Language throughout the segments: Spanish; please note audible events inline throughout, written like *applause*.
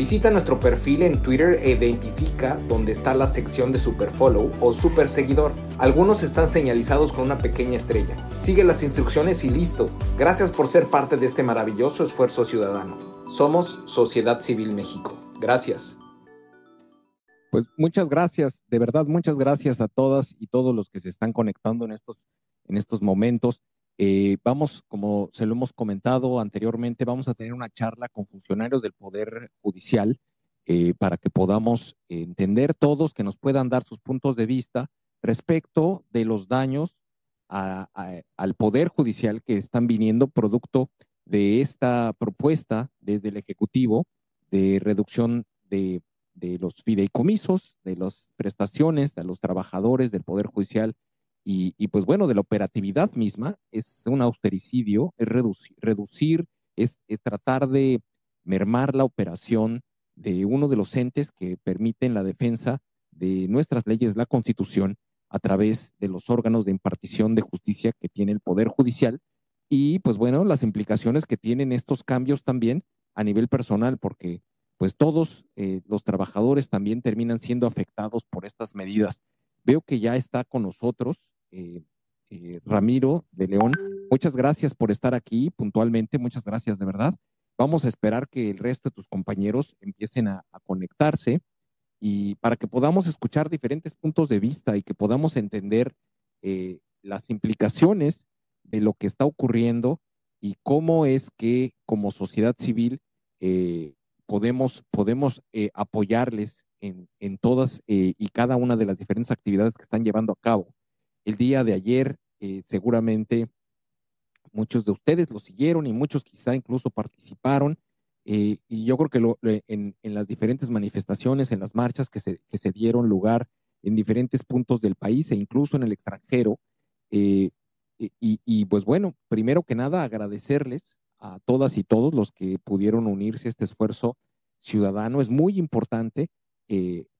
Visita nuestro perfil en Twitter e identifica dónde está la sección de Superfollow o Super Seguidor. Algunos están señalizados con una pequeña estrella. Sigue las instrucciones y listo. Gracias por ser parte de este maravilloso esfuerzo ciudadano. Somos Sociedad Civil México. Gracias. Pues muchas gracias, de verdad muchas gracias a todas y todos los que se están conectando en estos, en estos momentos. Eh, vamos, como se lo hemos comentado anteriormente, vamos a tener una charla con funcionarios del Poder Judicial eh, para que podamos entender todos, que nos puedan dar sus puntos de vista respecto de los daños al Poder Judicial que están viniendo producto de esta propuesta desde el Ejecutivo de reducción de, de los fideicomisos, de las prestaciones a los trabajadores del Poder Judicial y, pues bueno, de la operatividad misma, es un austericidio, es reducir, es, tratar de mermar la operación de uno de los entes que permiten la defensa de nuestras leyes, la Constitución, a través de los órganos de impartición de justicia que tiene el Poder Judicial y pues bueno, las implicaciones que tienen estos cambios también a nivel personal, porque pues todos eh, los trabajadores también terminan siendo afectados por estas medidas. Veo que ya está con nosotros eh, eh, Ramiro de León. Muchas gracias por estar aquí puntualmente, muchas gracias de verdad. Vamos a esperar que el resto de tus compañeros empiecen a, conectarse y para que podamos escuchar diferentes puntos de vista y que podamos entender eh, las implicaciones de lo que está ocurriendo y cómo es que como sociedad civil podemos, podemos apoyarles en, en todas y cada una de las diferentes actividades que están llevando a cabo el día de ayer, eh, seguramente muchos de ustedes lo siguieron y muchos quizá incluso participaron. Eh, y yo creo que en, las diferentes manifestaciones, en las marchas que se, que se, dieron lugar en diferentes puntos del país e incluso en el extranjero, eh, y, pues bueno, primero que nada agradecerles a todas y todos los que pudieron unirse a este esfuerzo ciudadano. Es muy importante,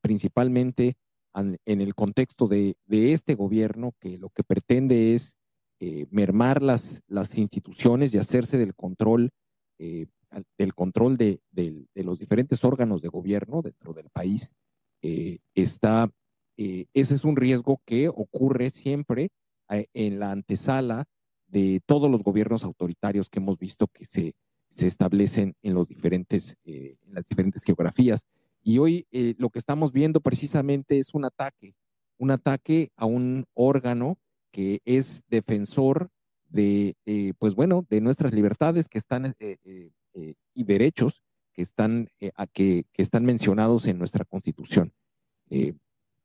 principalmente en el contexto de, este gobierno, que lo que pretende es eh, mermar las, las instituciones y hacerse del control, eh, del control de, los diferentes órganos de gobierno dentro del país. está, ese es un riesgo que ocurre siempre en la antesala de todos los gobiernos autoritarios que hemos visto que se, se establecen en, los diferentes, eh, en las diferentes geografías. Y hoy eh, lo que estamos viendo precisamente es un ataque, un ataque a un órgano que es defensor de, eh, pues bueno, de nuestras libertades que están y derechos que están, a que, están mencionados en nuestra Constitución.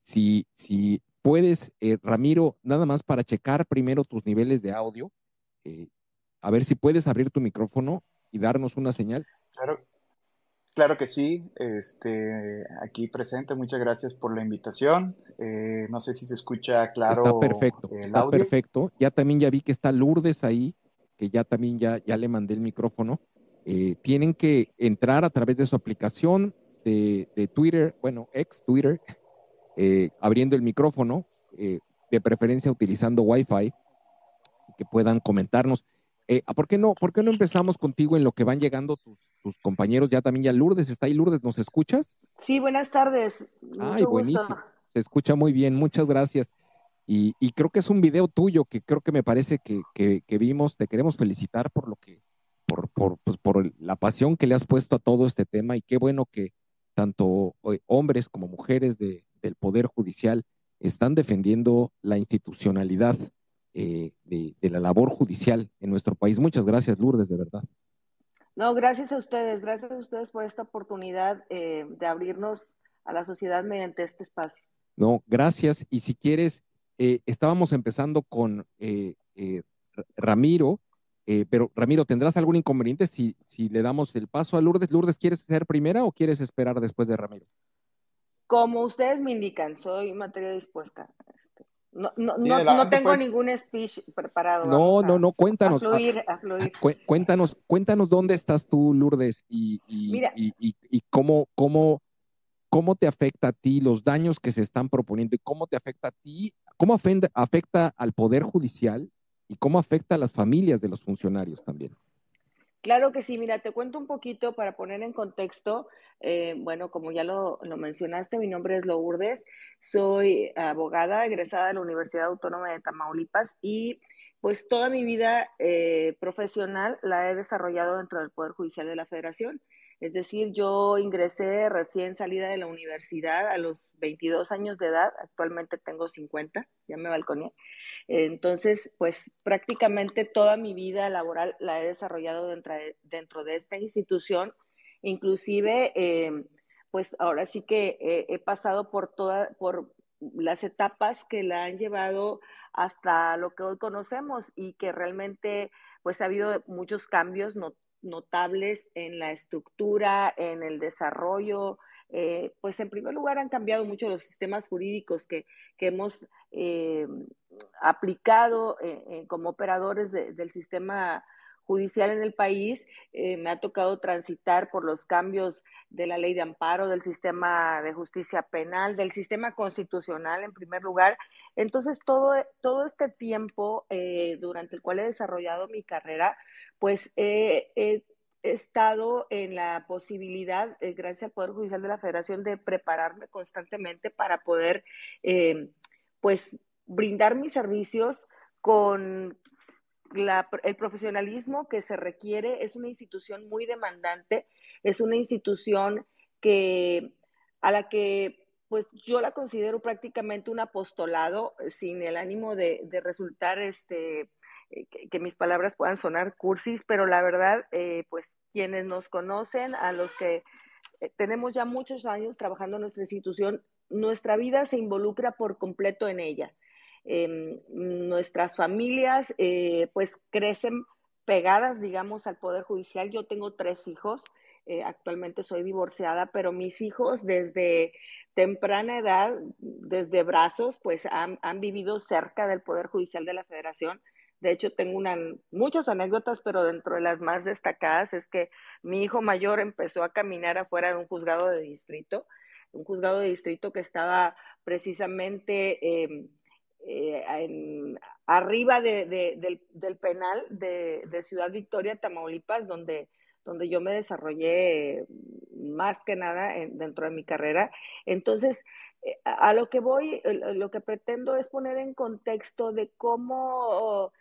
si, si puedes, eh, Ramiro, nada más para checar primero tus niveles de audio, eh, a ver si puedes abrir tu micrófono y darnos una señal. Claro, claro que sí. Este, aquí presente, muchas gracias por la invitación. Eh, no sé si se escucha claro. Está perfecto, está perfecto. Ya también ya vi que está Lourdes ahí, que ya también ya, ya le mandé el micrófono. tienen que entrar a través de su aplicación de, de Twitter, bueno, ex Twitter, *laughs* eh, abriendo el micrófono, eh, de preferencia utilizando Wi-Fi, que puedan comentarnos. Eh, ¿por, qué no, ¿Por qué no empezamos contigo en lo que van llegando tus, compañeros? Ya también ya Lourdes está ahí. Lourdes, ¿nos escuchas? Sí, buenas tardes. Ay, buenísimo. Se escucha muy bien, muchas gracias. Y, creo que es un video tuyo que creo que me parece que, que, vimos. Te queremos felicitar por lo que, por, por, pues, por la pasión que le has puesto a todo este tema y qué bueno que tanto hombres como mujeres de, del Poder Judicial están defendiendo la institucionalidad eh, de, la labor judicial en nuestro país. Muchas gracias, Lourdes, de verdad. No, gracias a ustedes, gracias a ustedes por esta oportunidad eh, de abrirnos a la sociedad mediante este espacio. No, gracias. Y si quieres, eh, estábamos empezando con Ramiro, pero Ramiro, ¿tendrás algún inconveniente si, si le damos el paso a Lourdes? Lourdes, ¿quieres ser primera o quieres esperar después de Ramiro? Como ustedes me indican, soy materia dispuesta. No, no, no, tengo ningún speech preparado. No, no, no, cuéntanos. A fluir, a fluir. Cuéntanos, cuéntanos dónde estás tú, Lourdes, y, y, y, y, cómo, cómo, cómo te afecta a ti los daños que se están proponiendo y cómo te afecta a ti, cómo afecta, afecta al Poder Judicial y cómo afecta a las familias de los funcionarios también. Claro que sí, mira, te cuento un poquito para poner en contexto. Eh, bueno, como ya lo, mencionaste, mi nombre es Lourdes, soy abogada egresada de la Universidad Autónoma de Tamaulipas y pues toda mi vida eh, profesional la he desarrollado dentro del Poder Judicial de la Federación. Es decir, yo ingresé recién salida de la universidad a los 22 años de edad, actualmente tengo 50, ya me balconé. Entonces, pues prácticamente toda mi vida laboral la he desarrollado dentro de, dentro de esta institución, inclusive, eh, pues ahora sí que he pasado por toda, por las etapas que la han llevado hasta lo que hoy conocemos y que realmente pues ha habido muchos cambios notables en la estructura, en el desarrollo, eh, pues en primer lugar han cambiado mucho los sistemas jurídicos que, hemos eh, aplicado eh, como operadores del sistema judicial en el país. me ha tocado transitar por los cambios de la ley de amparo, del sistema de justicia penal, del sistema constitucional en primer lugar. Entonces, todo, todo este tiempo durante el cual he desarrollado mi carrera, pues he he estado en la posibilidad, eh, gracias al Poder Judicial de la Federación, de prepararme constantemente para poder, eh, pues, brindar mis servicios con el profesionalismo que se requiere. Es una institución muy demandante, es una institución que a la que pues yo la considero prácticamente un apostolado sin el ánimo de, resultar este eh, que, mis palabras puedan sonar cursis, pero la verdad, eh, pues quienes nos conocen, a los que eh, tenemos ya muchos años trabajando en nuestra institución, nuestra vida se involucra por completo en ella. Em, nuestras familias, pues crecen pegadas, digamos, al Poder Judicial. Yo tengo tres hijos. actualmente soy divorciada, pero mis hijos desde temprana edad, desde brazos, pues han, han, vivido cerca del Poder Judicial de la Federación De hecho, tengo una, muchas anécdotas, pero dentro de las más destacadas es que mi hijo mayor empezó a caminar afuera de un juzgado de distrito, un juzgado de distrito que estaba precisamente em, eh, arriba del, penal de, Ciudad Victoria, Tamaulipas, donde, donde yo me desarrollé más que nada dentro de mi carrera. Entonces, eh, a, lo que voy, lo que pretendo es poner en contexto de cómo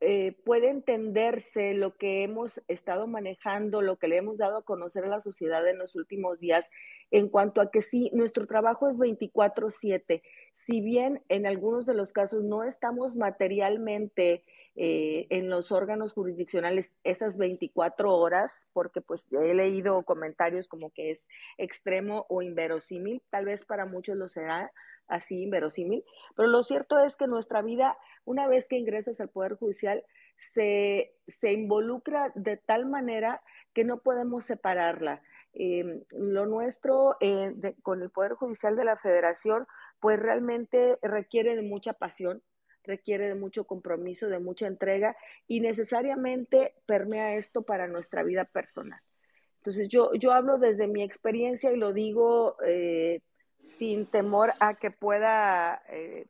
eh, puede entenderse lo que hemos estado manejando, lo que le hemos dado a conocer a la sociedad en los últimos días, en cuanto a que sí, nuestro trabajo es 24/7. Si bien en algunos de los casos no estamos materialmente eh, en los órganos jurisdiccionales esas 24 horas, porque pues he leído comentarios como que es extremo o inverosímil, tal vez para muchos lo será, así inverosímil, pero lo cierto es que nuestra vida, una vez que ingresas al Poder Judicial, se, involucra de tal manera que no podemos separarla. Em, lo nuestro eh, con el Poder Judicial de la Federación, pues realmente requiere de mucha pasión, requiere de mucho compromiso, de mucha entrega y necesariamente permea esto para nuestra vida personal. Entonces yo, yo hablo desde mi experiencia y lo digo eh, sin temor a que pueda eh,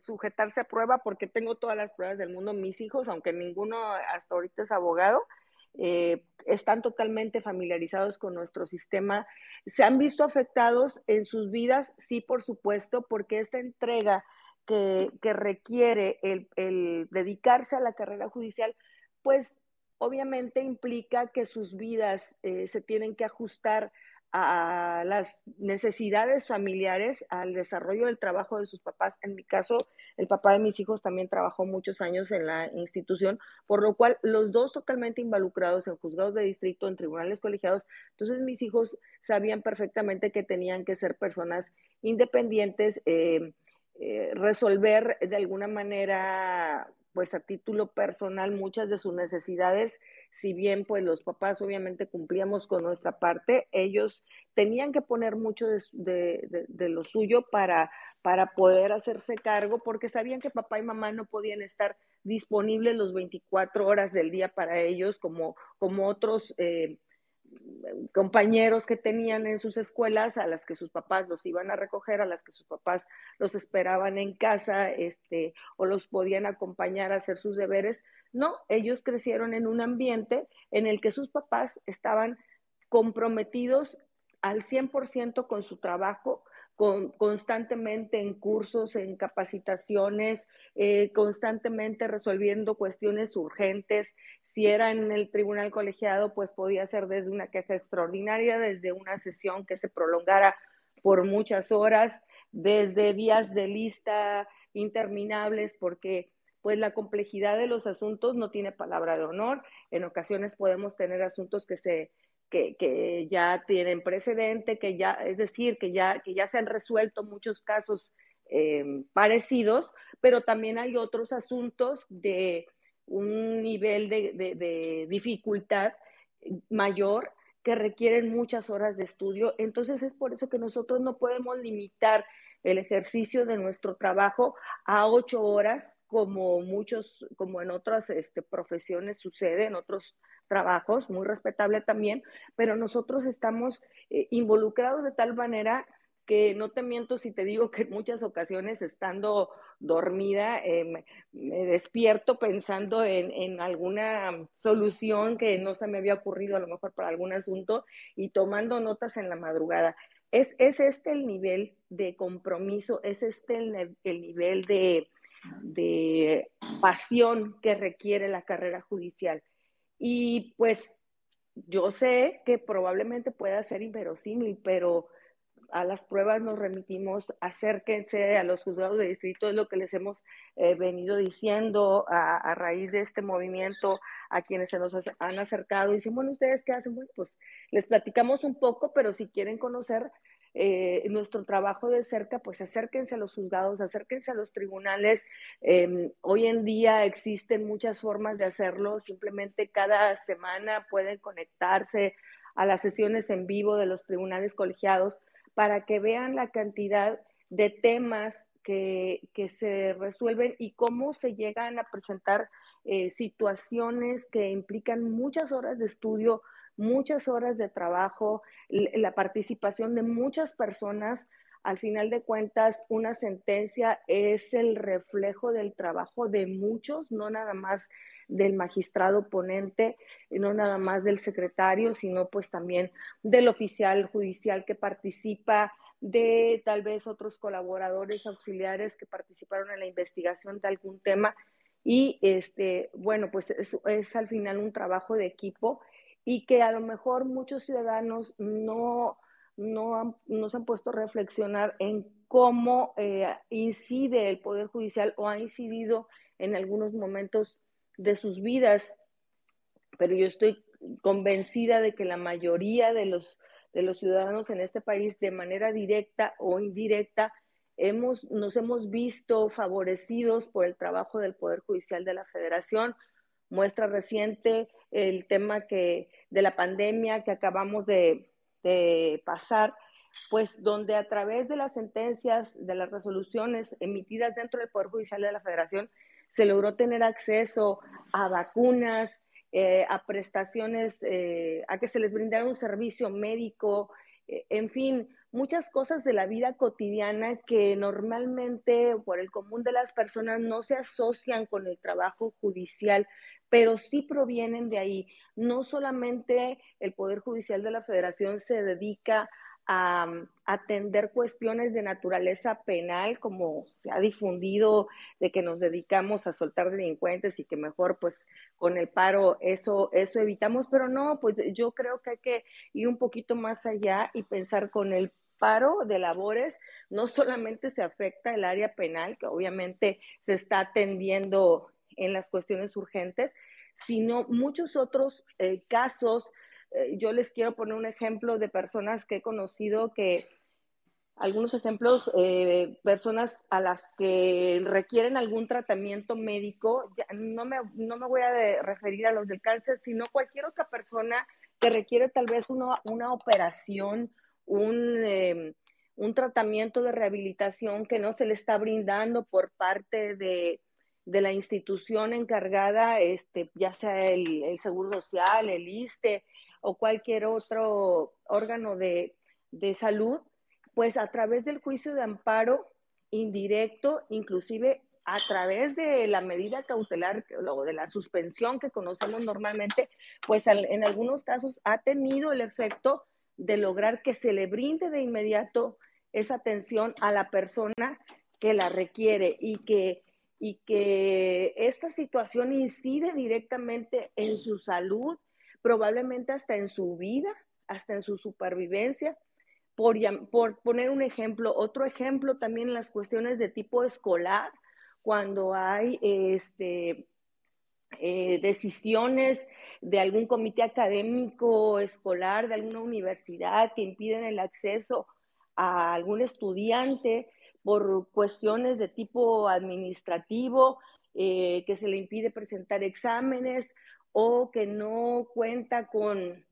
sujetarse a prueba, porque tengo todas las pruebas del mundo. Mis hijos, aunque ninguno hasta ahorita es abogado, eh, están totalmente familiarizados con nuestro sistema. Se han visto afectados en sus vidas, sí, por supuesto, porque esta entrega que, requiere el, dedicarse a la carrera judicial, pues obviamente implica que sus vidas eh, se tienen que ajustar a las necesidades familiares, al desarrollo del trabajo de sus papás. En mi caso, el papá de mis hijos también trabajó muchos años en la institución, por lo cual los dos totalmente involucrados en juzgados de distrito, en tribunales colegiados. Entonces mis hijos sabían perfectamente que tenían que ser personas independientes, eh, eh, resolver de alguna manera pues a título personal muchas de sus necesidades, si bien pues los papás obviamente cumplíamos con nuestra parte, ellos tenían que poner mucho de, lo suyo para, para poder hacerse cargo, porque sabían que papá y mamá no podían estar disponibles los 24 horas del día para ellos como, como otros eh, compañeros que tenían en sus escuelas, a las que sus papás los iban a recoger, a las que sus papás los esperaban en casa, este, o los podían acompañar a hacer sus deberes. No, ellos crecieron en un ambiente en el que sus papás estaban comprometidos al 100% con su trabajo, constantemente en cursos, en capacitaciones, eh, constantemente resolviendo cuestiones urgentes. Si era en el tribunal colegiado, pues podía ser desde una queja extraordinaria, desde una sesión que se prolongara por muchas horas, desde días de lista interminables, porque pues la complejidad de los asuntos no tiene palabra de honor. En ocasiones podemos tener asuntos que se que, ya tienen precedente, que ya, es decir, que ya, que ya se han resuelto muchos casos eh, parecidos, pero también hay otros asuntos de un nivel de, de dificultad mayor que requieren muchas horas de estudio. Entonces es por eso que nosotros no podemos limitar el ejercicio de nuestro trabajo a ocho horas, como muchos, como en otras este, profesiones sucede, en otros trabajos, muy respetable también, pero nosotros estamos eh, involucrados de tal manera que no te miento si te digo que en muchas ocasiones estando dormida eh, me, despierto pensando en, alguna solución que no se me había ocurrido a lo mejor para algún asunto y tomando notas en la madrugada. Es, es este el nivel de compromiso, es este el, el nivel de, de pasión que requiere la carrera judicial. Y pues yo sé que probablemente pueda ser inverosímil, pero a las pruebas nos remitimos, acérquense a los juzgados de distrito, es lo que les hemos eh, venido diciendo a, raíz de este movimiento, a quienes se nos han acercado y dicen, bueno, ¿ustedes qué hacen? Bueno, pues les platicamos un poco, pero si quieren conocer eh, nuestro trabajo de cerca, pues acérquense a los juzgados, acérquense a los tribunales. Em, hoy en día existen muchas formas de hacerlo, simplemente cada semana pueden conectarse a las sesiones en vivo de los tribunales colegiados para que vean la cantidad de temas que, se resuelven y cómo se llegan a presentar eh, situaciones que implican muchas horas de estudio, muchas horas de trabajo, la participación de muchas personas. Al final de cuentas, una sentencia es el reflejo del trabajo de muchos, no nada más del magistrado ponente, no nada más del secretario, sino pues también del oficial judicial que participa, de tal vez otros colaboradores auxiliares que participaron en la investigación de algún tema. Y este, bueno, pues es, es al final un trabajo de equipo y que a lo mejor muchos ciudadanos no, no, se han puesto a reflexionar en cómo eh, incide el Poder Judicial o ha incidido en algunos momentos de sus vidas. Pero yo estoy convencida de que la mayoría de los de los ciudadanos en este país de manera directa o indirecta, hemos, nos hemos visto favorecidos por el trabajo del Poder Judicial de la Federación. Muestra reciente el tema que, de la pandemia que acabamos de, pasar, pues donde a través de las sentencias, de las resoluciones emitidas dentro del Poder Judicial de la Federación, se logró tener acceso a vacunas, eh, a prestaciones, eh, a que se les brindara un servicio médico, eh, en fin, muchas cosas de la vida cotidiana que normalmente por el común de las personas no se asocian con el trabajo judicial, pero sí provienen de ahí. No solamente el Poder Judicial de la Federación se dedica a, atender cuestiones de naturaleza penal, como se ha difundido de que nos dedicamos a soltar delincuentes y que mejor pues con el paro eso, eso evitamos, pero no, pues yo creo que hay que ir un poquito más allá y pensar con el paro de labores, no solamente se afecta el área penal, que obviamente se está atendiendo en las cuestiones urgentes, sino muchos otros eh, casos. Eh, yo les quiero poner un ejemplo de personas que he conocido que algunos ejemplos, eh, personas a las que requieren algún tratamiento médico, no, me, no me voy a referir a los del cáncer, sino cualquier otra persona que requiere tal vez una, una operación, un, em, un, tratamiento de rehabilitación que no se le está brindando por parte de, de la institución encargada, este, ya sea el, el Seguro Social, el ISTE, o cualquier otro órgano de, salud, pues a través del juicio de amparo indirecto, inclusive a través de la medida cautelar o de la suspensión que conocemos normalmente, pues en algunos casos ha tenido el efecto de lograr que se le brinde de inmediato esa atención a la persona que la requiere y que, y que esta situación incide directamente en su salud probablemente hasta en su vida, hasta en su supervivencia. Por, por poner un ejemplo, otro ejemplo también en las cuestiones de tipo escolar, cuando hay este, eh, decisiones de algún comité académico escolar, de alguna universidad que impiden el acceso a algún estudiante por cuestiones de tipo administrativo, eh, que se le impide presentar exámenes o que no cuenta con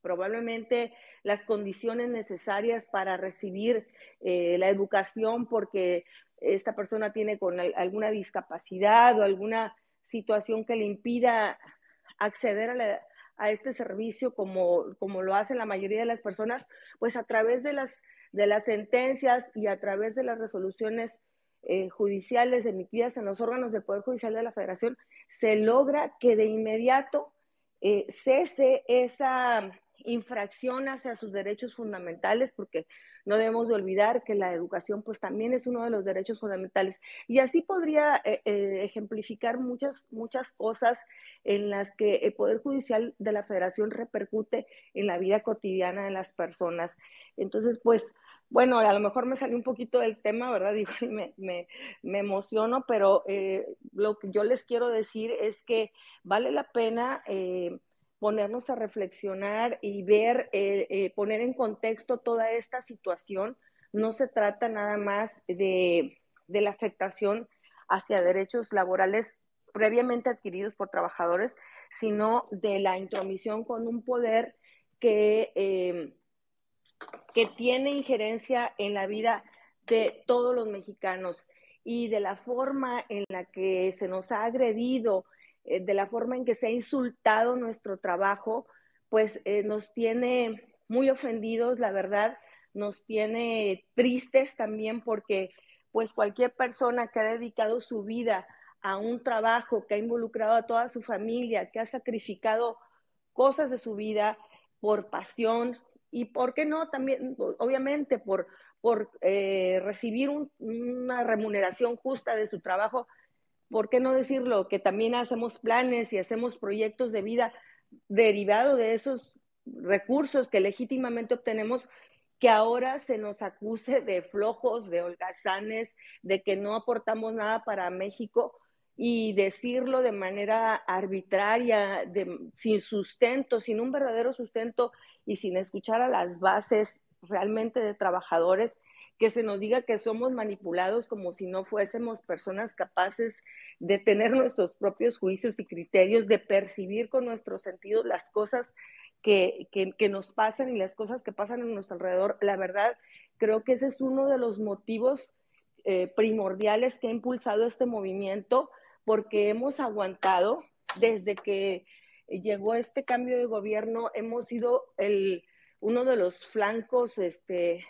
probablemente las condiciones necesarias para recibir eh, la educación porque esta persona tiene alguna discapacidad o alguna situación que le impida acceder a, a este servicio como, como, lo hacen la mayoría de las personas, pues a través de las, de las sentencias y a través de las resoluciones eh, judiciales emitidas en los órganos del Poder Judicial de la Federación, se logra que de inmediato eh, cese esa infracción hacia sus derechos fundamentales, porque no debemos de olvidar que la educación pues también es uno de los derechos fundamentales. Y así podría eh, ejemplificar muchas, muchas cosas en las que el Poder Judicial de la Federación repercute en la vida cotidiana de las personas. Entonces, pues bueno, a lo mejor me salió un poquito del tema, ¿verdad? *laughs* Digo, me, me, me emociono, pero eh, lo que yo les quiero decir es que vale la pena eh, ponernos a reflexionar y ver, eh, poner en contexto toda esta situación. No se trata nada más de, de la afectación hacia derechos laborales previamente adquiridos por trabajadores, sino de la intromisión con un poder que que tiene injerencia en la vida de todos los mexicanos y de la forma en la que se nos ha agredido, eh, de la forma en que se ha insultado nuestro trabajo, pues eh, nos tiene muy ofendidos, la verdad, nos tiene tristes también porque pues cualquier persona que ha dedicado su vida a un trabajo, que ha involucrado a toda su familia, que ha sacrificado cosas de su vida por pasión y, ¿por qué no? También, obviamente, por, por eh, recibir una remuneración justa de su trabajo, ¿por qué no decirlo? Que también hacemos planes y hacemos proyectos de vida derivado de esos recursos que legítimamente obtenemos, que ahora se nos acuse de flojos, de holgazanes, de que no aportamos nada para México y decirlo de manera arbitraria, sin sustento, sin un verdadero sustento y sin escuchar a las bases realmente de trabajadores, que se nos diga que somos manipulados como si no fuésemos personas capaces de tener nuestros propios juicios y criterios, de percibir con nuestros sentidos las cosas que, que, nos pasan y las cosas que pasan en nuestro alrededor. La verdad, creo que ese es uno de los motivos eh, primordiales que ha impulsado este movimiento, porque hemos aguantado desde que llegó este cambio de gobierno, hemos sido el, uno de los flancos este,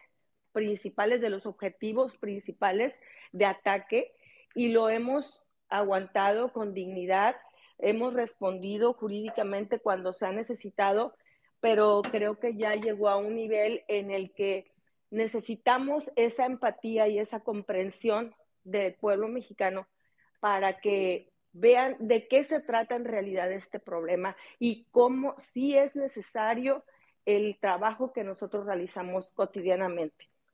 principales, de los objetivos principales de ataque y lo hemos aguantado con dignidad, hemos respondido jurídicamente cuando se ha necesitado, pero creo que ya llegó a un nivel en el que necesitamos esa empatía y esa comprensión del pueblo mexicano para que vean de qué se trata en realidad este problema y cómo sí es necesario el trabajo que nosotros realizamos cotidianamente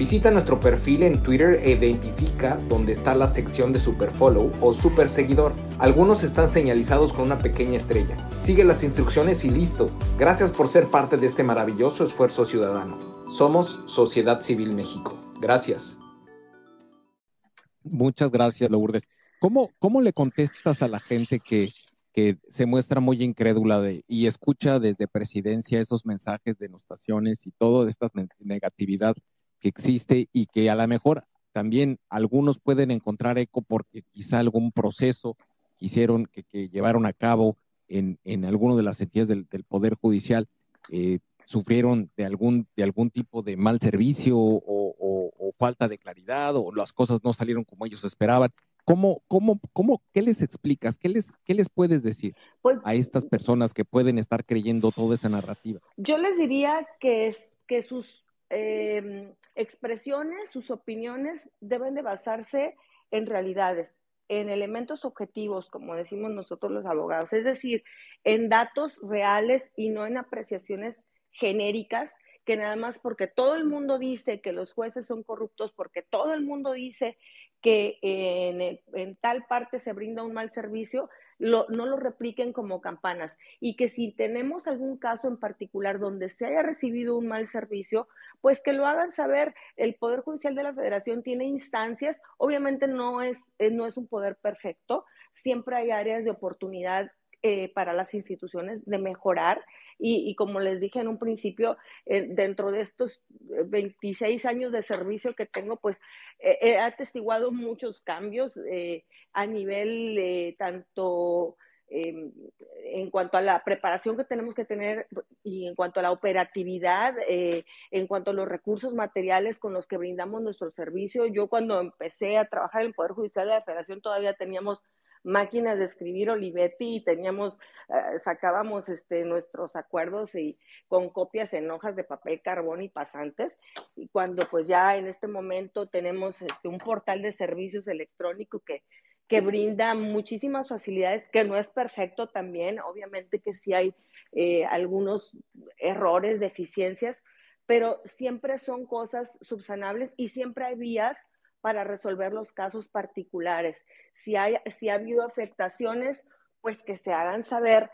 Visita nuestro perfil en Twitter e identifica dónde está la sección de Superfollow o Super Seguidor. Algunos están señalizados con una pequeña estrella. Sigue las instrucciones y listo. Gracias por ser parte de este maravilloso esfuerzo ciudadano. Somos Sociedad Civil México. Gracias. Muchas gracias, Lourdes. ¿Cómo, cómo le contestas a la gente que, que se muestra muy incrédula y escucha desde presidencia esos mensajes de denostaciones y toda esta negatividad que existe y que a lo mejor también algunos pueden encontrar eco porque quizá algún proceso que, que llevaron a cabo en, en alguna de las entidades del, Poder Judicial, eh, sufrieron de algún, de algún tipo de mal servicio o, falta de claridad o las cosas no salieron como ellos esperaban. ¿Cómo, cómo, cómo, qué les explicas? ¿Qué les, qué les puedes decir pues a estas personas que pueden estar creyendo toda esa narrativa? Yo les diría que, es, que sus eh, expresiones, sus opiniones deben de basarse en realidades, en elementos objetivos, como decimos nosotros los abogados, es decir, en datos reales y no en apreciaciones genéricas que nada más porque todo el mundo dice que los jueces son corruptos, porque todo el mundo dice que en tal parte se brinda un mal servicio, no lo repliquen como campanas y que si tenemos algún caso en particular donde se haya recibido un mal servicio, pues que lo hagan saber. El Poder Judicial de la Federación tiene instancias, obviamente no es, eh, no es un poder perfecto, siempre hay áreas de oportunidad eh, para las instituciones de mejorar. Y, como les dije en un principio, eh, dentro de estos 26 años de servicio que tengo, pues he atestiguado muchos cambios a nivel tanto em, en cuanto a la preparación que tenemos que tener y en cuanto a la operatividad, eh, en cuanto a los recursos materiales con los que brindamos nuestro servicio. Yo cuando empecé a trabajar en el Poder Judicial de la Federación todavía teníamos máquinas de escribir Olivetti y teníamos, eh, sacábamos este, nuestros acuerdos y con copias en hojas de papel carbón y pasantes. Y cuando pues ya en este momento tenemos este, un portal de servicios electrónico que, que brinda muchísimas facilidades, que no es perfecto también, obviamente que sí hay eh, algunos errores, deficiencias, pero siempre son cosas subsanables y siempre hay vías para resolver los casos particulares. Si, hay, si ha habido afectaciones, pues que se hagan saber,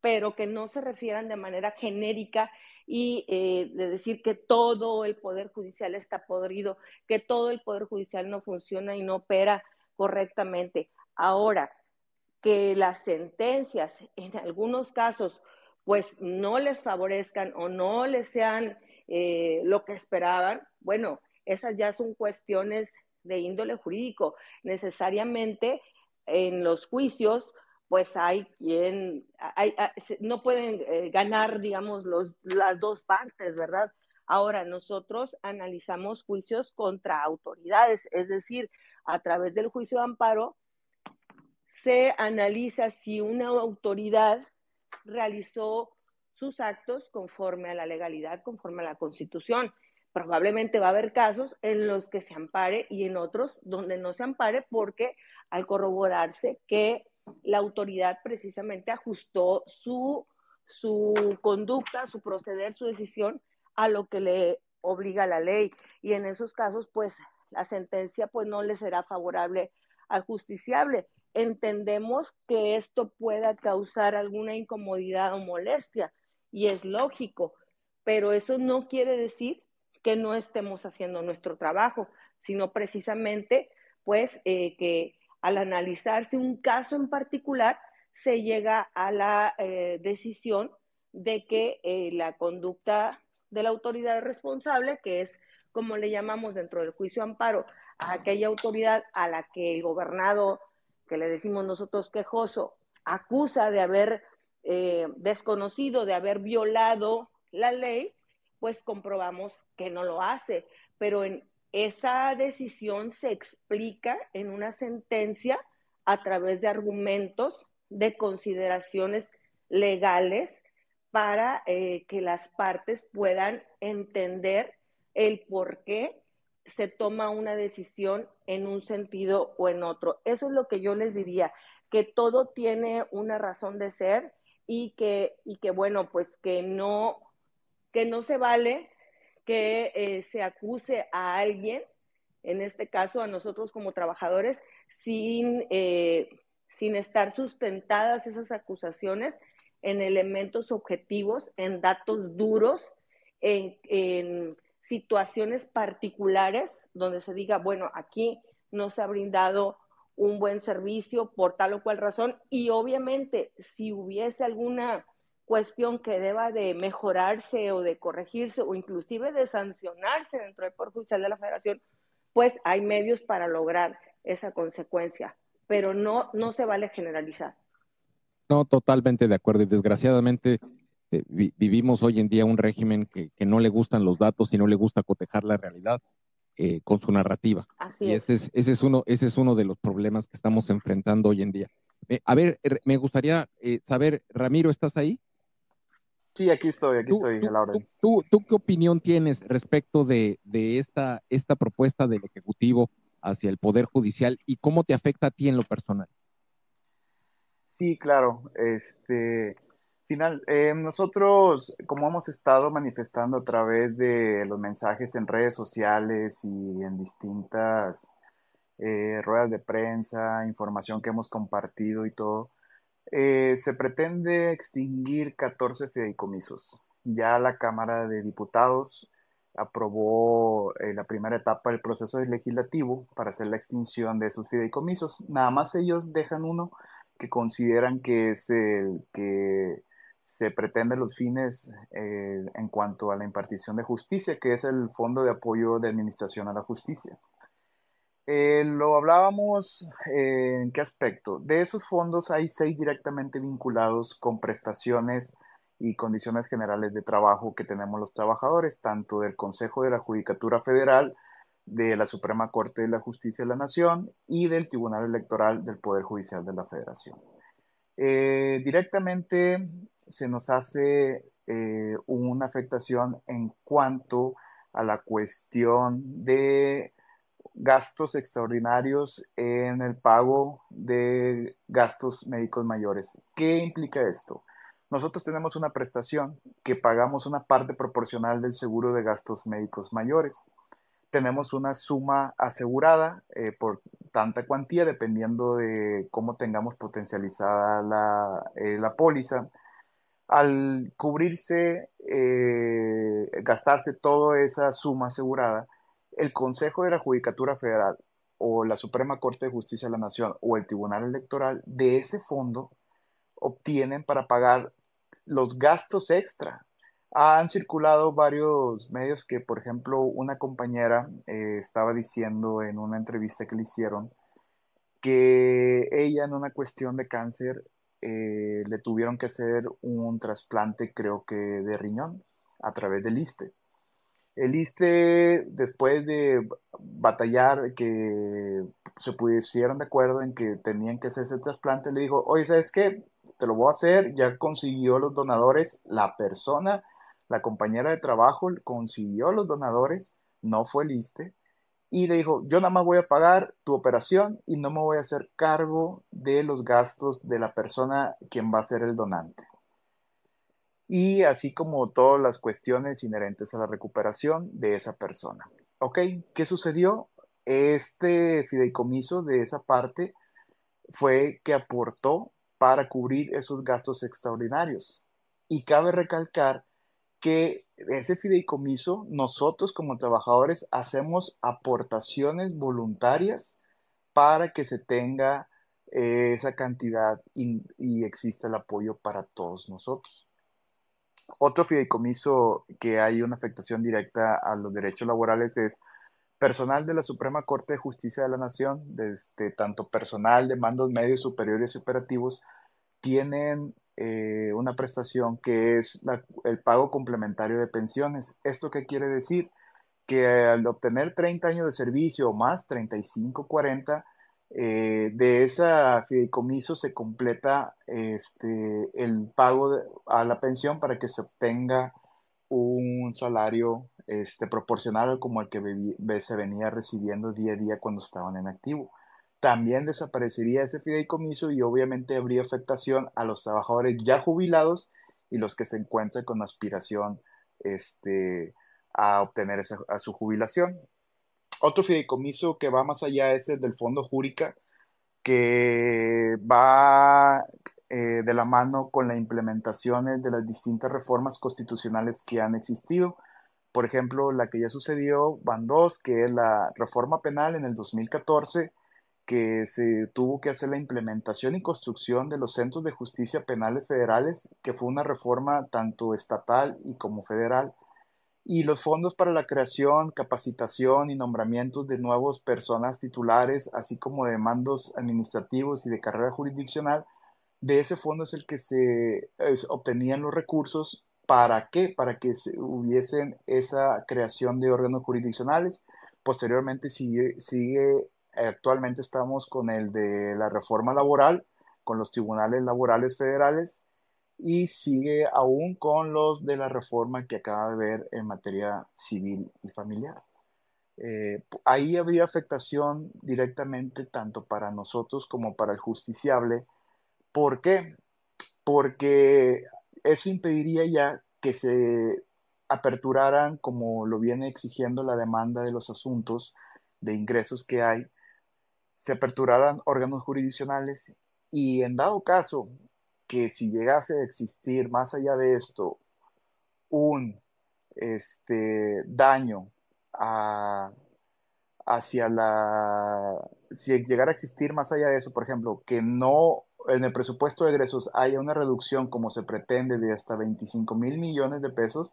pero que no se refieran de manera genérica y eh, de decir que todo el Poder Judicial está podrido, que todo el Poder Judicial no funciona y no opera correctamente. Ahora, que las sentencias en algunos casos pues no les favorezcan o no les sean eh, lo que esperaban, bueno, esas ya son cuestiones de índole jurídico. Necesariamente en los juicios, pues hay quien, hay, no pueden eh, ganar, digamos, los, las dos partes, ¿verdad? Ahora, nosotros analizamos juicios contra autoridades, es decir, a través del juicio de amparo se analiza si una autoridad realizó sus actos conforme a la legalidad, conforme a la constitución. Probablemente va a haber casos en los que se ampare y en otros donde no se ampare porque al corroborarse que la autoridad precisamente ajustó su, su conducta, su proceder, su decisión a lo que le obliga la ley. Y en esos casos, pues la sentencia pues no le será favorable al justiciable entendemos que esto pueda causar alguna incomodidad o molestia y es lógico, pero eso no quiere decir que no estemos haciendo nuestro trabajo, sino precisamente pues eh, que al analizarse un caso en particular se llega a la eh, decisión de que eh, la conducta de la autoridad responsable, que es como le llamamos dentro del juicio amparo, a aquella autoridad a la que el gobernado que le decimos nosotros quejoso, acusa de haber eh, desconocido, de haber violado la ley, pues comprobamos que no lo hace. Pero en esa decisión se explica en una sentencia a través de argumentos, de consideraciones legales para eh, que las partes puedan entender el por qué se toma una decisión en un sentido o en otro. Eso es lo que yo les diría, que todo tiene una razón de ser y que, y que bueno, pues que no, que no se vale que eh, se acuse a alguien, en este caso a nosotros como trabajadores, sin, eh, sin estar sustentadas esas acusaciones en elementos objetivos, en datos duros, en, en situaciones particulares donde se diga, bueno, aquí no se ha brindado un buen servicio por tal o cual razón y obviamente si hubiese alguna cuestión que deba de mejorarse o de corregirse o inclusive de sancionarse dentro del Poder Judicial de la Federación, pues hay medios para lograr esa consecuencia, pero no, no se vale generalizar. No, totalmente de acuerdo y desgraciadamente eh, vivimos hoy en día un régimen que, no le gustan los datos y no le gusta cotejar la realidad eh, con su narrativa. Así y ese es, ese, es uno, ese es uno de los problemas que estamos enfrentando hoy en día. Eh, a ver, me gustaría saber, Ramiro, ¿estás ahí? Sí, aquí estoy, aquí estoy, Laura. Tú, tú, qué opinión tienes respecto de, de esta, esta propuesta del Ejecutivo hacia el Poder Judicial y cómo te afecta a ti en lo personal? Sí, claro. Este, Final, eh, nosotros, como hemos estado manifestando a través de los mensajes en redes sociales y en distintas eh, ruedas de prensa, información que hemos compartido y todo, eh, se pretende extinguir 14 fideicomisos. Ya la Cámara de Diputados aprobó la primera etapa del proceso legislativo para hacer la extinción de esos fideicomisos. Nada más ellos dejan uno que consideran que es el que se pretende los fines eh, en cuanto a la impartición de justicia, que es el Fondo de Apoyo de Administración a la Justicia. Eh, lo hablábamos eh, en qué aspecto. De esos fondos hay seis directamente vinculados con prestaciones y condiciones generales de trabajo que tenemos los trabajadores, tanto del Consejo de la Judicatura Federal, de la Suprema Corte de la Justicia de la Nación y del Tribunal Electoral del Poder Judicial de la Federación. directamente se nos hace eh, una afectación en cuanto a la cuestión de gastos extraordinarios en el pago de gastos médicos mayores. ¿Qué implica esto? Nosotros tenemos una prestación que pagamos una parte proporcional del seguro de gastos médicos mayores, tenemos una suma asegurada eh, por tanta cuantía, dependiendo de cómo tengamos potencializada la, eh, la póliza. Al cubrirse, eh, gastarse toda esa suma asegurada, el Consejo de la Judicatura Federal o la Suprema Corte de Justicia de la Nación o el Tribunal Electoral de ese fondo obtienen para pagar los gastos extra han circulado varios medios que, por ejemplo, una compañera eh, estaba diciendo en una entrevista que le hicieron que ella en una cuestión de cáncer eh, le tuvieron que hacer un trasplante, creo que de riñón, a través del ISTE. El ISTE, después de batallar, que se pusieron de acuerdo en que tenían que hacer ese trasplante, le dijo, oye, ¿sabes qué? Te lo voy a hacer, ya consiguió los donadores la persona la compañera de trabajo consiguió los donadores, no fue el ISTE, y le dijo, yo nada más voy a pagar tu operación y no me voy a hacer cargo de los gastos de la persona quien va a ser el donante. Y así como todas las cuestiones inherentes a la recuperación de esa persona. ¿Ok? ¿Qué sucedió? Este fideicomiso de esa parte fue que aportó para cubrir esos gastos extraordinarios. Y cabe recalcar que ese fideicomiso, nosotros como trabajadores hacemos aportaciones voluntarias para que se tenga eh, esa cantidad y, y exista el apoyo para todos nosotros. Otro fideicomiso que hay una afectación directa a los derechos laborales es personal de la Suprema Corte de Justicia de la Nación, desde tanto personal de mandos medios superiores y operativos, tienen eh, una prestación que es el pago complementario de pensiones. ¿Esto qué quiere decir? Que al obtener 30 años de servicio o más, 35, 40, eh, de esa fideicomiso se completa este, el pago a la pensión para que se obtenga un salario este, proporcional como el que se venía recibiendo día a día cuando estaban en activo también desaparecería ese fideicomiso y obviamente habría afectación a los trabajadores ya jubilados y los que se encuentran con aspiración este, a obtener a su jubilación. Otro fideicomiso que va más allá es el del Fondo Júrica, que va eh, de la mano con la implementación de las distintas reformas constitucionales que han existido. Por ejemplo, la que ya sucedió, van dos, que es la reforma penal en el 2014, que se tuvo que hacer la implementación y construcción de los centros de justicia penales federales, que fue una reforma tanto estatal y como federal, y los fondos para la creación, capacitación y nombramientos de nuevas personas titulares, así como de mandos administrativos y de carrera jurisdiccional, de ese fondo es el que se obtenían los recursos. ¿Para qué? Para que se hubiesen esa creación de órganos jurisdiccionales. Posteriormente sigue, sigue actualmente estamos con el de la reforma laboral, con los tribunales laborales federales y sigue aún con los de la reforma que acaba de ver en materia civil y familiar. Eh, ahí habría afectación directamente tanto para nosotros como para el justiciable. ¿Por qué? Porque eso impediría ya que se aperturaran, como lo viene exigiendo la demanda de los asuntos de ingresos que hay, se aperturaran órganos jurisdiccionales y en dado caso que si llegase a existir más allá de esto un este, daño hacia la... Si llegara a existir más allá de eso, por ejemplo, que no en el presupuesto de egresos haya una reducción como se pretende de hasta 25 mil millones de pesos,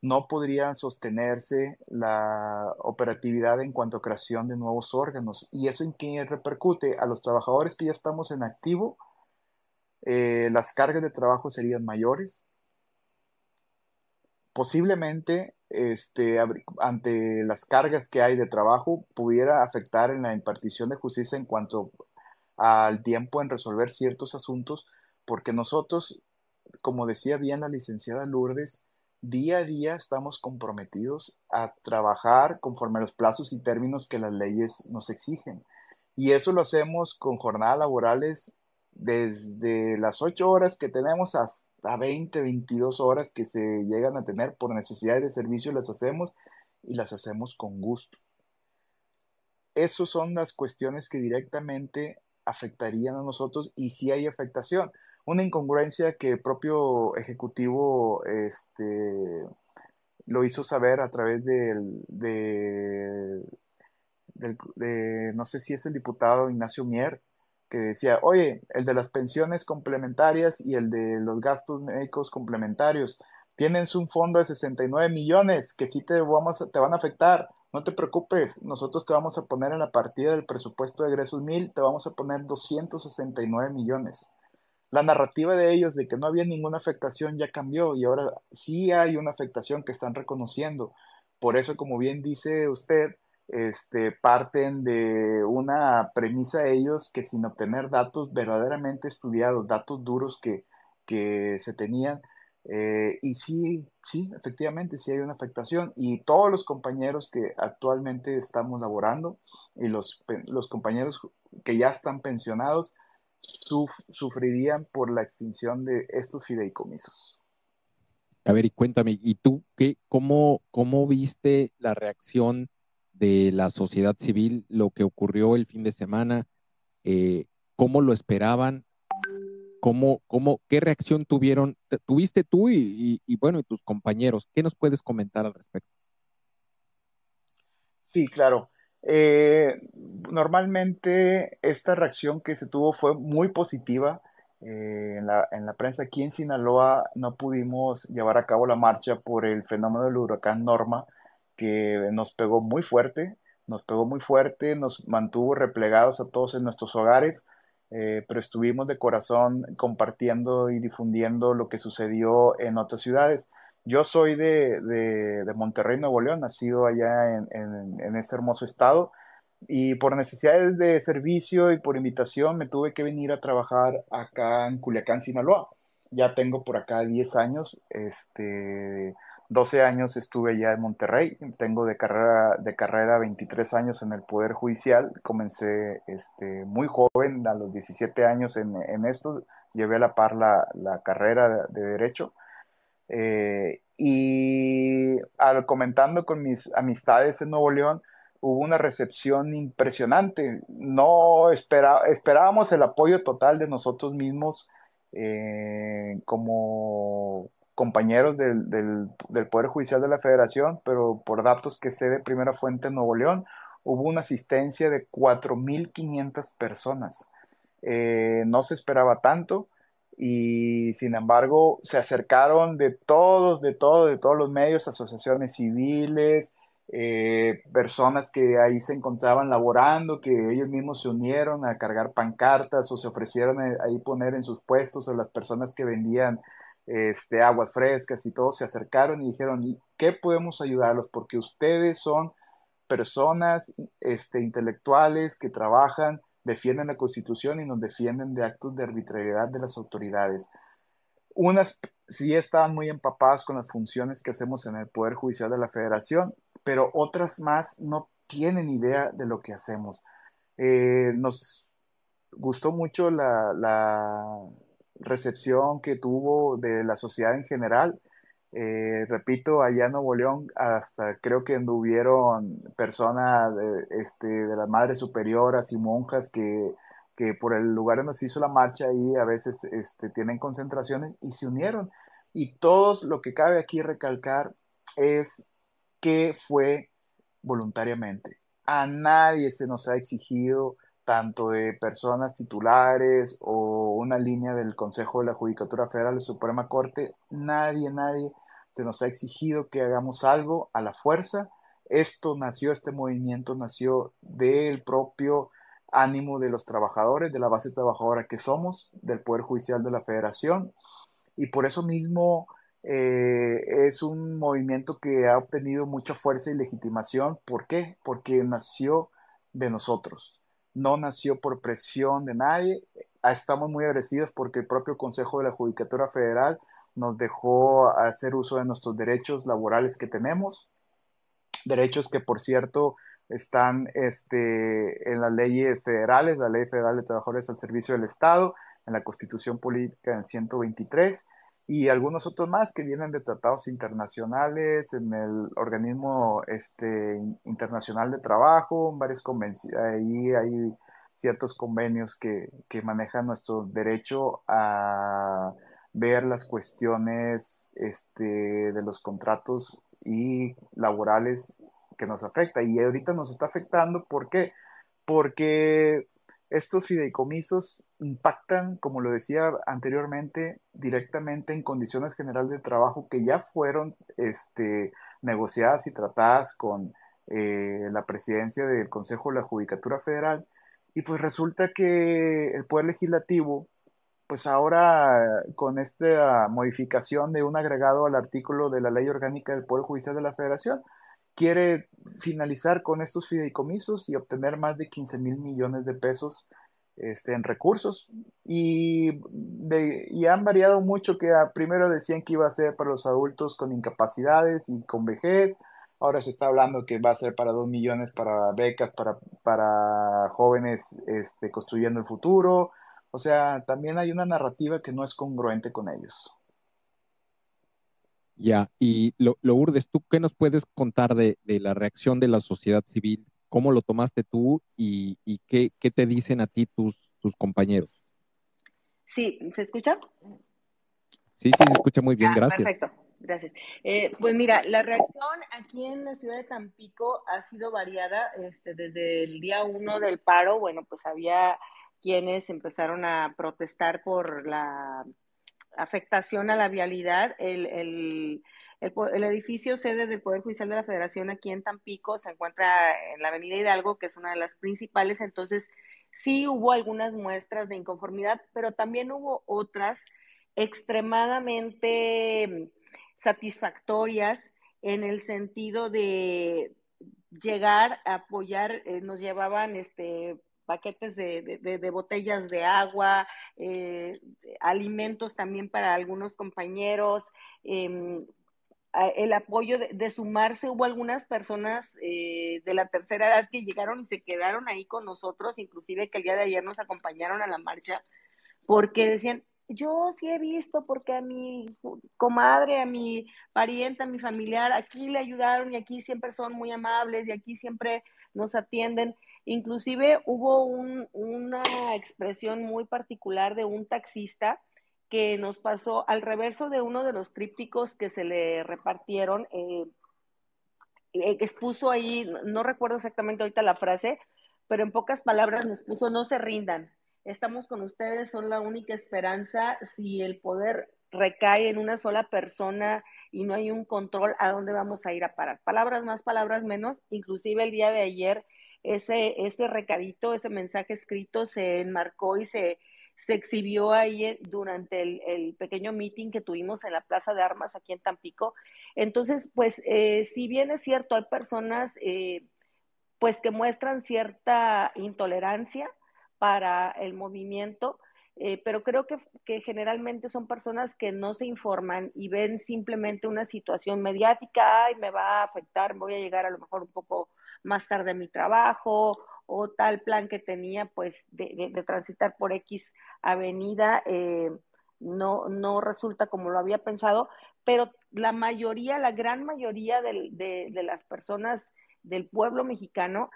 no podrían sostenerse la operatividad en cuanto a creación de nuevos órganos. ¿Y eso en qué repercute? A los trabajadores que ya estamos en activo, eh, las cargas de trabajo serían mayores. Posiblemente, este, ante las cargas que hay de trabajo, pudiera afectar en la impartición de justicia en cuanto al tiempo en resolver ciertos asuntos, porque nosotros, como decía bien la licenciada Lourdes, día a día estamos comprometidos a trabajar conforme a los plazos y términos que las leyes nos exigen. Y eso lo hacemos con jornadas laborales desde las 8 horas que tenemos hasta 20, 22 horas que se llegan a tener por necesidad de servicio, las hacemos y las hacemos con gusto. Esas son las cuestiones que directamente afectarían a nosotros y si hay afectación. Una incongruencia que el propio ejecutivo este, lo hizo saber a través del, de, no sé si es el diputado Ignacio Mier, que decía, oye, el de las pensiones complementarias y el de los gastos médicos complementarios, tienen un fondo de 69 millones que sí te, vamos te van a afectar. No te preocupes, nosotros te vamos a poner en la partida del presupuesto de egresos mil, te vamos a poner 269 millones. La narrativa de ellos de que no había ninguna afectación ya cambió y ahora sí hay una afectación que están reconociendo. Por eso, como bien dice usted, este, parten de una premisa ellos que sin obtener datos verdaderamente estudiados, datos duros que, que se tenían, eh, y sí, sí, efectivamente, sí hay una afectación. Y todos los compañeros que actualmente estamos laborando y los, los compañeros que ya están pensionados sufrirían por la extinción de estos fideicomisos. A ver, y cuéntame, ¿y tú qué, cómo, cómo viste la reacción de la sociedad civil, lo que ocurrió el fin de semana? Eh, ¿Cómo lo esperaban? ¿Cómo, cómo, ¿Qué reacción tuvieron, tuviste tú y, bueno, y tus compañeros? ¿Qué nos puedes comentar al respecto? Sí, claro. Eh, normalmente esta reacción que se tuvo fue muy positiva. Eh, en, la, en, la, prensa aquí en Sinaloa no pudimos llevar a cabo la marcha por el fenómeno del huracán Norma, que nos pegó muy fuerte, nos pegó muy fuerte, nos mantuvo replegados a todos en nuestros hogares. Eh, pero estuvimos de corazón compartiendo y difundiendo lo que sucedió en otras ciudades. Yo soy de, de, Monterrey, Nuevo León, nacido allá en, en, ese hermoso estado, y por necesidades de servicio y por invitación me tuve que venir a trabajar acá en Culiacán, Sinaloa. Ya tengo por acá 10 años, este, 12 años estuve ya en Monterrey, tengo de carrera, de carrera 23 años en el Poder Judicial, comencé este, muy joven, a los 17 años en, esto, llevé a la par la, la carrera de, Derecho. Eh, y al comentando con mis amistades en Nuevo León, hubo una recepción impresionante. No esperábamos el apoyo total de nosotros mismos eh, como compañeros del, del, Poder Judicial de la Federación, pero por datos que sé de primera fuente en Nuevo León, hubo una asistencia de 4.500 personas. Eh, no se esperaba tanto y sin embargo se acercaron de todos, de todos, de todos los medios, asociaciones civiles, eh, personas que ahí se encontraban laborando, que ellos mismos se unieron a cargar pancartas o se ofrecieron ahí poner en sus puestos o las personas que vendían este, aguas frescas y todos se acercaron y dijeron, ¿qué podemos ayudarlos? Porque ustedes son personas este, intelectuales que trabajan, defienden la Constitución y nos defienden de actos de arbitrariedad de las autoridades. Unas sí estaban muy empapadas con las funciones que hacemos en el Poder Judicial de la Federación, pero otras más no tienen idea de lo que hacemos. Eh, nos gustó mucho la, recepción que tuvo de la sociedad en general. Eh, repito, allá en Nuevo León hasta creo que anduvieron personas de, este, de las madres superioras y monjas que, que, por el lugar donde se hizo la marcha ahí a veces este, tienen concentraciones y se unieron. Y todos lo que cabe aquí recalcar es que fue voluntariamente. A nadie se nos ha exigido tanto de personas titulares o una línea del Consejo de la Judicatura Federal de Suprema Corte, nadie, nadie se nos ha exigido que hagamos algo a la fuerza. Esto nació, este movimiento nació del propio ánimo de los trabajadores, de la base trabajadora que somos, del Poder Judicial de la Federación, y por eso mismo eh, es un movimiento que ha obtenido mucha fuerza y legitimación. ¿Por qué? Porque nació de nosotros no nació por presión de nadie. Estamos muy agradecidos porque el propio Consejo de la Judicatura Federal nos dejó hacer uso de nuestros derechos laborales que tenemos, derechos que por cierto están este, en las leyes federales, la Ley Federal de Trabajadores al Servicio del Estado, en la Constitución Política en 123, y algunos otros más que vienen de tratados internacionales, en el organismo este, internacional de trabajo, varias ahí hay ciertos convenios que, que manejan nuestro derecho a ver las cuestiones este, de los contratos y laborales que nos afecta. Y ahorita nos está afectando, ¿por qué? Porque estos fideicomisos impactan, como lo decía anteriormente, directamente en condiciones generales de trabajo que ya fueron este, negociadas y tratadas con eh, la presidencia del Consejo de la Judicatura Federal. Y pues resulta que el Poder Legislativo, pues ahora con esta modificación de un agregado al artículo de la Ley Orgánica del Poder Judicial de la Federación, quiere finalizar con estos fideicomisos y obtener más de 15 mil millones de pesos este, en recursos y, han variado mucho que primero decían que iba a ser para los adultos con incapacidades y con vejez, ahora se está hablando que va a ser para 2 millones para becas para, para jóvenes este, construyendo el futuro, o sea, también hay una narrativa que no es congruente con ellos. Ya, y lo, Lourdes, ¿tú qué nos puedes contar de, la reacción de la sociedad civil? ¿Cómo lo tomaste tú y, qué, te dicen a ti tus, tus compañeros? Sí, ¿se escucha? Sí, sí, se escucha muy bien, ah, gracias. Perfecto, gracias. Eh, pues mira, la reacción aquí en la ciudad de Tampico ha sido variada este, desde el día uno del paro. Bueno, pues había quienes empezaron a protestar por la afectación a la vialidad. El, el, el, edificio sede del Poder Judicial de la Federación aquí en Tampico se encuentra en la Avenida Hidalgo, que es una de las principales. Entonces, sí hubo algunas muestras de inconformidad, pero también hubo otras extremadamente satisfactorias en el sentido de llegar a apoyar, eh, nos llevaban este paquetes de, botellas de agua, eh, alimentos también para algunos compañeros, em, el apoyo de, sumarse. Hubo algunas personas eh, de la tercera edad que llegaron y se quedaron ahí con nosotros, inclusive que el día de ayer nos acompañaron a la marcha, porque decían, yo sí he visto porque a mi comadre, a mi pariente, a mi familiar, aquí le ayudaron y aquí siempre son muy amables y aquí siempre nos atienden. Inclusive hubo una expresión muy particular de un taxista que nos pasó al reverso de uno de los trípticos que se le repartieron. Eh, eh, expuso ahí, no recuerdo exactamente ahorita la frase, pero en pocas palabras nos puso no se rindan. Estamos con ustedes, son la única esperanza. Si el poder recae en una sola persona y no hay un control, ¿a dónde vamos a ir a parar? Palabras más, palabras menos. Inclusive el día de ayer ese, ese recadito, ese mensaje escrito se enmarcó y se, se exhibió ahí durante el, pequeño meeting que tuvimos en la Plaza de Armas aquí en Tampico. Entonces, pues, eh, si bien es cierto, hay personas eh, pues que muestran cierta intolerancia para el movimiento, eh, pero creo que, que, generalmente son personas que no se informan y ven simplemente una situación mediática, ay, me va a afectar, voy a llegar a lo mejor un poco más tarde mi trabajo o tal plan que tenía pues de, transitar por X avenida eh, no, no resulta como lo había pensado, pero la mayoría, la gran mayoría de, las personas del pueblo mexicano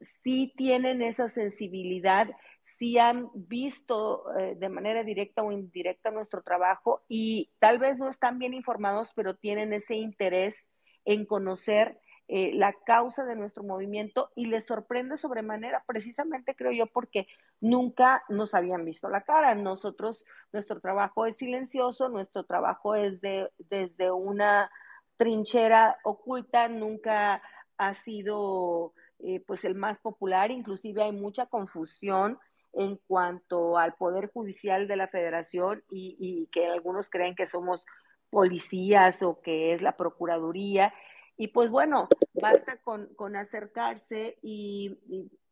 sí tienen esa sensibilidad, sí han visto eh, de manera directa o indirecta nuestro trabajo y tal vez no están bien informados, pero tienen ese interés en conocer eh, la causa de nuestro movimiento y les sorprende sobremanera, precisamente creo yo, porque nunca nos habían visto la cara. Nosotros, nuestro trabajo es silencioso, nuestro trabajo es de, desde una trinchera oculta, nunca ha sido eh, pues el más popular, inclusive hay mucha confusión en cuanto al Poder Judicial de la Federación y, y que algunos creen que somos policías o que es la Procuraduría y pues bueno, basta con, acercarse y,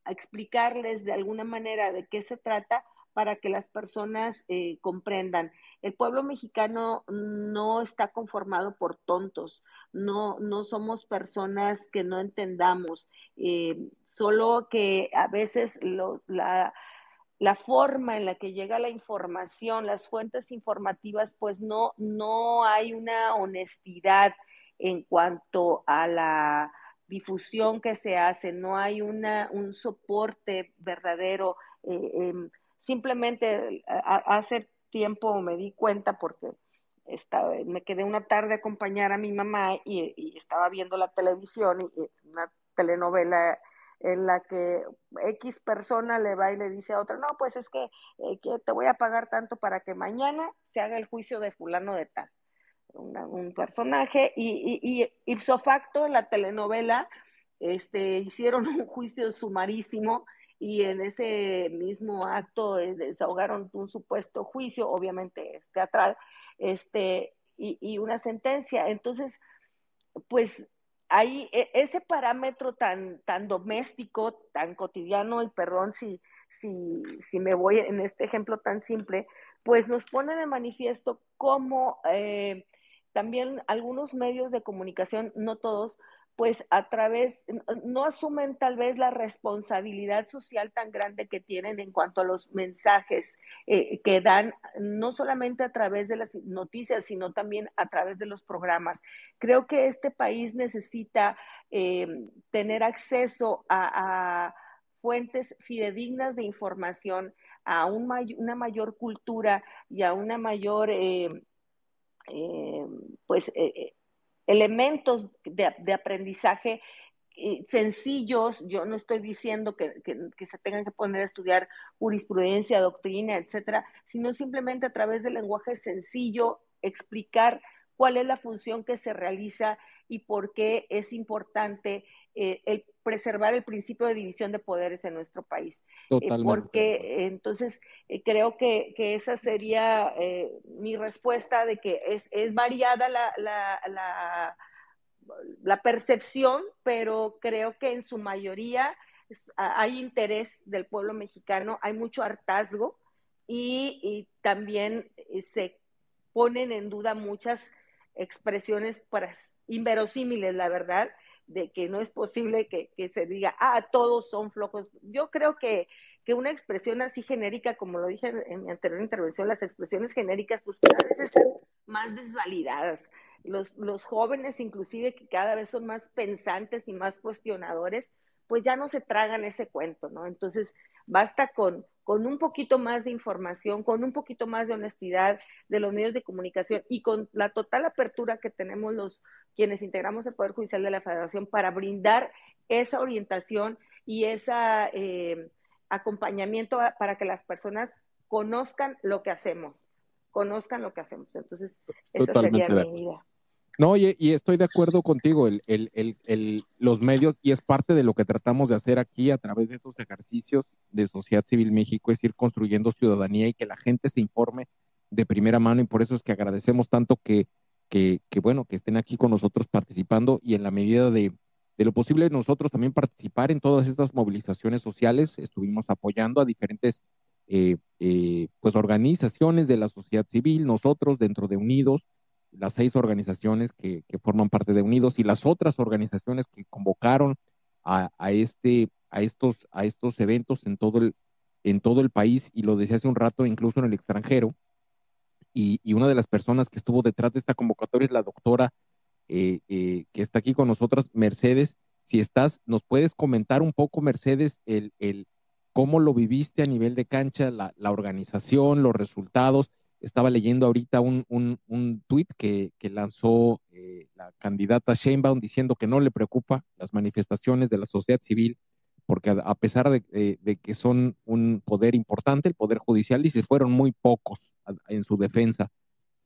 explicarles de alguna manera de qué se trata para que las personas eh, comprendan. El pueblo mexicano no está conformado por tontos, no, no somos personas que no entendamos, eh, solo que a veces la, la forma en la que llega la información, las fuentes informativas, pues no, no hay una honestidad en cuanto a la difusión que se hace, no hay una, un soporte verdadero. Eh, em, simplemente hace tiempo me di cuenta porque estaba, me quedé una tarde a acompañar a mi mamá y, estaba viendo la televisión, y, una telenovela en la que X persona le va y le dice a otra, no, pues es que, eh, que te voy a pagar tanto para que mañana se haga el juicio de fulano de tal. Un personaje y, y, y, ipso facto la telenovela este, hicieron *laughs* un juicio sumarísimo y en ese mismo acto eh, desahogaron un supuesto juicio, obviamente teatral, este, y, y una sentencia. Entonces, pues ahí e, ese parámetro tan, tan doméstico, tan cotidiano, y perdón si, si, si me voy en este ejemplo tan simple, pues nos pone de manifiesto cómo eh, también algunos medios de comunicación, no todos, pues a través, no asumen tal vez la responsabilidad social tan grande que tienen en cuanto a los mensajes eh, que dan, no solamente a través de las noticias, sino también a través de los programas. Creo que este país necesita eh, tener acceso a, fuentes fidedignas de información, a una mayor cultura y a una mayor, eh, pues, elementos de, aprendizaje eh, sencillos, yo no estoy diciendo que, se tengan que poner a estudiar jurisprudencia, doctrina, etcétera, sino simplemente a través del lenguaje sencillo explicar cuál es la función que se realiza y por qué es importante eh, el preservar el principio de división de poderes en nuestro país. Eh, porque entonces creo que, esa sería mi respuesta de que es, variada la, la, la, percepción, pero creo que en su mayoría hay interés del pueblo mexicano, hay mucho hartazgo y, y también se ponen en duda muchas expresiones para, inverosímiles, la verdad, de que no es posible que, se diga, ah, todos son flojos. Yo creo que, que, una expresión así genérica, como lo dije en mi anterior intervención, las expresiones genéricas, pues cada vez están más desvalidadas. Los, los jóvenes, inclusive, que cada vez son más pensantes y más cuestionadores, pues ya no se tragan ese cuento, ¿no? Entonces, basta con, con un poquito más de información, con un poquito más de honestidad de los medios de comunicación y con la total apertura que tenemos los quienes integramos el Poder Judicial de la Federación para brindar esa orientación y ese eh, acompañamiento para que las personas conozcan lo que hacemos, conozcan lo que hacemos. Entonces, esa sería mi idea. No, y, y, estoy de acuerdo contigo, el, el, el, los medios, y es parte de lo que tratamos de hacer aquí a través de estos ejercicios de Sociedad Civil México, es ir construyendo ciudadanía y que la gente se informe de primera mano, y por eso es que agradecemos tanto que, que, bueno, que estén aquí con nosotros participando y en la medida de, de lo posible nosotros también participar en todas estas movilizaciones sociales, estuvimos apoyando a diferentes eh, eh, pues organizaciones de la sociedad civil, nosotros dentro de Unidos, las seis organizaciones que, forman parte de Unidos y las otras organizaciones que convocaron a, este, a, estos, a estos eventos en todo, el, en todo el país y lo decía hace un rato, incluso en el extranjero. Y, una de las personas que estuvo detrás de esta convocatoria es la doctora eh, eh, que está aquí con nosotros, Mercedes. Si estás, nos puedes comentar un poco, Mercedes, el, el cómo lo viviste a nivel de cancha, la, la organización, los resultados estaba leyendo ahorita un, un, un tuit que, lanzó eh, la candidata Sheinbaum diciendo que no le preocupa las manifestaciones de la sociedad civil, porque a, pesar de, que son un poder importante, el Poder Judicial dice fueron muy pocos en su defensa.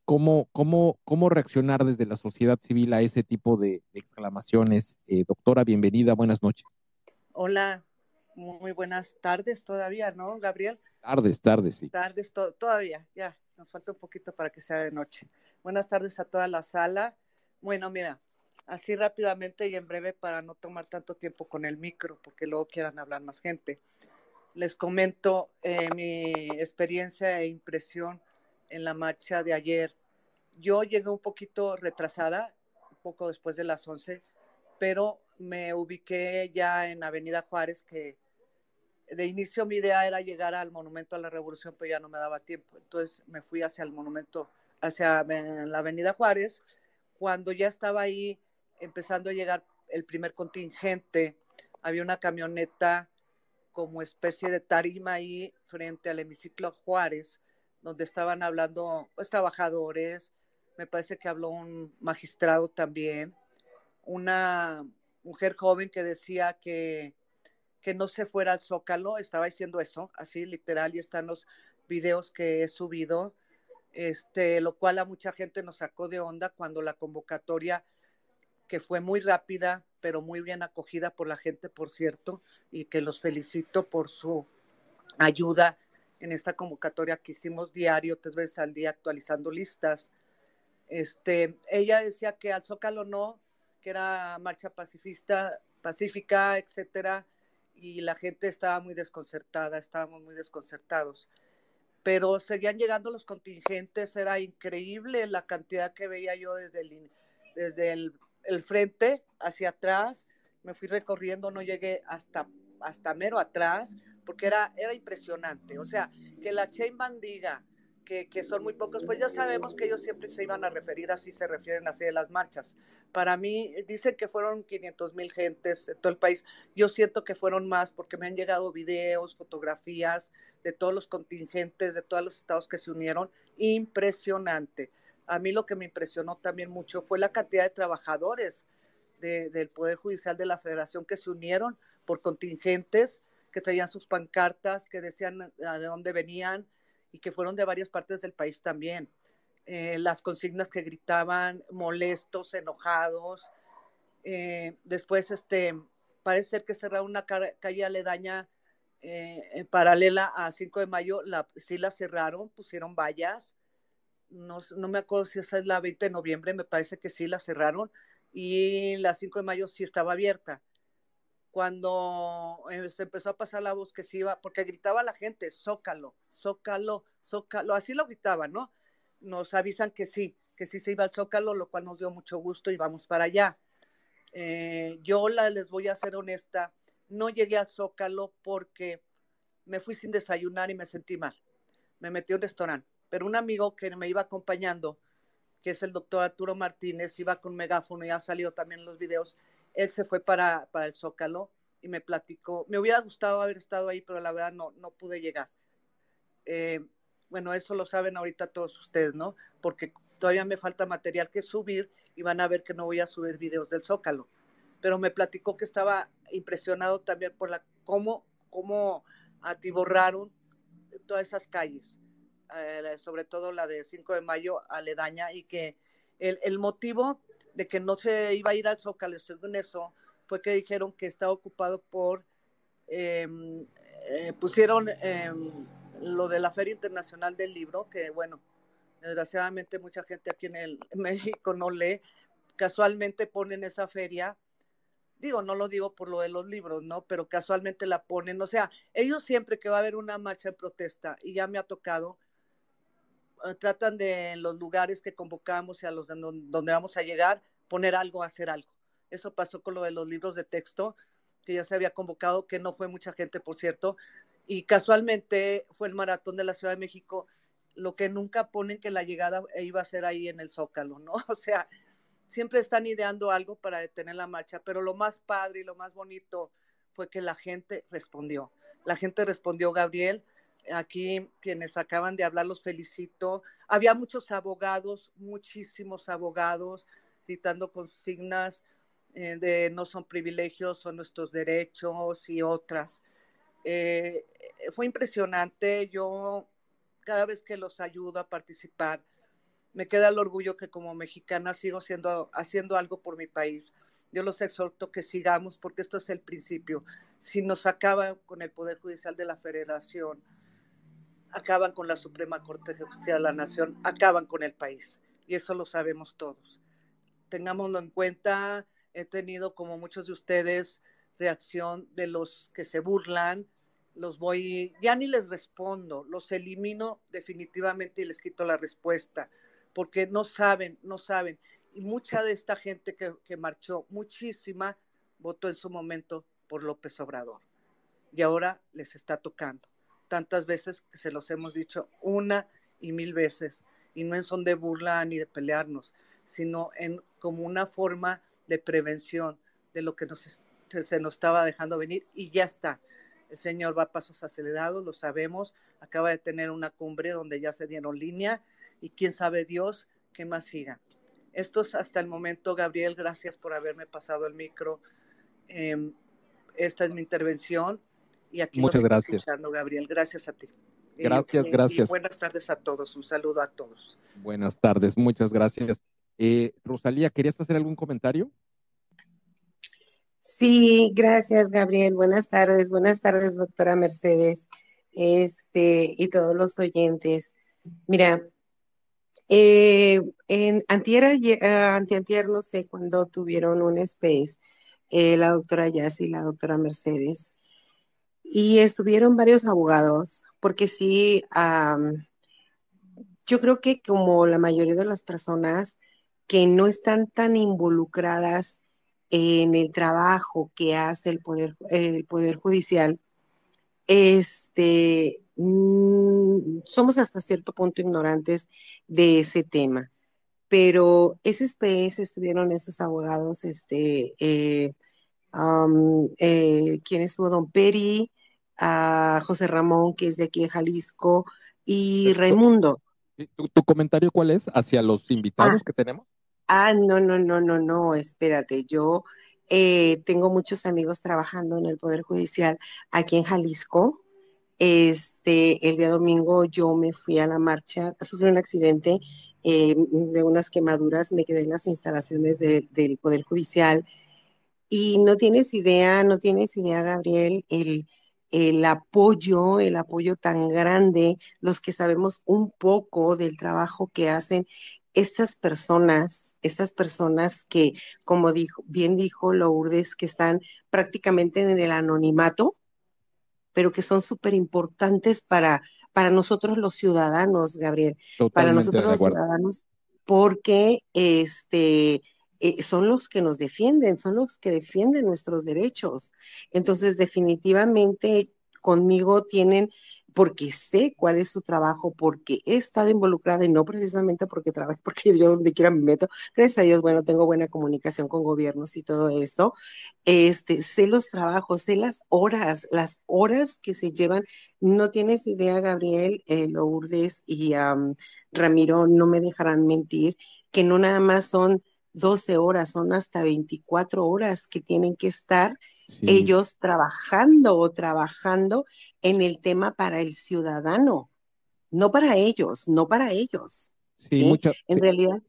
¿Cómo, cómo, cómo reaccionar desde la sociedad civil a ese tipo de, exclamaciones? Eh, doctora, bienvenida, buenas noches. Hola, muy buenas tardes todavía, ¿no, Gabriel? Tardes, tardes, sí. Tardes todavía, ya, nos falta un poquito para que sea de noche. Buenas tardes a toda la sala. Bueno, mira, así rápidamente y en breve para no tomar tanto tiempo con el micro, porque luego quieran hablar más gente. Les comento eh, mi experiencia e impresión en la marcha de ayer. Yo llegué un poquito retrasada, poco después de las 11, pero me ubiqué ya en Avenida Juárez, que de inicio mi idea era llegar al Monumento a la Revolución, pero ya no me daba tiempo. Entonces me fui hacia el monumento, hacia la Avenida Juárez. Cuando ya estaba ahí empezando a llegar el primer contingente, había una camioneta como especie de tarima ahí frente al hemiciclo Juárez, donde estaban hablando pues, trabajadores, me parece que habló un magistrado también, una mujer joven que decía que que no se fuera al Zócalo, estaba diciendo eso, así literal, y están los videos que he subido, este, lo cual a mucha gente nos sacó de onda cuando la convocatoria, que fue muy rápida, pero muy bien acogida por la gente, por cierto, y que los felicito por su ayuda en esta convocatoria que hicimos diario, tres veces al día, actualizando listas. Este, ella decía que al Zócalo no, que era marcha pacifista, pacífica, etcétera, y la gente estaba muy desconcertada, estábamos muy desconcertados. Pero seguían llegando los contingentes, era increíble la cantidad que veía yo desde el, desde el, el frente hacia atrás. Me fui recorriendo, no llegué hasta, hasta mero atrás, porque era, era impresionante. O sea, que la Chain Bandiga, que, son muy pocos, pues ya sabemos que ellos siempre se iban a referir así, se refieren así de las marchas. Para mí, dicen que fueron 500 mil gentes en todo el país. Yo siento que fueron más porque me han llegado videos, fotografías de todos los contingentes, de todos los estados que se unieron. Impresionante. A mí lo que me impresionó también mucho fue la cantidad de trabajadores de, del Poder Judicial de la Federación que se unieron por contingentes, que traían sus pancartas, que decían de dónde venían, y que fueron de varias partes del país también. Eh, las consignas que gritaban molestos, enojados. Eh, después, este, parece ser que cerraron una calle aledaña eh, paralela a 5 de mayo, la, sí la cerraron, pusieron vallas. No, no, me acuerdo si esa es la 20 de noviembre, me parece que sí la cerraron. Y la 5 de mayo sí estaba abierta cuando eh, se empezó a pasar la voz que se iba, porque gritaba la gente, zócalo, zócalo, zócalo, así lo gritaban, ¿no? Nos avisan que sí, que sí se iba al zócalo, lo cual nos dio mucho gusto y vamos para allá. Eh, yo la, les voy a ser honesta, no llegué al zócalo porque me fui sin desayunar y me sentí mal. Me metí a un restaurante, pero un amigo que me iba acompañando, que es el doctor Arturo Martínez, iba con megáfono y ha salido también en los videos, él se fue para, para el Zócalo y me platicó. Me hubiera gustado haber estado ahí, pero la verdad no, no pude llegar. Eh, bueno, eso lo saben ahorita todos ustedes, ¿no? Porque todavía me falta material que subir y van a ver que no voy a subir videos del Zócalo. Pero me platicó que estaba impresionado también por la cómo, cómo atiborraron todas esas calles, eh, sobre todo la de 5 de mayo aledaña, y que el, el motivo de que no se iba a ir al Zócalo, según eso, fue que dijeron que estaba ocupado por, em, eh, pusieron em, lo de la Feria Internacional del Libro, que bueno, desgraciadamente mucha gente aquí en, el, México no lee, casualmente ponen esa feria, digo, no lo digo por lo de los libros, ¿no? Pero casualmente la ponen, o sea, ellos siempre que va a haber una marcha de protesta, y ya me ha tocado, eh, tratan de los lugares que convocamos y a los de donde vamos a llegar, poner algo, hacer algo. Eso pasó con lo de los libros de texto, que ya se había convocado, que no fue mucha gente, por cierto, y casualmente fue el maratón de la Ciudad de México, lo que nunca ponen que la llegada iba a ser ahí en el Zócalo, ¿no? *laughs* O sea, siempre están ideando algo para detener la marcha, pero lo más padre y lo más bonito fue que la gente respondió. La gente respondió, Gabriel, Aquí quienes acaban de hablar los felicito. Había muchos abogados, muchísimos abogados, gritando consignas eh, de no son privilegios, son nuestros derechos y otras. Eh, fue impresionante. Yo cada vez que los ayudo a participar, me queda el orgullo que como mexicana sigo siendo, haciendo algo por mi país. Yo los exhorto que sigamos porque esto es el principio. Si nos acaba con el Poder Judicial de la Federación, acaban con la Suprema Corte de Justicia de la Nación, acaban con el país. Y eso lo sabemos todos. Tengámoslo en cuenta. He tenido, como muchos de ustedes, reacción de los que se burlan. Los voy, ya ni les respondo, los elimino definitivamente y les quito la respuesta, porque no saben, no saben. Y mucha de esta gente que, que marchó, muchísima, votó en su momento por López Obrador y ahora les está tocando. Tantas veces que se los hemos dicho una y mil veces, y no en son de burla ni de pelearnos, sino en como una forma de prevención de lo que nos, se nos estaba dejando venir y ya está. El señor va a pasos acelerados, lo sabemos, acaba de tener una cumbre donde ya se dieron línea y quién sabe Dios qué más siga. Esto es hasta el momento, Gabriel, gracias por haberme pasado el micro. Em, esta es mi intervención y aquí Muchas gracias. escuchando, Gabriel. Gracias a ti. Gracias, Y- y- gracias. y buenas tardes a todos. Un saludo a todos. Buenas tardes, muchas gracias. Eh, Rosalía, ¿querías hacer algún comentario? Sí, gracias, Gabriel. Buenas tardes, buenas tardes, doctora Mercedes, este, y todos los oyentes. Mira, eh, en antier, ah, anteantier, no sé, cuando tuvieron un space, eh, la doctora Yas y la doctora Mercedes, y estuvieron varios abogados, porque sí, yo creo que como la mayoría de las personas que no están tan involucradas en el trabajo que hace el poder, el poder judicial, este, mm, somos hasta cierto punto ignorantes de ese tema. Pero ese SPS estuvieron esos abogados, este, eh, um, eh, ¿quién estuvo? Don Peri, a José Ramón, que es de aquí de Jalisco, y. Raimundo. ¿Tu, tu comentario cuál es hacia los invitados que tenemos? Ah, no, no, no, no, no, espérate, yo eh, tengo muchos amigos trabajando en el Poder Judicial aquí en Jalisco. Este, el día domingo yo me fui a la marcha, sufrí un accidente eh, de unas quemaduras, me quedé en las instalaciones de- del Poder Judicial y no tienes idea, no tienes idea, Gabriel, el, el apoyo, el apoyo tan grande, los que sabemos un poco del trabajo que hacen estas personas, estas personas que, como dijo, bien dijo Lourdes, que están prácticamente en el anonimato, pero que son súper importantes para, para nosotros los ciudadanos, Gabriel, para nosotros los ciudadanos, porque este, eh, son los que nos defienden, son los que defienden nuestros derechos. Entonces, definitivamente conmigo tienen, porque sé cuál es su trabajo, porque he estado involucrada y no precisamente porque trabajo, *laughs* porque yo donde quiera me meto. Gracias a Dios, bueno, tengo buena comunicación con gobiernos y todo esto. Este, sé los trabajos, sé las horas, las horas que se llevan. No tienes idea, Gabriel, eh, Lourdes y am, Ramiro, no me dejarán mentir, que no nada más son 12 horas, son hasta 24 horas que tienen que estar Sí, ellos trabajando o trabajando en el tema para el ciudadano, no para ellos, no para ellos. sí, ¿sí? mucha- En sí, realidad,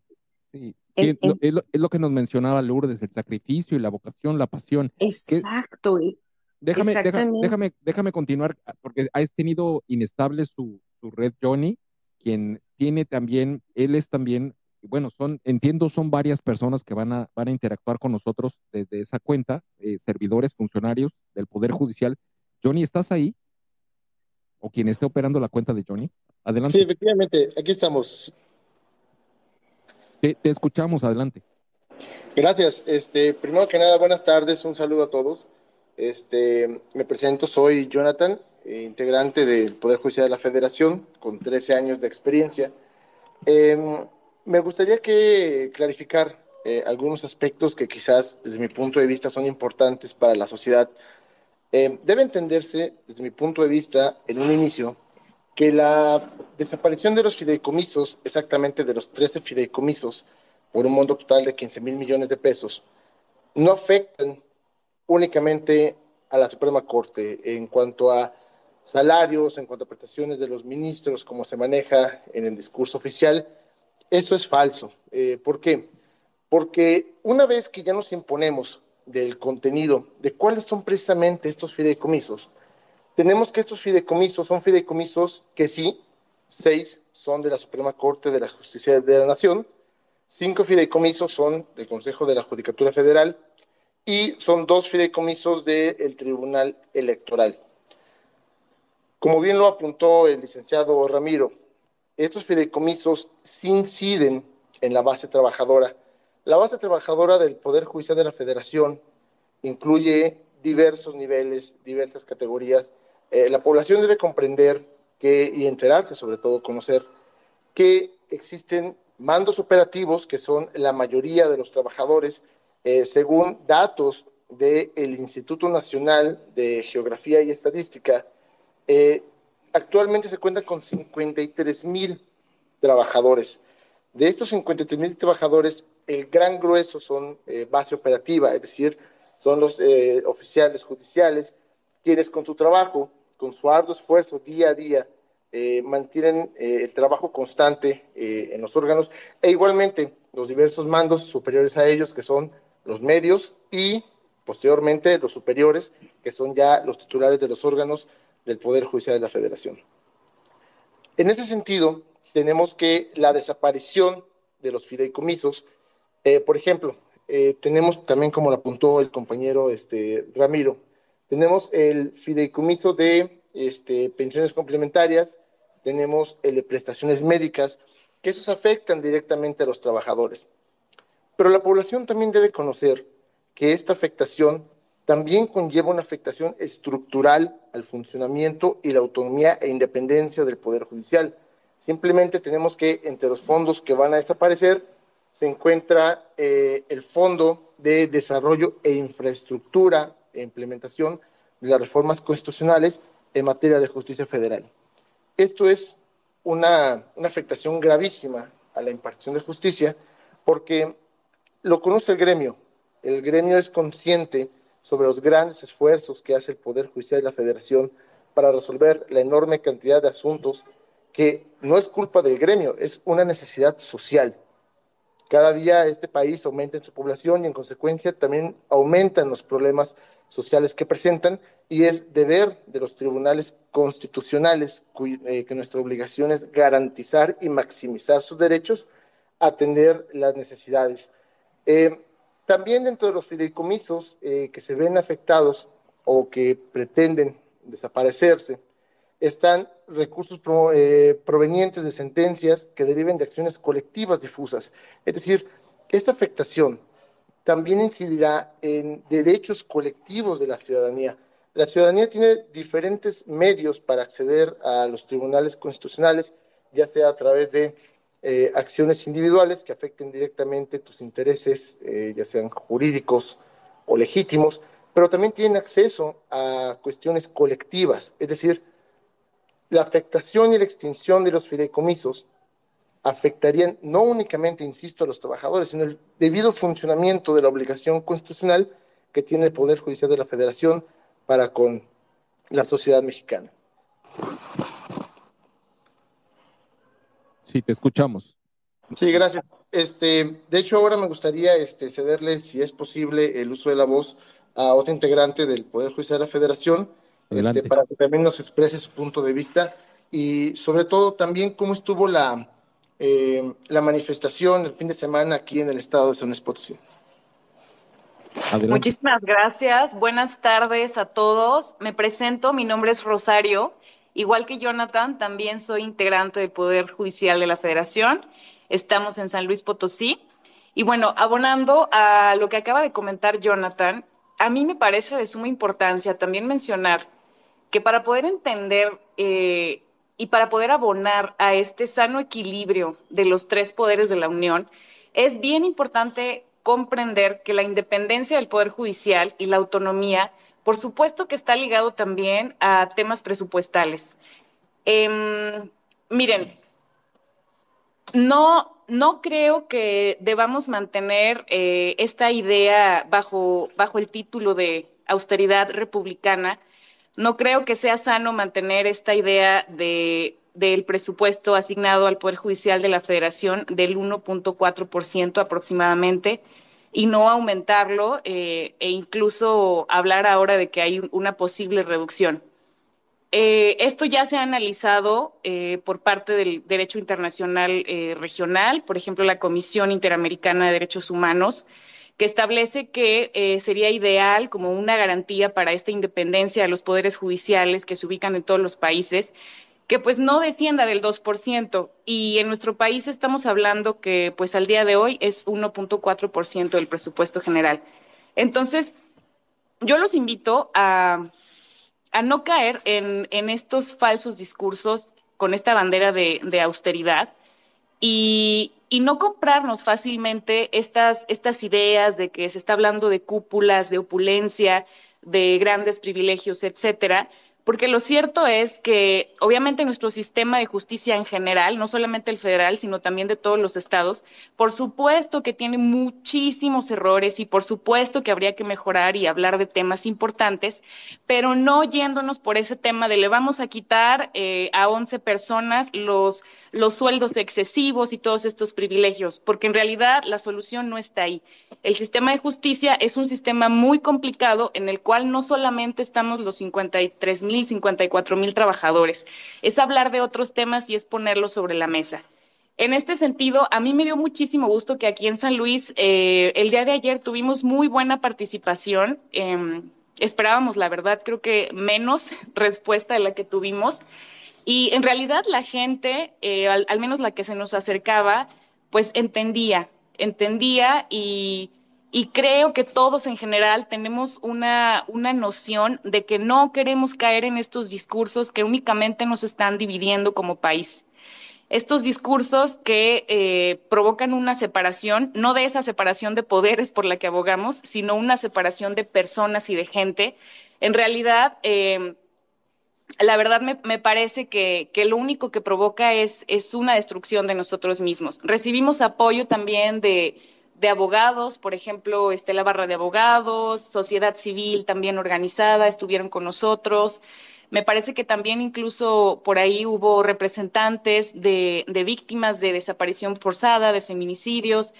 sí. en- es, lo, es lo- es lo que nos mencionaba Lourdes, el sacrificio y la vocación, la pasión. Que- exacto, eh, Déjame, Exactamente. déjame, déjame continuar, porque has tenido inestable su, su red Johnny, quien tiene también, él es también, bueno, son, entiendo, son varias personas que van a, van a interactuar con nosotros desde esa cuenta, eh, servidores, funcionarios del Poder Judicial. Johnny, ¿estás ahí? O quien esté operando la cuenta de Johnny. Adelante, Sí, efectivamente, aquí estamos. te, te escuchamos, adelante. Gracias. Este, primero que nada, buenas tardes, un saludo a todos. Este, me presento, soy Jonathan, eh, integrante del Poder Judicial de la Federación, con 13 años de experiencia. Eh, me gustaría que clarificar eh, algunos aspectos que quizás desde mi punto de vista son importantes para la sociedad. Eh, debe entenderse, desde mi punto de vista, en un inicio, que la desaparición de los fideicomisos, exactamente de los 13 fideicomisos, por un monto total de 15 mil millones de pesos, no afectan únicamente a la Suprema Corte en cuanto a salarios, en cuanto a prestaciones de los ministros, como se maneja en el discurso oficial. Eso es falso. Eh, ¿Por qué? Porque una vez que ya nos imponemos del contenido de cuáles son precisamente estos fideicomisos, tenemos que estos fideicomisos son fideicomisos que sí, seis son de la Suprema Corte de la Justicia de la Nación, cinco fideicomisos son del Consejo de la Judicatura Federal y son dos fideicomisos del Tribunal Electoral. Como bien lo apuntó el licenciado Ramiro, estos fideicomisos inciden en la base trabajadora. La base trabajadora del Poder Judicial de la Federación incluye diversos niveles, diversas categorías. Eh, la población debe comprender que, y enterarse, sobre todo conocer, que existen mandos operativos que son la mayoría de los trabajadores, eh, según datos del Instituto Nacional de Geografía y Estadística, eh, actualmente se cuenta con 53 mil trabajadores. De estos 53 mil trabajadores, el gran grueso son eh, base operativa, es decir, son los eh, oficiales judiciales, quienes con su trabajo, con su arduo esfuerzo día a día, eh, mantienen el trabajo constante en los órganos, e igualmente los diversos mandos superiores a ellos, que son los medios, y posteriormente los superiores, que son ya los titulares de los órganos del Poder Judicial de la Federación. En ese sentido, tenemos que la desaparición de los fideicomisos, eh, por ejemplo, eh, tenemos también, como lo apuntó el compañero este, Ramiro, tenemos el fideicomiso de este, pensiones complementarias, tenemos el de prestaciones médicas, que esos afectan directamente a los trabajadores. Pero la población también debe conocer que esta afectación también conlleva una afectación estructural al funcionamiento y la autonomía e independencia del Poder Judicial. Simplemente tenemos que entre los fondos que van a desaparecer se encuentra eh, el Fondo de Desarrollo e Infraestructura e Implementación de las Reformas Constitucionales en materia de justicia federal. Esto es una, una afectación gravísima a la impartición de justicia porque lo conoce el gremio. El gremio es consciente sobre los grandes esfuerzos que hace el Poder Judicial de la Federación para resolver la enorme cantidad de asuntos que no es culpa del gremio, es una necesidad social. Cada día este país aumenta en su población y en consecuencia también aumentan los problemas sociales que presentan y es deber de los tribunales constitucionales eh, que nuestra obligación es garantizar y maximizar sus derechos, atender las necesidades. Eh, también dentro de los fideicomisos eh, que se ven afectados o que pretenden desaparecerse, están recursos eh, provenientes de sentencias que deriven de acciones colectivas difusas. Es decir, esta afectación también incidirá en derechos colectivos de la ciudadanía. La ciudadanía tiene diferentes medios para acceder a los tribunales constitucionales, ya sea a través de eh, acciones individuales que afecten directamente tus intereses, eh, ya sean jurídicos o legítimos, pero también tienen acceso a cuestiones colectivas, es decir, la afectación y la extinción de los fideicomisos afectarían no únicamente, insisto, a los trabajadores, sino el debido funcionamiento de la obligación constitucional que tiene el Poder Judicial de la Federación para con la sociedad mexicana. Sí, te escuchamos. Sí, gracias. Este, de hecho, ahora me gustaría este, cederle, si es posible, el uso de la voz a otro integrante del Poder Judicial de la Federación, este, para que también nos exprese su punto de vista y sobre todo también cómo estuvo la, eh, la manifestación el fin de semana aquí en el estado de San Luis Potosí. Muchísimas gracias. Buenas tardes a todos. Me presento, mi nombre es Rosario. Igual que Jonathan, también soy integrante del Poder Judicial de la Federación. Estamos en San Luis Potosí. Y bueno, abonando a lo que acaba de comentar Jonathan, a mí me parece de suma importancia también mencionar que para poder entender eh, y para poder abonar a este sano equilibrio de los tres poderes de la Unión, es bien importante comprender que la independencia del Poder Judicial y la autonomía, por supuesto que está ligado también a temas presupuestales. Em, miren, no, no creo que debamos mantener eh, esta idea bajo, bajo el título de austeridad republicana, no creo que sea sano mantener esta idea de, del presupuesto asignado al Poder Judicial de la Federación del 1.4% aproximadamente y no aumentarlo eh, e incluso hablar ahora de que hay una posible reducción. Eh, esto ya se ha analizado eh, por parte del derecho internacional regional, por ejemplo, la Comisión Interamericana de Derechos Humanos, que establece que eh, sería ideal como una garantía para esta independencia de los poderes judiciales que se ubican en todos los países, que pues no descienda del 2%. Y en nuestro país estamos hablando que pues al día de hoy es 1.4% del presupuesto general. Entonces, yo los invito a, a no caer en, en, estos falsos discursos con esta bandera de, de austeridad y, y, no comprarnos fácilmente estas, estas ideas de que se está hablando de cúpulas, de opulencia, de grandes privilegios, etcétera, porque lo cierto es que obviamente nuestro sistema de justicia en general, no solamente el federal, sino también de todos los estados, por supuesto que tiene muchísimos errores y por supuesto que habría que mejorar y hablar de temas importantes, pero no yéndonos por ese tema de le vamos a quitar eh, a 11 personas los los sueldos excesivos y todos estos privilegios, porque en realidad la solución no está ahí. El sistema de justicia es un sistema muy complicado en el cual no solamente estamos los 53 mil, 54 mil trabajadores, es hablar de otros temas y es ponerlos sobre la mesa. En este sentido, a mí me dio muchísimo gusto que aquí en San Luis, eh, el día de ayer tuvimos muy buena participación. Eh, esperábamos, la verdad, creo que menos *laughs* respuesta de la que tuvimos. Y en realidad la gente, eh, al, menos la que se nos acercaba, pues entendía, entendía y, y creo que todos en general tenemos una, una noción de que no queremos caer en estos discursos que únicamente nos están dividiendo como país. Estos discursos que eh, provocan una separación, no de esa separación de poderes por la que abogamos, sino una separación de personas y de gente, en realidad eh, la verdad me, me parece que, que, lo único que provoca es, es, una destrucción de nosotros mismos. Recibimos apoyo también de, de abogados, por ejemplo, Estela Barra de Abogados, sociedad civil también organizada, estuvieron con nosotros. Me parece que también incluso por ahí hubo representantes de, de víctimas de desaparición forzada, de feminicidios.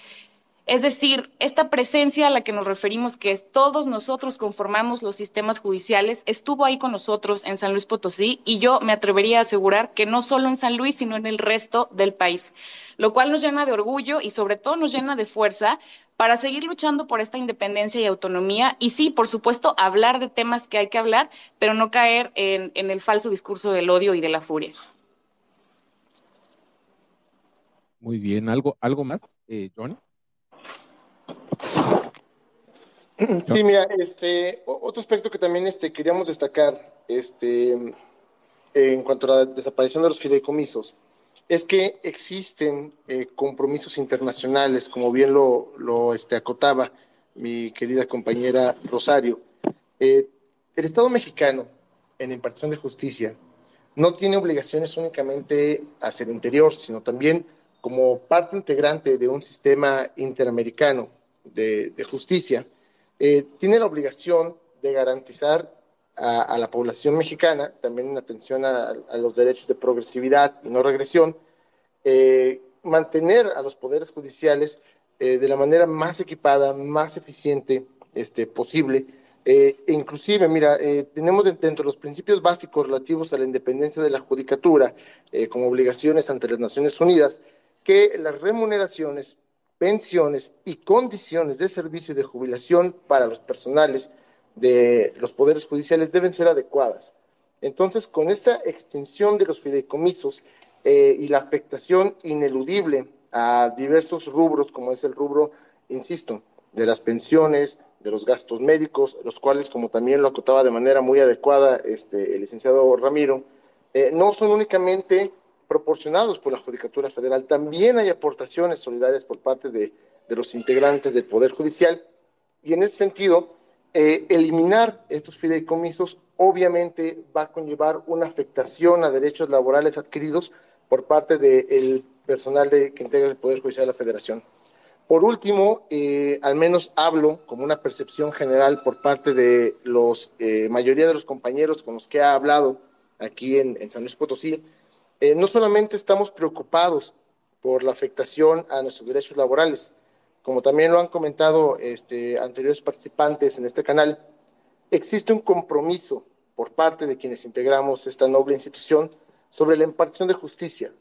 Es decir, esta presencia a la que nos referimos, que es todos nosotros conformamos los sistemas judiciales, estuvo ahí con nosotros en San Luis Potosí y yo me atrevería a asegurar que no solo en San Luis, sino en el resto del país, lo cual nos llena de orgullo y sobre todo nos llena de fuerza para seguir luchando por esta independencia y autonomía y sí, por supuesto, hablar de temas que hay que hablar, pero no caer en, el falso discurso del odio y de la furia. Muy bien, ¿algo, algo más, eh, Johnny? Sí, mira, este, otro aspecto que también este, queríamos destacar este, en cuanto a la desaparición de los fideicomisos es que existen eh, compromisos internacionales, como bien lo, lo este, acotaba mi querida compañera Rosario. Eh, el Estado mexicano, en impartición de justicia, no tiene obligaciones únicamente hacia el interior, sino también como parte integrante de un sistema interamericano de, justicia, eh, tiene la obligación de garantizar a, la población mexicana, también en atención a, los derechos de progresividad y no regresión, eh, mantener a los poderes judiciales eh, de la manera más equipada, más eficiente este, posible. Eh, inclusive, mira, tenemos dentro de los principios básicos relativos a la independencia de la judicatura como obligaciones ante las Naciones Unidas, que las remuneraciones pensiones y condiciones de servicio y de jubilación para los personales de los poderes judiciales deben ser adecuadas. Entonces, con esta extensión de los fideicomisos eh, y la afectación ineludible a diversos rubros, como es el rubro, insisto, de las pensiones, de los gastos médicos, los cuales, como también lo acotaba de manera muy adecuada este, el licenciado Ramiro, eh, no son únicamente proporcionados por la Judicatura Federal. También hay aportaciones solidarias por parte de, de los integrantes del Poder Judicial y en ese sentido, eh, eliminar estos fideicomisos obviamente va a conllevar una afectación a derechos laborales adquiridos por parte del personal de, que integra el Poder Judicial de la Federación. Por último, eh, al menos hablo como una percepción general por parte de la eh, mayoría de los compañeros con los que he hablado aquí en, en San Luis Potosí, eh, no solamente estamos preocupados por la afectación a nuestros derechos laborales, como también lo han comentado este, anteriores participantes en este canal, existe un compromiso por parte de quienes integramos esta noble institución sobre la impartición de justicia.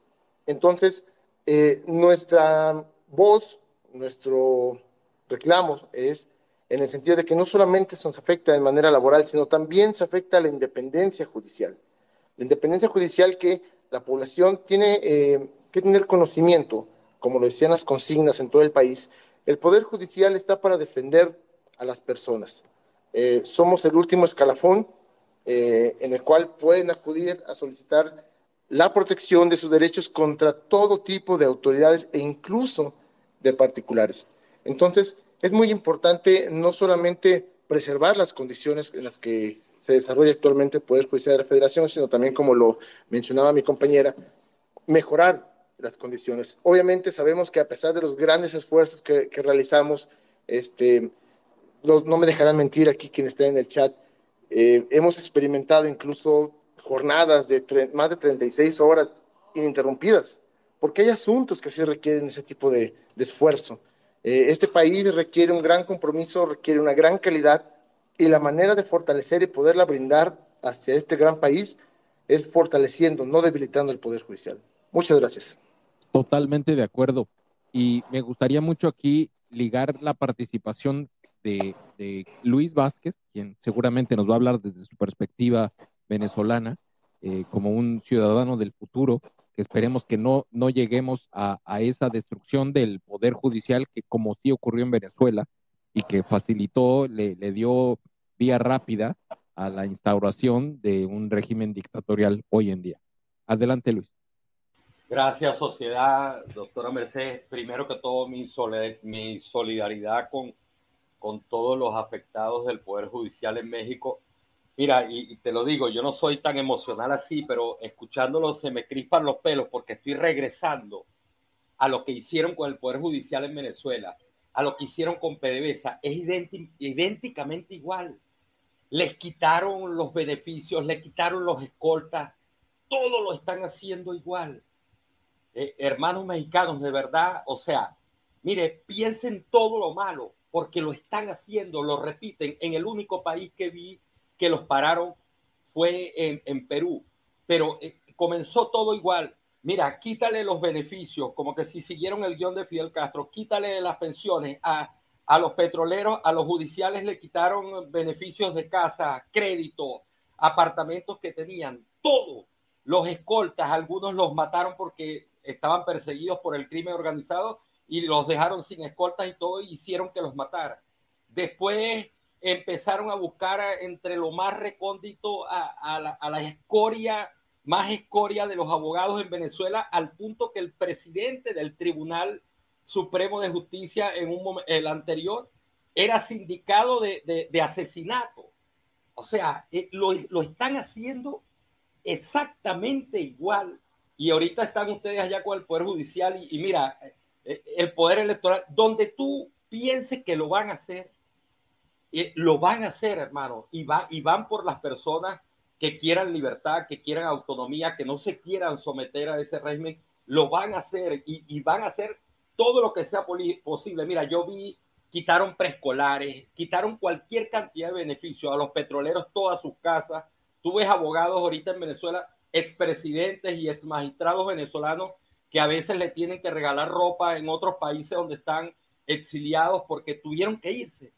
Entonces, eh, nuestra voz, nuestro reclamo es en el sentido de que no solamente se nos afecta de manera laboral, sino también se afecta a la independencia judicial. La independencia judicial que la población tiene eh, que tener conocimiento, como lo decían las consignas en todo el país, el Poder Judicial está para defender a las personas. eh, somos el último escalafón eh, en el cual pueden acudir a solicitar la protección de sus derechos contra todo tipo de autoridades e incluso de particulares. Entonces, es muy importante no solamente preservar las condiciones en las que se desarrolla actualmente el Poder Judicial de la Federación, sino también, como lo mencionaba mi compañera, mejorar las condiciones. Obviamente sabemos que a pesar de los grandes esfuerzos que, realizamos, este, no, me dejarán mentir aquí quienes estén en el chat, eh, hemos experimentado incluso jornadas de más de 36 horas ininterrumpidas, porque hay asuntos que sí requieren ese tipo de, esfuerzo. Eh, este país requiere un gran compromiso, requiere una gran calidad y la manera de fortalecer y poderla brindar hacia este gran país es fortaleciendo, no debilitando el Poder Judicial. Muchas gracias. Totalmente de acuerdo. Y me gustaría mucho aquí ligar la participación de, Luis Vázquez, quien seguramente nos va a hablar desde su perspectiva venezolana, eh, como un ciudadano del futuro, esperemos que no, no lleguemos a, esa destrucción del poder judicial que como sí ocurrió en Venezuela y que facilitó, le, dio vía rápida a la instauración de un régimen dictatorial hoy en día. Adelante, Luis. Gracias, sociedad. Doctora Mercedes, primero que todo, mi, solidaridad con, con todos los afectados del Poder Judicial en México. Mira, y, te lo digo, yo no soy tan emocional así, pero escuchándolo se me crispan los pelos porque estoy regresando a lo que hicieron con el Poder Judicial en Venezuela, a lo que hicieron con PDVSA. Es idénticamente igual. Les quitaron los beneficios, les quitaron los escoltas, todo lo están haciendo igual eh, hermanos mexicanos, de verdad, o sea, mire, piensen todo lo malo, porque lo están haciendo, lo repiten. En el único país que vi que los pararon fue en, Perú, pero eh, comenzó todo igual. Mira, quítale los beneficios, como que si siguieron el guion de Fidel Castro, quítale las pensiones a, a los petroleros, a los judiciales le quitaron beneficios de casa, crédito, apartamentos que tenían, todo. Los escoltas, algunos los mataron porque estaban perseguidos por el crimen organizado y los dejaron sin escoltas y todo y hicieron que los matara. Después empezaron a buscar entre lo más recóndito a, la, escoria, más escoria de los abogados en Venezuela, al punto que el presidente del Tribunal Supremo de Justicia en un el anterior era sindicado de, asesinato. O sea, eh, lo, lo están haciendo exactamente igual y ahorita están ustedes allá con el Poder Judicial y, mira, eh, el Poder Electoral, donde tú pienses que lo van a hacer, eh, lo van a hacer, hermano, y, va, y van por las personas que quieran libertad, que quieran autonomía, que no se quieran someter a ese régimen, lo van a hacer y, van a hacer todo lo que sea posible. Mira, yo vi, quitaron preescolares, quitaron cualquier cantidad de beneficios a los petroleros, todas sus casas. Tú ves abogados ahorita en Venezuela expresidentes y exmagistrados venezolanos que a veces le tienen que regalar ropa en otros países donde están exiliados porque tuvieron que irse.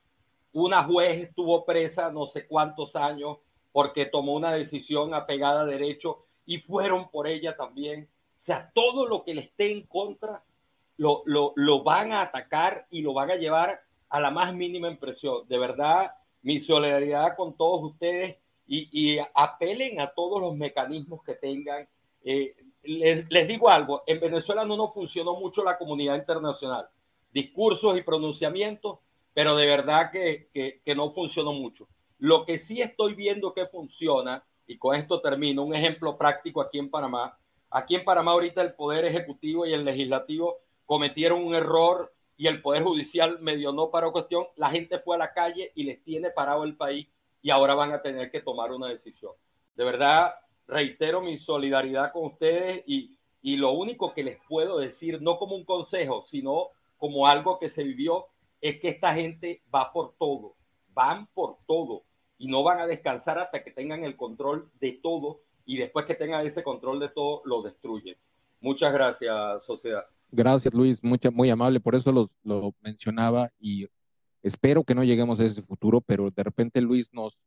Una juez estuvo presa no sé cuántos años porque tomó una decisión apegada a derecho y fueron por ella también. O sea, todo lo que le esté en contra lo, lo, lo van a atacar y lo van a llevar a la más mínima impresión. De verdad, mi solidaridad con todos ustedes y, apelen a todos los mecanismos que tengan. Eh, les, digo algo, en Venezuela no nos funcionó mucho la comunidad internacional, discursos y pronunciamientos, pero de verdad que, que, no funcionó mucho. Lo que sí estoy viendo que funciona, y con esto termino, un ejemplo práctico aquí en Panamá. Aquí en Panamá ahorita el Poder Ejecutivo y el Legislativo cometieron un error y el Poder Judicial medio no paró cuestión. La gente fue a la calle y les tiene parado el país y ahora van a tener que tomar una decisión. De verdad, reitero mi solidaridad con ustedes y, lo único que les puedo decir, no como un consejo, sino como algo que se vivió, es que esta gente va por todo, van por todo y no van a descansar hasta que tengan el control de todo y después que tengan ese control de todo, lo destruyen. Muchas gracias, sociedad. Gracias, Luis, mucha, muy amable, por eso lo, lo mencionaba y Espero que no lleguemos a ese futuro, pero de repente Luis nos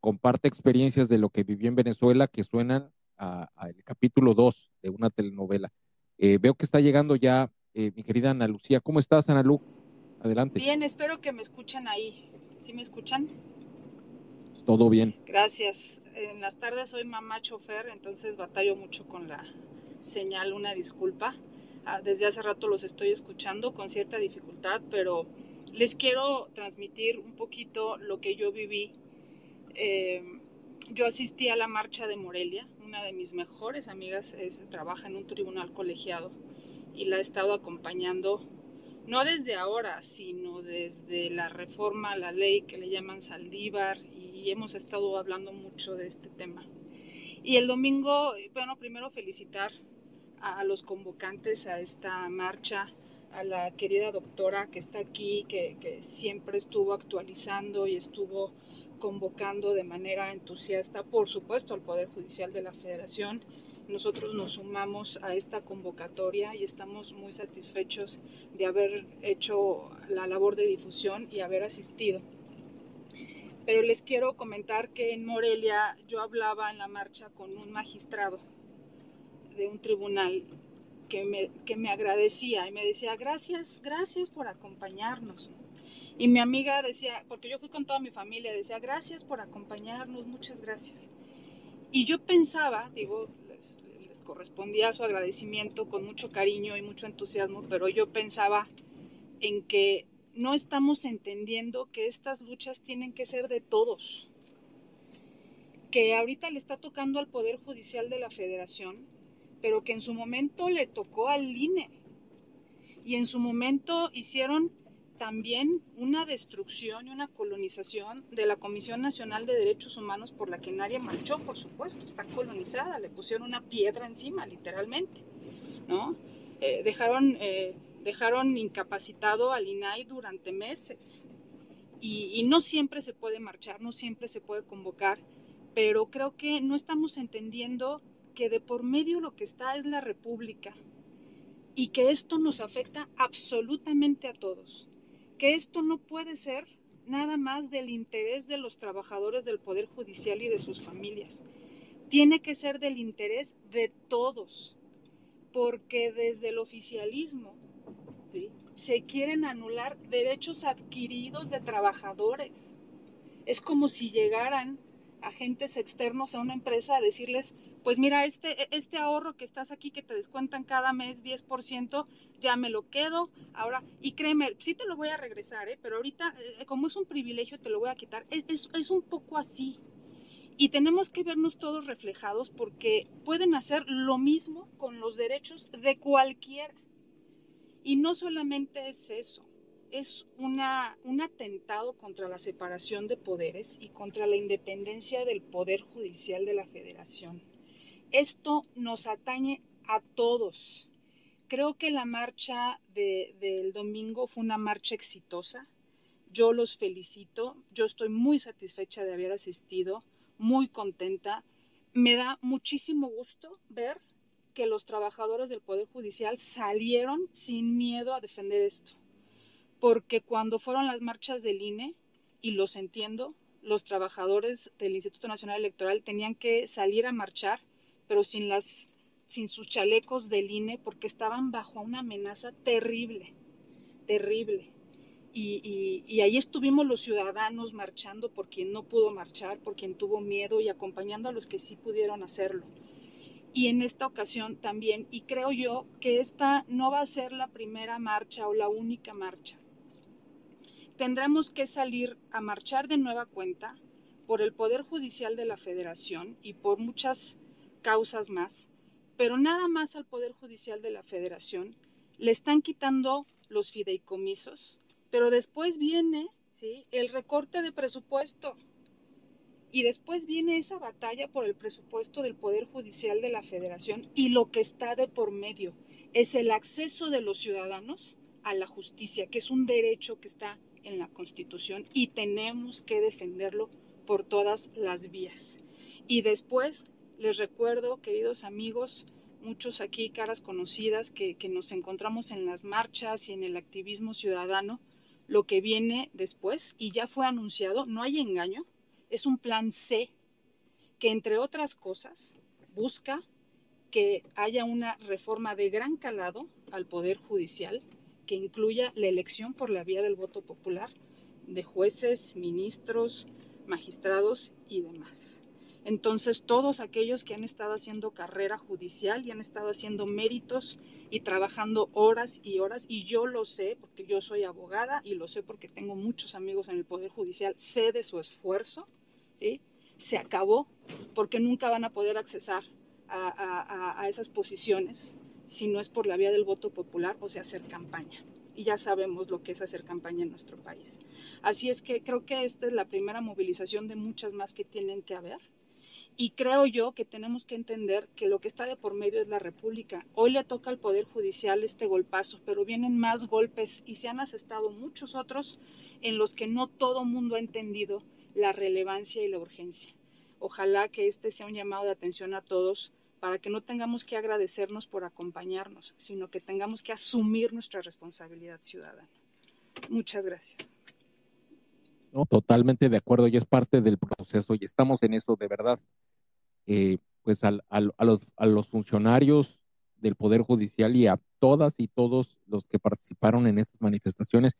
comparte experiencias de lo que vivió en Venezuela que suenan al capítulo 2 de una telenovela. Eh, veo que está llegando ya eh, mi querida Ana Lucía. ¿Cómo estás, Ana Lu? Adelante. Bien, espero que me escuchen ahí. ¿Sí me escuchan? Todo bien. Gracias. En las tardes soy mamá chofer, entonces batallo mucho con la señal, una disculpa. Ah, desde hace rato los estoy escuchando con cierta dificultad, pero les quiero transmitir un poquito lo que yo viví. Eh, yo asistí a la marcha de Morelia, una de mis mejores amigas es, trabaja en un tribunal colegiado y la he estado acompañando no desde ahora, sino desde la reforma a la ley que le llaman Saldívar y hemos estado hablando mucho de este tema. Y el domingo, bueno, primero felicitar a los convocantes a esta marcha, a la querida doctora que está aquí, que, que siempre estuvo actualizando y estuvo convocando de manera entusiasta, por supuesto, al Poder Judicial de la Federación nosotros nos sumamos a esta convocatoria y estamos muy satisfechos de haber hecho la labor de difusión y haber asistido. Pero les quiero comentar que en Morelia yo hablaba en la marcha con un magistrado de un tribunal que me, que me agradecía y me decía, gracias, gracias por acompañarnos. Y mi amiga decía, porque yo fui con toda mi familia, decía, gracias por acompañarnos, muchas gracias. Y yo pensaba, digo, correspondía su agradecimiento con mucho cariño y mucho entusiasmo, pero yo pensaba en que no estamos entendiendo que estas luchas tienen que ser de todos, que ahorita le está tocando al Poder Judicial de la Federación, pero que en su momento le tocó al INE y en su momento hicieron también una destrucción y una colonización de la Comisión Nacional de Derechos Humanos por la que nadie marchó, por supuesto, está colonizada, le pusieron una piedra encima, literalmente, ¿no? Eh, dejaron, eh, dejaron incapacitado al INAI durante meses y, y no siempre se puede marchar, no siempre se puede convocar, pero creo que no estamos entendiendo que de por medio lo que está es la República y que esto nos afecta absolutamente a todos que esto no puede ser nada más del interés de los trabajadores del Poder Judicial y de sus familias. Tiene que ser del interés de todos, porque desde el oficialismo se quieren anular derechos adquiridos de trabajadores. Es como si llegaran agentes externos a una empresa a decirles, pues mira, este, este ahorro que estás aquí, que te descuentan cada mes 10%, ya me lo quedo. Ahora, y créeme, sí te lo voy a regresar, ¿eh? pero ahorita, eh, como es un privilegio, te lo voy a quitar. Es, es un poco así. Y tenemos que vernos todos reflejados porque pueden hacer lo mismo con los derechos de cualquiera. Y no solamente es eso es una, un atentado contra la separación de poderes y contra la independencia del Poder Judicial de la Federación. Esto nos atañe a todos. Creo que la marcha del domingo fue una marcha exitosa. Yo los felicito. Yo estoy muy satisfecha de haber asistido, muy contenta. Me da muchísimo gusto ver que los trabajadores del Poder Judicial salieron sin miedo a defender esto porque cuando fueron las marchas del INE, y los entiendo, los trabajadores del Instituto Nacional Electoral tenían que salir a marchar, pero sin, las, sin sus chalecos del INE, porque estaban bajo una amenaza terrible, terrible. Y, y, ahí estuvimos los ciudadanos marchando por quien no pudo marchar, por quien tuvo miedo y acompañando a los que sí pudieron hacerlo. Y en esta ocasión también, y creo yo que esta no va a ser la primera marcha o la única marcha tendremos que salir a marchar de nueva cuenta por el Poder Judicial de la Federación y por muchas causas más, pero nada más al Poder Judicial de la Federación le están quitando los fideicomisos, pero después viene ¿sí? el recorte de presupuesto y después viene esa batalla por el presupuesto del Poder Judicial de la Federación y lo que está de por medio es el acceso de los ciudadanos a la justicia, que es un derecho que está en la Constitución y tenemos que defenderlo por todas las vías. Y después les recuerdo, queridos amigos, muchos aquí caras conocidas que, que nos encontramos en las marchas y en el activismo ciudadano, lo que viene después, y ya fue anunciado, no hay engaño, es un plan C que entre otras cosas busca que haya una reforma de gran calado al Poder Judicial, que incluya la elección por la vía del voto popular de jueces, ministros, magistrados y demás. Entonces, todos aquellos que han estado haciendo carrera judicial y han estado haciendo méritos y trabajando horas y horas, y yo lo sé porque yo soy abogada y lo sé porque tengo muchos amigos en el Poder Judicial, sé de su esfuerzo, ¿sí? Se acabó porque nunca van a poder accesar a, a esas posiciones si no es por la vía del voto popular o sea hacer campaña y ya sabemos lo que es hacer campaña en nuestro país. Así es que creo que esta es la primera movilización de muchas más que tienen que haber y creo yo que tenemos que entender que lo que está de por medio es la República. Hoy le toca al Poder Judicial este golpazo, pero vienen más golpes y se han asestado muchos otros en los que no todo mundo ha entendido la relevancia y la urgencia. Ojalá que este sea un llamado de atención a todos para que no tengamos que agradecernos por acompañarnos, sino que tengamos que asumir nuestra responsabilidad ciudadana. Muchas gracias. No, totalmente de acuerdo, y es parte del proceso, y estamos en eso de verdad. Eh, pues a, los, a los funcionarios del Poder Judicial y a todas y todos los que participaron en estas manifestaciones,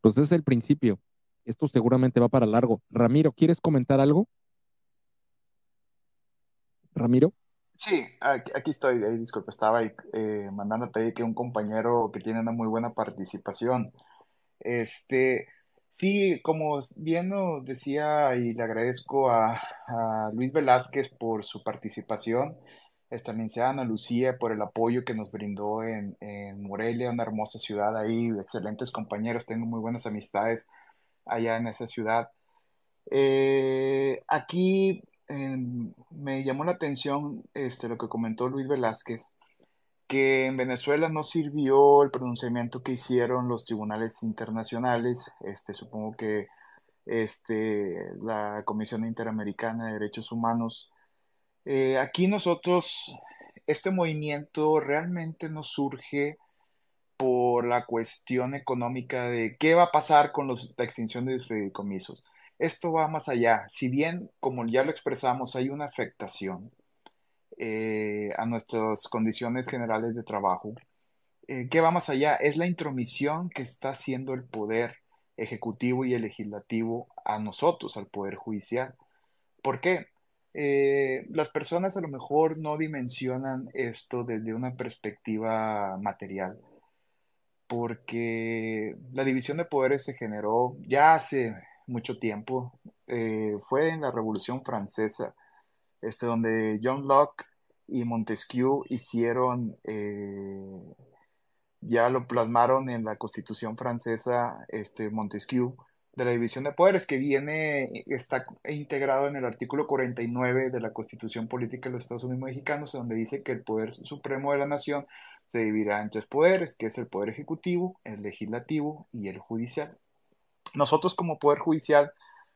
pues es el principio. Esto seguramente va para largo. Ramiro, ¿quieres comentar algo? Ramiro. Sí, aquí, estoy, disculpe, estaba ahí, eh, mandando pedir que un compañero que tiene una muy buena participación. Este, Sí, como bien decía y le agradezco a, Luis Velázquez por su participación, también sea Ana Lucía por el apoyo que nos brindó en, Morelia, una hermosa ciudad ahí, excelentes compañeros, tengo muy buenas amistades allá en esa ciudad. Eh, aquí em, me llamó la atención este, lo que comentó Luis Velázquez que en Venezuela no sirvió el pronunciamiento que hicieron los tribunales internacionales, este, supongo que este, la Comisión Interamericana de Derechos Humanos. Eh, aquí nosotros, este movimiento realmente no surge por la cuestión económica de qué va a pasar con la extinción de los fideicomisos. Esto va más allá. Si bien, como ya lo expresamos, hay una afectación, eh, a nuestras condiciones generales de trabajo. Eh, ¿Qué va más allá? Es la intromisión que está haciendo el poder ejecutivo y el legislativo a nosotros, al poder judicial. ¿Por qué? Eh, las personas a lo mejor no dimensionan esto desde una perspectiva material, porque la división de poderes se generó ya hace mucho tiempo, fue en la Revolución Francesa, este, donde John Locke y Montesquieu hicieron, eh, ya lo plasmaron en la Constitución francesa, este, Montesquieu, de la división de poderes, que viene, está integrado en el artículo 49 de la Constitución Política de los Estados Unidos Mexicanos, donde dice que el poder supremo de la nación se dividirá en tres poderes, que es el poder ejecutivo, el legislativo y el judicial. Nosotros como poder judicial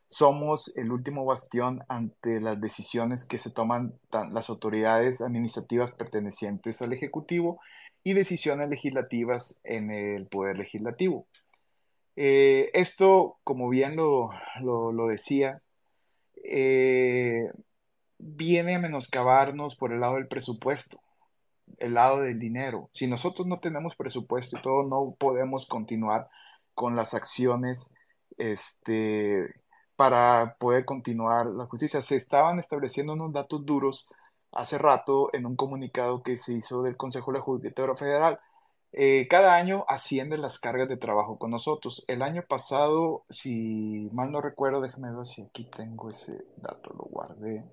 somos el último bastión ante las decisiones que se toman las autoridades administrativas pertenecientes al Ejecutivo y decisiones legislativas en el Poder Legislativo. Eh, esto, como bien lo, decía, eh, viene a menoscabarnos por el lado del presupuesto, el lado del dinero. Si nosotros no tenemos presupuesto y todo, no podemos continuar con las acciones este, para poder continuar la justicia. Se estaban estableciendo unos datos duros hace rato en un comunicado que se hizo del Consejo de la Judicatura Federal. Eh, cada año ascienden las cargas de trabajo con nosotros. El año pasado, si mal no recuerdo, déjame ver si aquí tengo ese dato, lo guardé.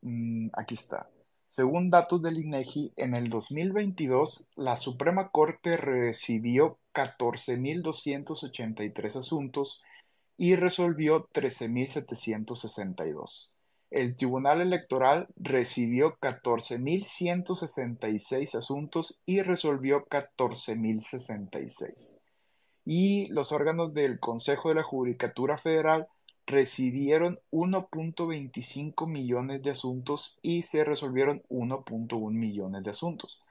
Mm, aquí está. Según datos del INEGI, en el 2022 la Suprema Corte recibió 14.283 asuntos y resolvió 13.762. El Tribunal Electoral recibió 14.166 asuntos y resolvió 14.066. Y los órganos del Consejo de la Judicatura Federal recibieron 1.25 millones de asuntos y se resolvieron 1.1 millones de asuntos.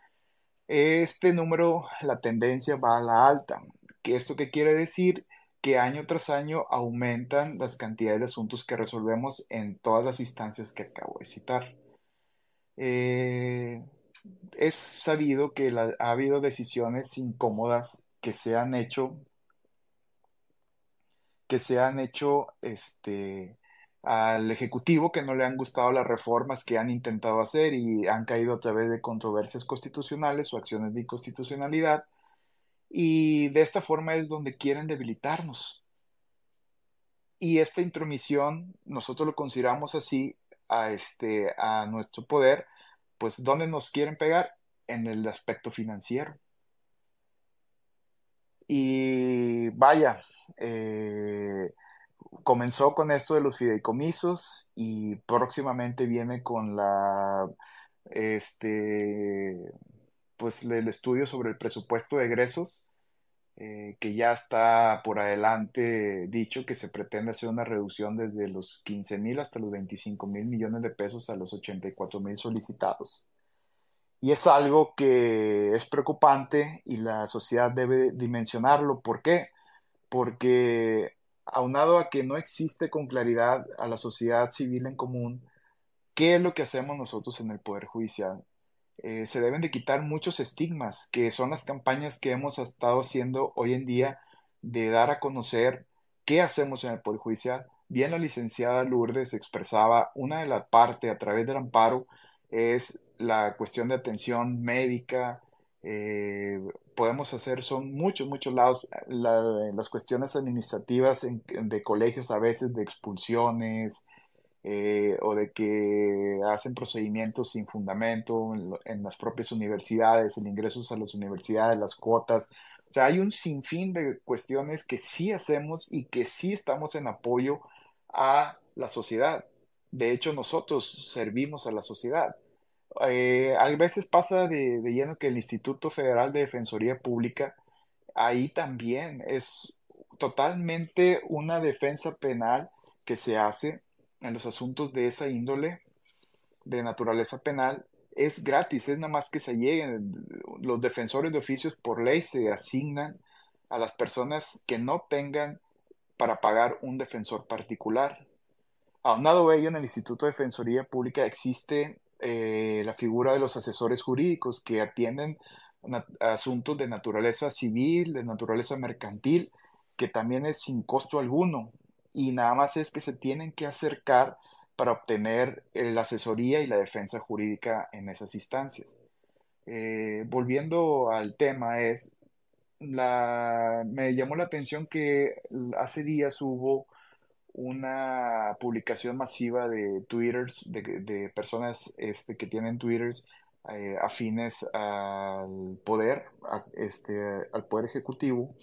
Este número, la tendencia va a la alta. ¿Qué ¿Esto qué quiere decir? Que año tras año aumentan las cantidades de asuntos que resolvemos en todas las instancias que acabo de citar. Eh, es sabido que ha habido decisiones incómodas que se han hecho que se han hecho este, al Ejecutivo que no le han gustado las reformas que han intentado hacer y han caído a través de controversias constitucionales o acciones de inconstitucionalidad. Y de esta forma es donde quieren debilitarnos. Y esta intromisión, nosotros lo consideramos así, a, este, a nuestro poder, pues ¿dónde nos quieren pegar? En el aspecto financiero. Y vaya, eh, comenzó con esto de los fideicomisos y próximamente viene con la, este, pues el estudio sobre el presupuesto de egresos, eh, que ya está por adelante dicho que se pretende hacer una reducción desde los 15 mil hasta los 25 mil millones de pesos a los 84 mil solicitados. Y es algo que es preocupante y la sociedad debe dimensionarlo. ¿Por qué? Porque aunado a que no existe con claridad a la sociedad civil en común, ¿qué es lo que hacemos nosotros en el Poder Judicial? Eh, se deben de quitar muchos estigmas, que son las campañas que hemos estado haciendo hoy en día de dar a conocer qué hacemos en el Poder Judicial. Bien, la licenciada Lourdes expresaba una de las partes a través del amparo es la cuestión de atención médica, eh, podemos hacer, son muchos, muchos lados, las cuestiones administrativas de colegios a veces de expulsiones eh, o de que hacen procedimientos sin fundamento en, las propias universidades, el ingresos a las universidades, las cuotas. O sea, hay un sinfín de cuestiones que sí hacemos y que sí estamos en apoyo a la sociedad. De hecho, nosotros servimos a la sociedad. Eh, a veces pasa de, lleno que el Instituto Federal de Defensoría Pública, ahí también es totalmente una defensa penal que se hace en los asuntos de esa índole, de naturaleza penal, es gratis, es nada más que se lleguen. Los defensores de oficios por ley se asignan a las personas que no tengan para pagar un defensor particular. Aunado a ello, en el Instituto de Defensoría Pública existe eh, la figura de los asesores jurídicos que atienden asuntos de naturaleza civil, de naturaleza mercantil, que también es sin costo alguno y nada más es que se tienen que acercar para obtener la asesoría y la defensa jurídica en esas instancias. Eh, volviendo al tema, es la, me llamó la atención que hace días hubo una publicación masiva de twitters, de, personas este, que tienen twitters eh, afines al poder, este, al poder ejecutivo,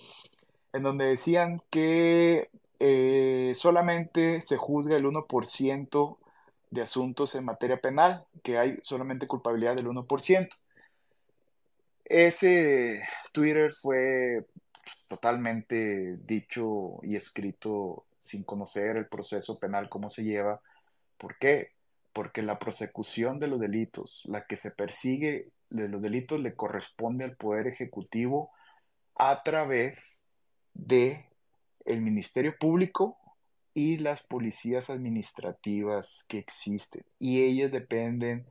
en donde decían que eh, solamente se juzga el 1% de asuntos en materia penal, que hay solamente culpabilidad del 1%. Ese Twitter fue totalmente dicho y escrito sin conocer el proceso penal, cómo se lleva. ¿Por qué? Porque la prosecución de los delitos, la que se persigue de los delitos le corresponde al Poder Ejecutivo a través de el Ministerio Público y las policías administrativas que existen. Y ellas dependen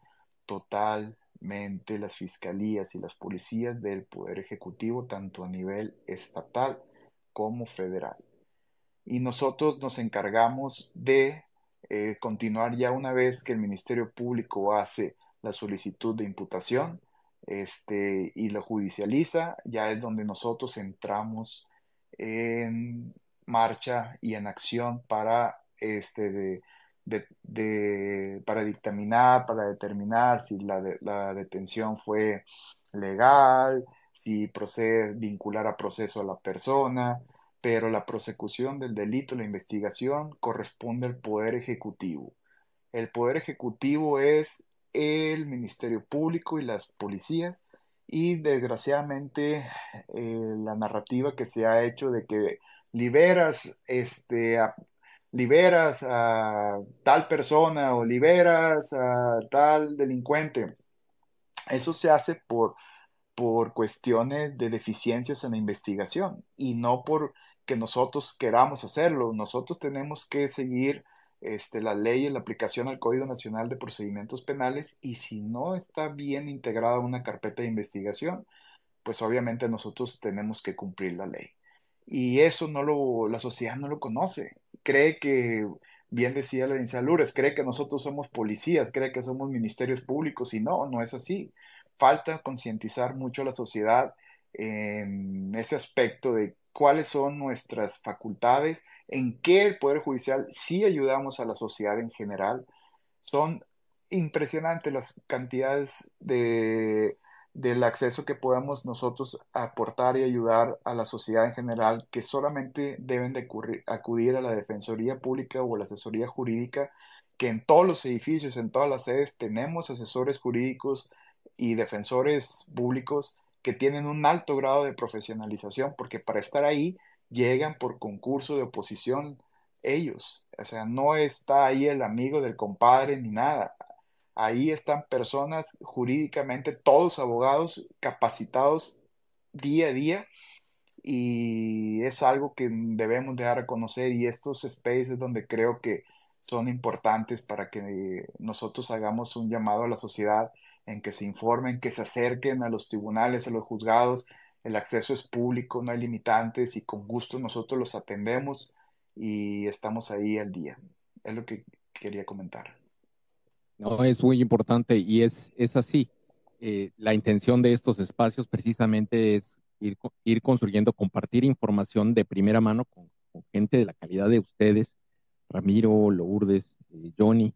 totalmente, las fiscalías y las policías del Poder Ejecutivo, tanto a nivel estatal como federal y nosotros nos encargamos de eh, continuar ya una vez que el Ministerio Público hace la solicitud de imputación este, y lo judicializa, ya es donde nosotros entramos en marcha y en acción para, este, de, para dictaminar, para determinar si la, detención fue legal, si procede vincular a proceso a la persona, pero la prosecución del delito, la investigación, corresponde al Poder Ejecutivo. El Poder Ejecutivo es el Ministerio Público y las policías y desgraciadamente eh, la narrativa que se ha hecho de que liberas este liberas a tal persona o liberas a tal delincuente eso se hace por por cuestiones de deficiencias en la investigación y no por que nosotros queramos hacerlo. Nosotros tenemos que seguir este, la ley y la aplicación al Código Nacional de Procedimientos Penales y si no está bien integrada una carpeta de investigación, pues obviamente nosotros tenemos que cumplir la ley. Y eso no lo, la sociedad no lo conoce. Cree que bien decía la licenciada Lourdes, cree que nosotros somos policías, cree que somos ministerios públicos y no, no es así. Falta concientizar mucho a la sociedad en ese aspecto de cuáles son nuestras facultades, en qué el Poder Judicial sí ayudamos a la sociedad en general. Son impresionantes las cantidades de del acceso que podamos nosotros aportar y ayudar a la sociedad en general, que solamente deben de acudir a la Defensoría Pública o a la Asesoría Jurídica, que en todos los edificios, en todas las sedes, tenemos asesores jurídicos y defensores públicos que tienen un alto grado de profesionalización, porque para estar ahí llegan por concurso de oposición ellos. O sea, no está ahí el amigo del compadre ni nada. Ahí están personas jurídicamente, todos abogados capacitados día a día y es algo que debemos de dar a conocer y estos spaces donde creo que son importantes para que nosotros hagamos un llamado a la sociedad en que se informen, que se acerquen a los tribunales, a los juzgados. El acceso es público, no hay limitantes y con gusto nosotros los atendemos y estamos ahí al día. Es lo que quería comentar. No, es muy importante y es, es así. Eh, la intención de estos espacios precisamente es ir, ir construyendo, compartir información de primera mano con, gente de la calidad de ustedes, Ramiro, Lourdes, eh, Johnny,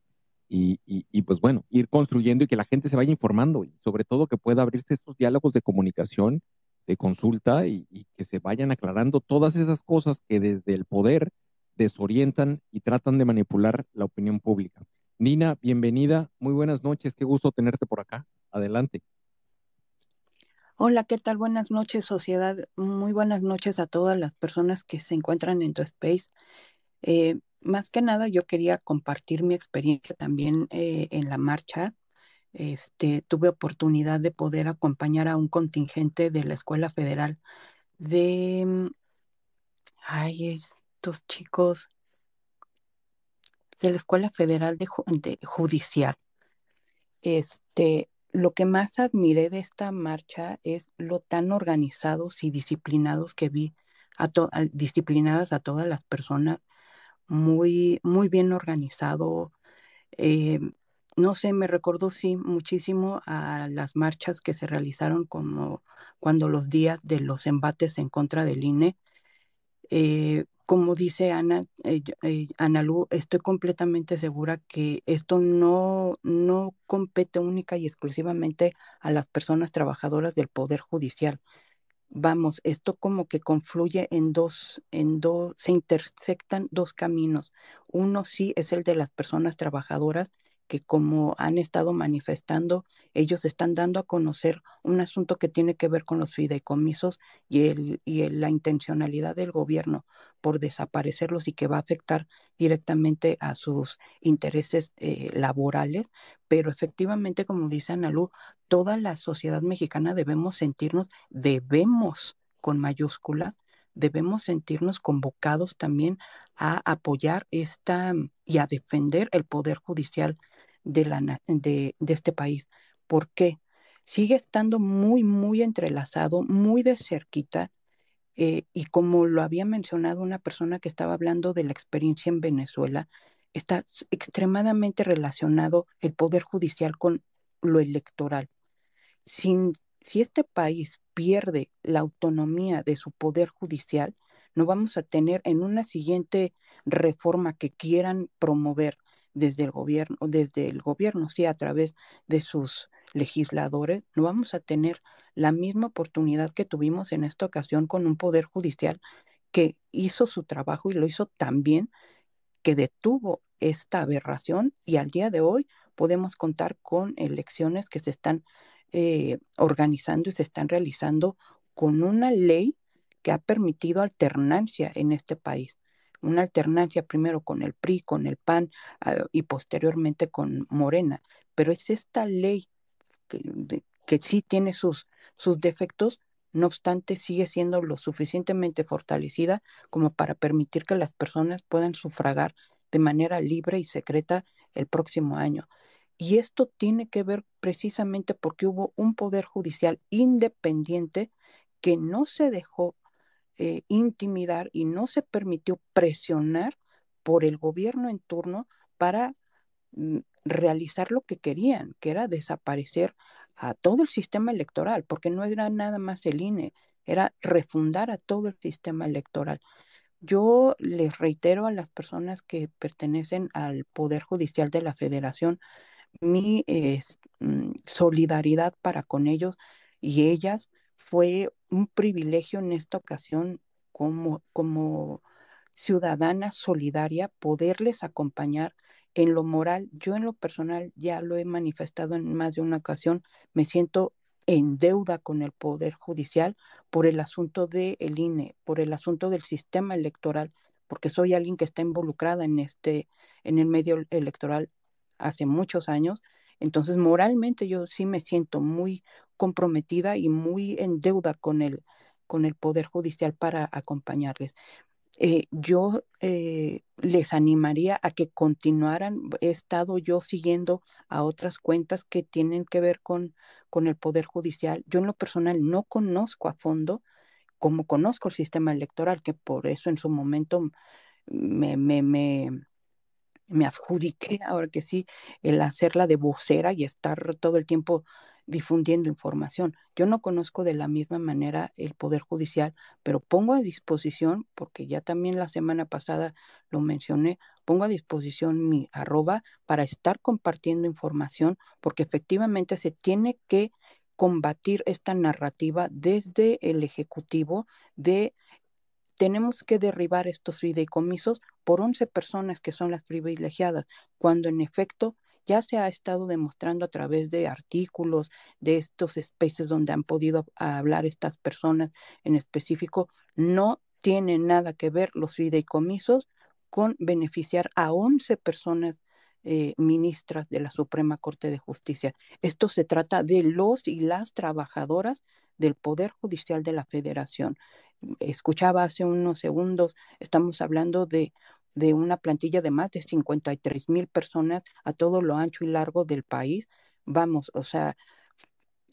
y, y, pues bueno, ir construyendo y que la gente se vaya informando y sobre todo que pueda abrirse estos diálogos de comunicación, de consulta y, y que se vayan aclarando todas esas cosas que desde el poder desorientan y tratan de manipular la opinión pública. Nina, bienvenida. Muy buenas noches. Qué gusto tenerte por acá. Adelante. Hola, ¿qué tal? Buenas noches, sociedad. Muy buenas noches a todas las personas que se encuentran en tu space. Eh, más que nada, yo quería compartir mi experiencia también eh, en la marcha. Este, tuve oportunidad de poder acompañar a un contingente de la Escuela Federal de, mm, ay, estos chicos, de la Escuela Federal de, Judicial. Este, lo que más admiré de esta marcha es lo tan organizados y disciplinados que vi, a disciplinadas a todas las personas, muy, muy bien organizado. Eh, no sé, me recordó sí muchísimo a las marchas que se realizaron como cuando los días de los embates en contra del INE. Eh, como dice Ana, eh, eh, estoy completamente segura que esto no, no compete única y exclusivamente a las personas trabajadoras del Poder Judicial. Vamos, esto como que confluye en dos, en dos, se intersectan dos caminos. Uno sí es el de las personas trabajadoras que como han estado manifestando, ellos están dando a conocer un asunto que tiene que ver con los fideicomisos y, el, y la intencionalidad del gobierno por desaparecerlos y que va a afectar directamente a sus intereses eh, laborales. Pero efectivamente, como dice Analú, toda la sociedad mexicana debemos sentirnos, debemos con mayúsculas, debemos sentirnos convocados también a apoyar esta y a defender el poder judicial de, este país. ¿Por qué? Sigue estando muy, muy entrelazado, muy de cerquita, eh, y como lo había mencionado una persona que estaba hablando de la experiencia en Venezuela, está extremadamente relacionado el poder judicial con lo electoral. Si este país pierde la autonomía de su poder judicial, no vamos a tener en una siguiente reforma que quieran promover desde el gobierno, desde el gobierno, sí, a través de sus legisladores, no vamos a tener la misma oportunidad que tuvimos en esta ocasión con un poder judicial que hizo su trabajo y lo hizo tan bien que detuvo esta aberración y al día de hoy podemos contar con elecciones que se están eh, organizando y se están realizando con una ley que ha permitido alternancia en este país una alternancia primero con el PRI, con el PAN ah, y posteriormente con Morena. Pero es esta ley que, que sí tiene sus, sus defectos, no obstante sigue siendo lo suficientemente fortalecida como para permitir que las personas puedan sufragar de manera libre y secreta el próximo año. Y esto tiene que ver precisamente porque hubo un poder judicial independiente que no se dejó eh, intimidar y no se permitió presionar por el gobierno en turno para mm, realizar lo que querían, que era desaparecer a todo el sistema electoral, porque no era nada más el INE, era refundar a todo el sistema electoral. Yo les reitero a las personas que pertenecen al Poder Judicial de la Federación mi mm, solidaridad para con ellos y ellas. Fue un privilegio en esta ocasión como, como ciudadana solidaria poderles acompañar en lo moral. Yo en lo personal ya lo he manifestado en más de una ocasión, me siento en deuda con el Poder Judicial por el asunto del INE, por el asunto del sistema electoral, porque soy alguien que está involucrada en este, en el medio electoral hace muchos años. Entonces, moralmente yo sí me siento muy comprometida y muy en deuda con el, con el Poder Judicial para acompañarles. Eh, yo eh, les animaría a que continuaran. He estado yo siguiendo a otras cuentas que tienen que ver con, con el Poder Judicial. Yo en lo personal no conozco a fondo, como conozco el sistema electoral, que por eso en su momento me, me, me, me adjudiqué, ahora que sí, el hacerla de vocera y estar todo el tiempo difundiendo información. Yo no conozco de la misma manera el Poder Judicial, pero pongo a disposición, porque ya también la semana pasada lo mencioné, pongo a disposición mi arroba para estar compartiendo información, porque efectivamente se tiene que combatir esta narrativa desde el Ejecutivo de tenemos que derribar estos fideicomisos por 11 personas que son las privilegiadas, cuando en efecto ya se ha estado demostrando a través de artículos, de estos especies donde han podido hablar estas personas en específico, no tiene nada que ver los fideicomisos con beneficiar a 11 personas eh, ministras de la Suprema Corte de Justicia. Esto se trata de los y las trabajadoras del Poder Judicial de la Federación. Escuchaba hace unos segundos, estamos hablando de de una plantilla de más de 53 mil personas a todo lo ancho y largo del país. Vamos, o sea,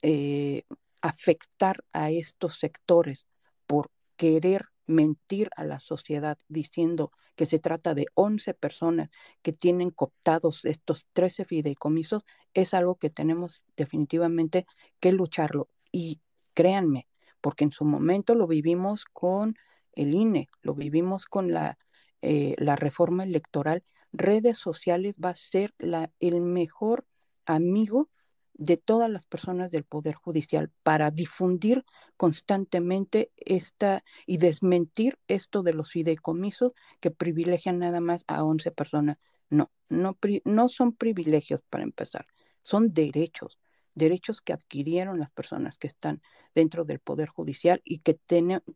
eh, afectar a estos sectores por querer mentir a la sociedad diciendo que se trata de 11 personas que tienen cooptados estos 13 fideicomisos es algo que tenemos definitivamente que lucharlo. Y créanme, porque en su momento lo vivimos con el INE, lo vivimos con la eh, reforma electoral, redes sociales va a ser el mejor amigo de todas las personas del Poder Judicial para difundir constantemente esta y desmentir esto de los fideicomisos que privilegian nada más a 11 personas. No, no, no son privilegios para empezar, son derechos derechos que adquirieron las personas que están dentro del Poder Judicial y que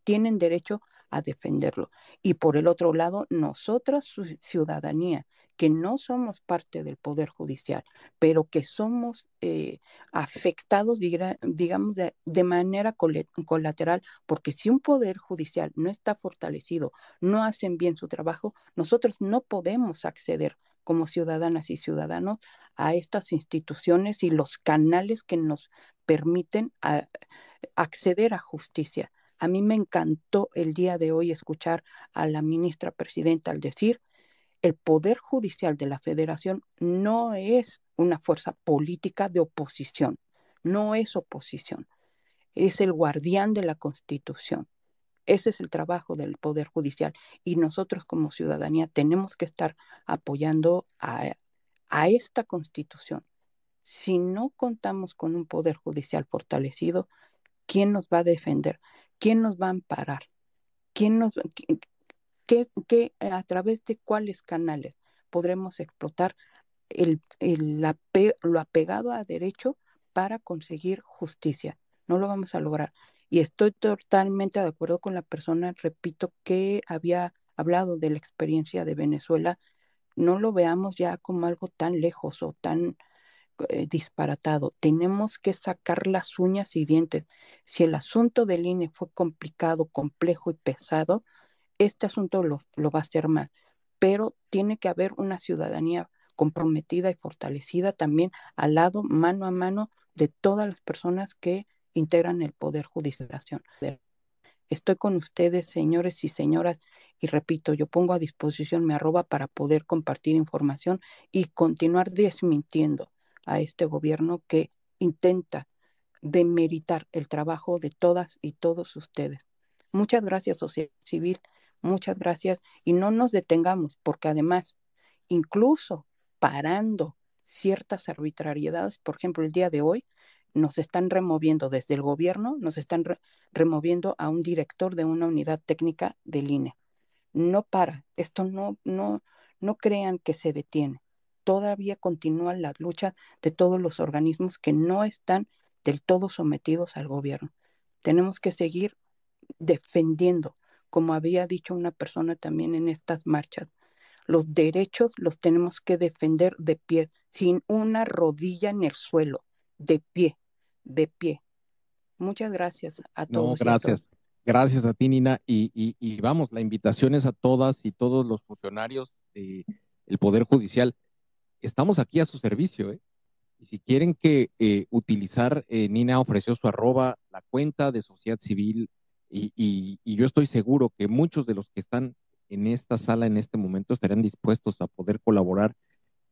tienen derecho a defenderlo. Y por el otro lado, nosotras, su ciudadanía, que no somos parte del Poder Judicial, pero que somos eh, afectados, digamos, de, de manera colateral, porque si un Poder Judicial no está fortalecido, no hacen bien su trabajo, nosotros no podemos acceder como ciudadanas y ciudadanos a estas instituciones y los canales que nos permiten acceder a justicia. A mí me encantó el día de hoy escuchar a la ministra presidenta al decir, el Poder Judicial de la Federación no es una fuerza política de oposición, no es oposición, es el guardián de la Constitución. Ese es el trabajo del Poder Judicial y nosotros como ciudadanía tenemos que estar apoyando a, esta constitución. Si no contamos con un Poder Judicial fortalecido, ¿quién nos va a defender? ¿Quién nos va a amparar? ¿Quién nos, qué, a través de cuáles canales podremos explotar el, lo apegado a derecho para conseguir justicia? No lo vamos a lograr. Y estoy totalmente de acuerdo con la persona, repito, que había hablado de la experiencia de Venezuela. No lo veamos ya como algo tan lejos o tan eh, disparatado. Tenemos que sacar las uñas y dientes. Si el asunto del INE fue complicado, complejo y pesado, este asunto lo, lo va a ser más. Pero tiene que haber una ciudadanía comprometida y fortalecida también al lado, mano a mano, de todas las personas que integran el Poder Judicial. Estoy con ustedes, señores y señoras, y repito, yo pongo a disposición mi arroba para poder compartir información y continuar desmintiendo a este gobierno que intenta demeritar el trabajo de todas y todos ustedes. Muchas gracias, sociedad civil, muchas gracias y no nos detengamos porque además, incluso parando ciertas arbitrariedades, por ejemplo, el día de hoy, nos están removiendo desde el gobierno, nos están removiendo a un director de una unidad técnica del INE. No para, esto no, no, no crean que se detiene. Todavía continúa la lucha de todos los organismos que no están del todo sometidos al gobierno. Tenemos que seguir defendiendo, como había dicho una persona también en estas marchas, los derechos los tenemos que defender de pie, sin una rodilla en el suelo, de pie, de pie. Muchas gracias a todos. No, gracias. Gracias a ti, Nina. Y, vamos, la invitación es a todas y todos los funcionarios del Poder Judicial. Estamos aquí a su servicio, ¿eh? Y si quieren que eh, utilizar, eh, Nina ofreció su arroba, la cuenta de sociedad civil, y, yo estoy seguro que muchos de los que están en esta sala en este momento estarían dispuestos a poder colaborar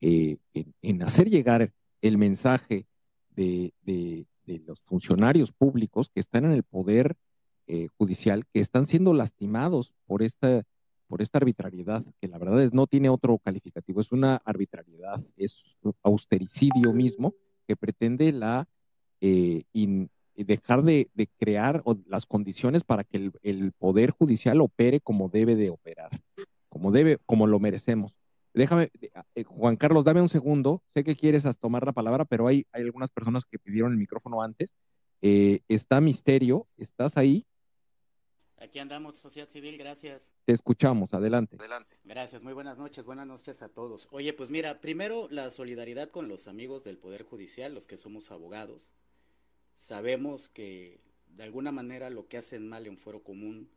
en, en, hacer llegar el mensaje de, de los funcionarios públicos que están en el poder eh, judicial, que están siendo lastimados por esta, por esta arbitrariedad, que la verdad es no tiene otro calificativo, es una arbitrariedad, es un austericidio mismo que pretende la eh, dejar de, crear las condiciones para que el, el, poder judicial opere como debe de operar, como debe, como lo merecemos. Déjame, eh, Juan Carlos, dame un segundo. Sé que quieres tomar la palabra, pero hay, hay algunas personas que pidieron el micrófono antes. Eh, está Misterio, ¿estás ahí? Aquí andamos, sociedad civil, gracias. Te escuchamos, adelante. Adelante. Gracias, muy buenas noches, buenas noches a todos. Oye, pues mira, primero la solidaridad con los amigos del Poder Judicial, los que somos abogados. Sabemos que de alguna manera lo que hacen mal en fuero común,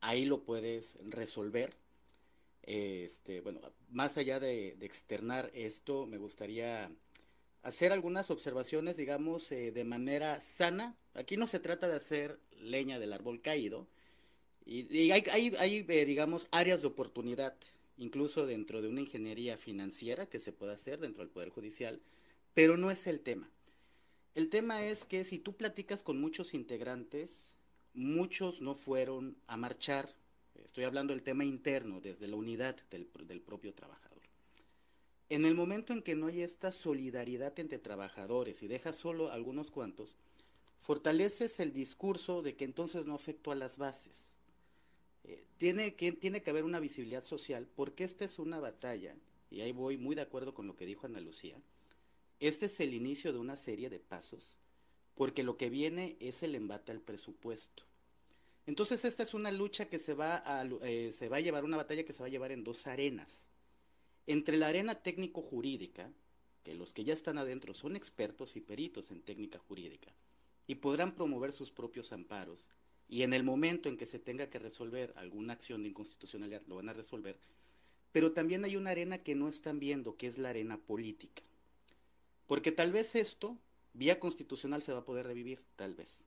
ahí lo puedes resolver este, bueno, más allá de, externar esto, me gustaría hacer algunas observaciones, digamos, eh, de manera sana. Aquí no se trata de hacer leña del árbol caído. Y, hay, hay, eh, digamos, áreas de oportunidad, incluso dentro de una ingeniería financiera que se puede hacer dentro del Poder Judicial, pero no es el tema. El tema es que si tú platicas con muchos integrantes, muchos no fueron a marchar Estoy hablando del tema interno, desde la unidad del, propio trabajador. En el momento en que no hay esta solidaridad entre trabajadores y dejas solo algunos cuantos, fortaleces el discurso de que entonces no afectó a las bases. Eh, tiene, que, tiene que haber una visibilidad social porque esta es una batalla, y ahí voy muy de acuerdo con lo que dijo Ana Lucía, este es el inicio de una serie de pasos, porque lo que viene es el embate al presupuesto. Entonces esta es una lucha que se va, a, eh, se va a llevar, una batalla que se va a llevar en dos arenas. Entre la arena técnico-jurídica, que los que ya están adentro son expertos y peritos en técnica jurídica, y podrán promover sus propios amparos, y en el momento en que se tenga que resolver alguna acción de inconstitucionalidad, lo van a resolver, pero también hay una arena que no están viendo, que es la arena política. Porque tal vez esto, vía constitucional, se va a poder revivir, tal vez.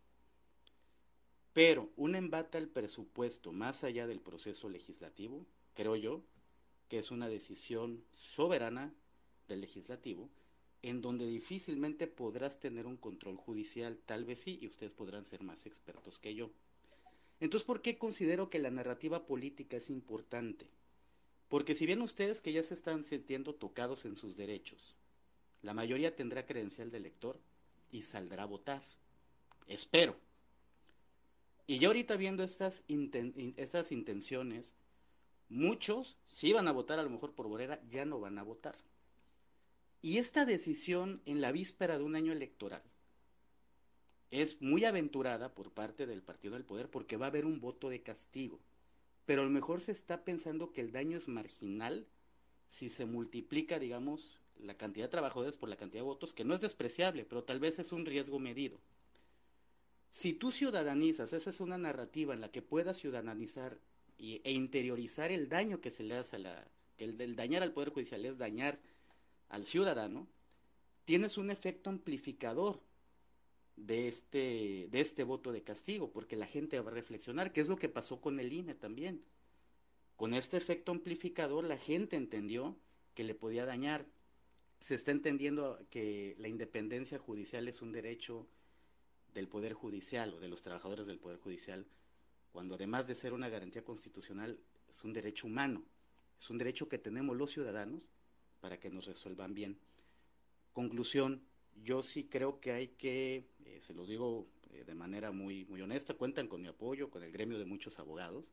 Pero un embate al presupuesto más allá del proceso legislativo, creo yo, que es una decisión soberana del legislativo, en donde difícilmente podrás tener un control judicial, tal vez sí, y ustedes podrán ser más expertos que yo. Entonces, ¿por qué considero que la narrativa política es importante? Porque si bien ustedes que ya se están sintiendo tocados en sus derechos, la mayoría tendrá credencial de elector y saldrá a votar. Espero. Y ya ahorita viendo estas, estas intenciones, muchos, si van a votar a lo mejor por Borera, ya no van a votar. Y esta decisión en la víspera de un año electoral es muy aventurada por parte del Partido del Poder porque va a haber un voto de castigo. Pero a lo mejor se está pensando que el daño es marginal si se multiplica, digamos, la cantidad de trabajadores por la cantidad de votos, que no es despreciable, pero tal vez es un riesgo medido. Si tú ciudadanizas, esa es una narrativa en la que puedas ciudadanizar e interiorizar el daño que se le hace a la, que el, dañar al Poder Judicial es dañar al ciudadano, tienes un efecto amplificador de este, de este voto de castigo, porque la gente va a reflexionar, qué es lo que pasó con el INE también. Con este efecto amplificador, la gente entendió que le podía dañar. Se está entendiendo que la independencia judicial es un derecho del Poder Judicial o de los trabajadores del Poder Judicial, cuando además de ser una garantía constitucional, es un derecho humano, es un derecho que tenemos los ciudadanos para que nos resuelvan bien. Conclusión, yo sí creo que hay que, eh, se los digo eh, de manera muy, muy honesta, cuentan con mi apoyo, con el gremio de muchos abogados,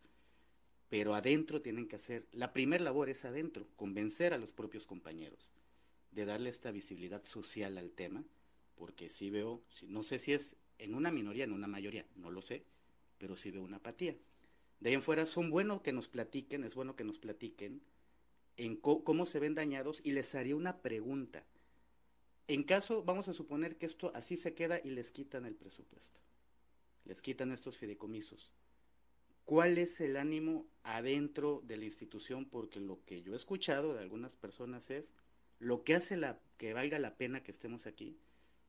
pero adentro tienen que hacer, la primera labor es adentro, convencer a los propios compañeros de darle esta visibilidad social al tema, porque sí veo, no sé si es en una minoría, en una mayoría, no lo sé, pero sí veo una apatía. De ahí en fuera son buenos que nos platiquen, es bueno que nos platiquen en cómo se ven dañados y les haría una pregunta. En caso, vamos a suponer que esto así se queda y les quitan el presupuesto, les quitan estos fideicomisos. ¿Cuál es el ánimo adentro de la institución? Porque lo que yo he escuchado de algunas personas es lo que hace que valga la pena que estemos aquí,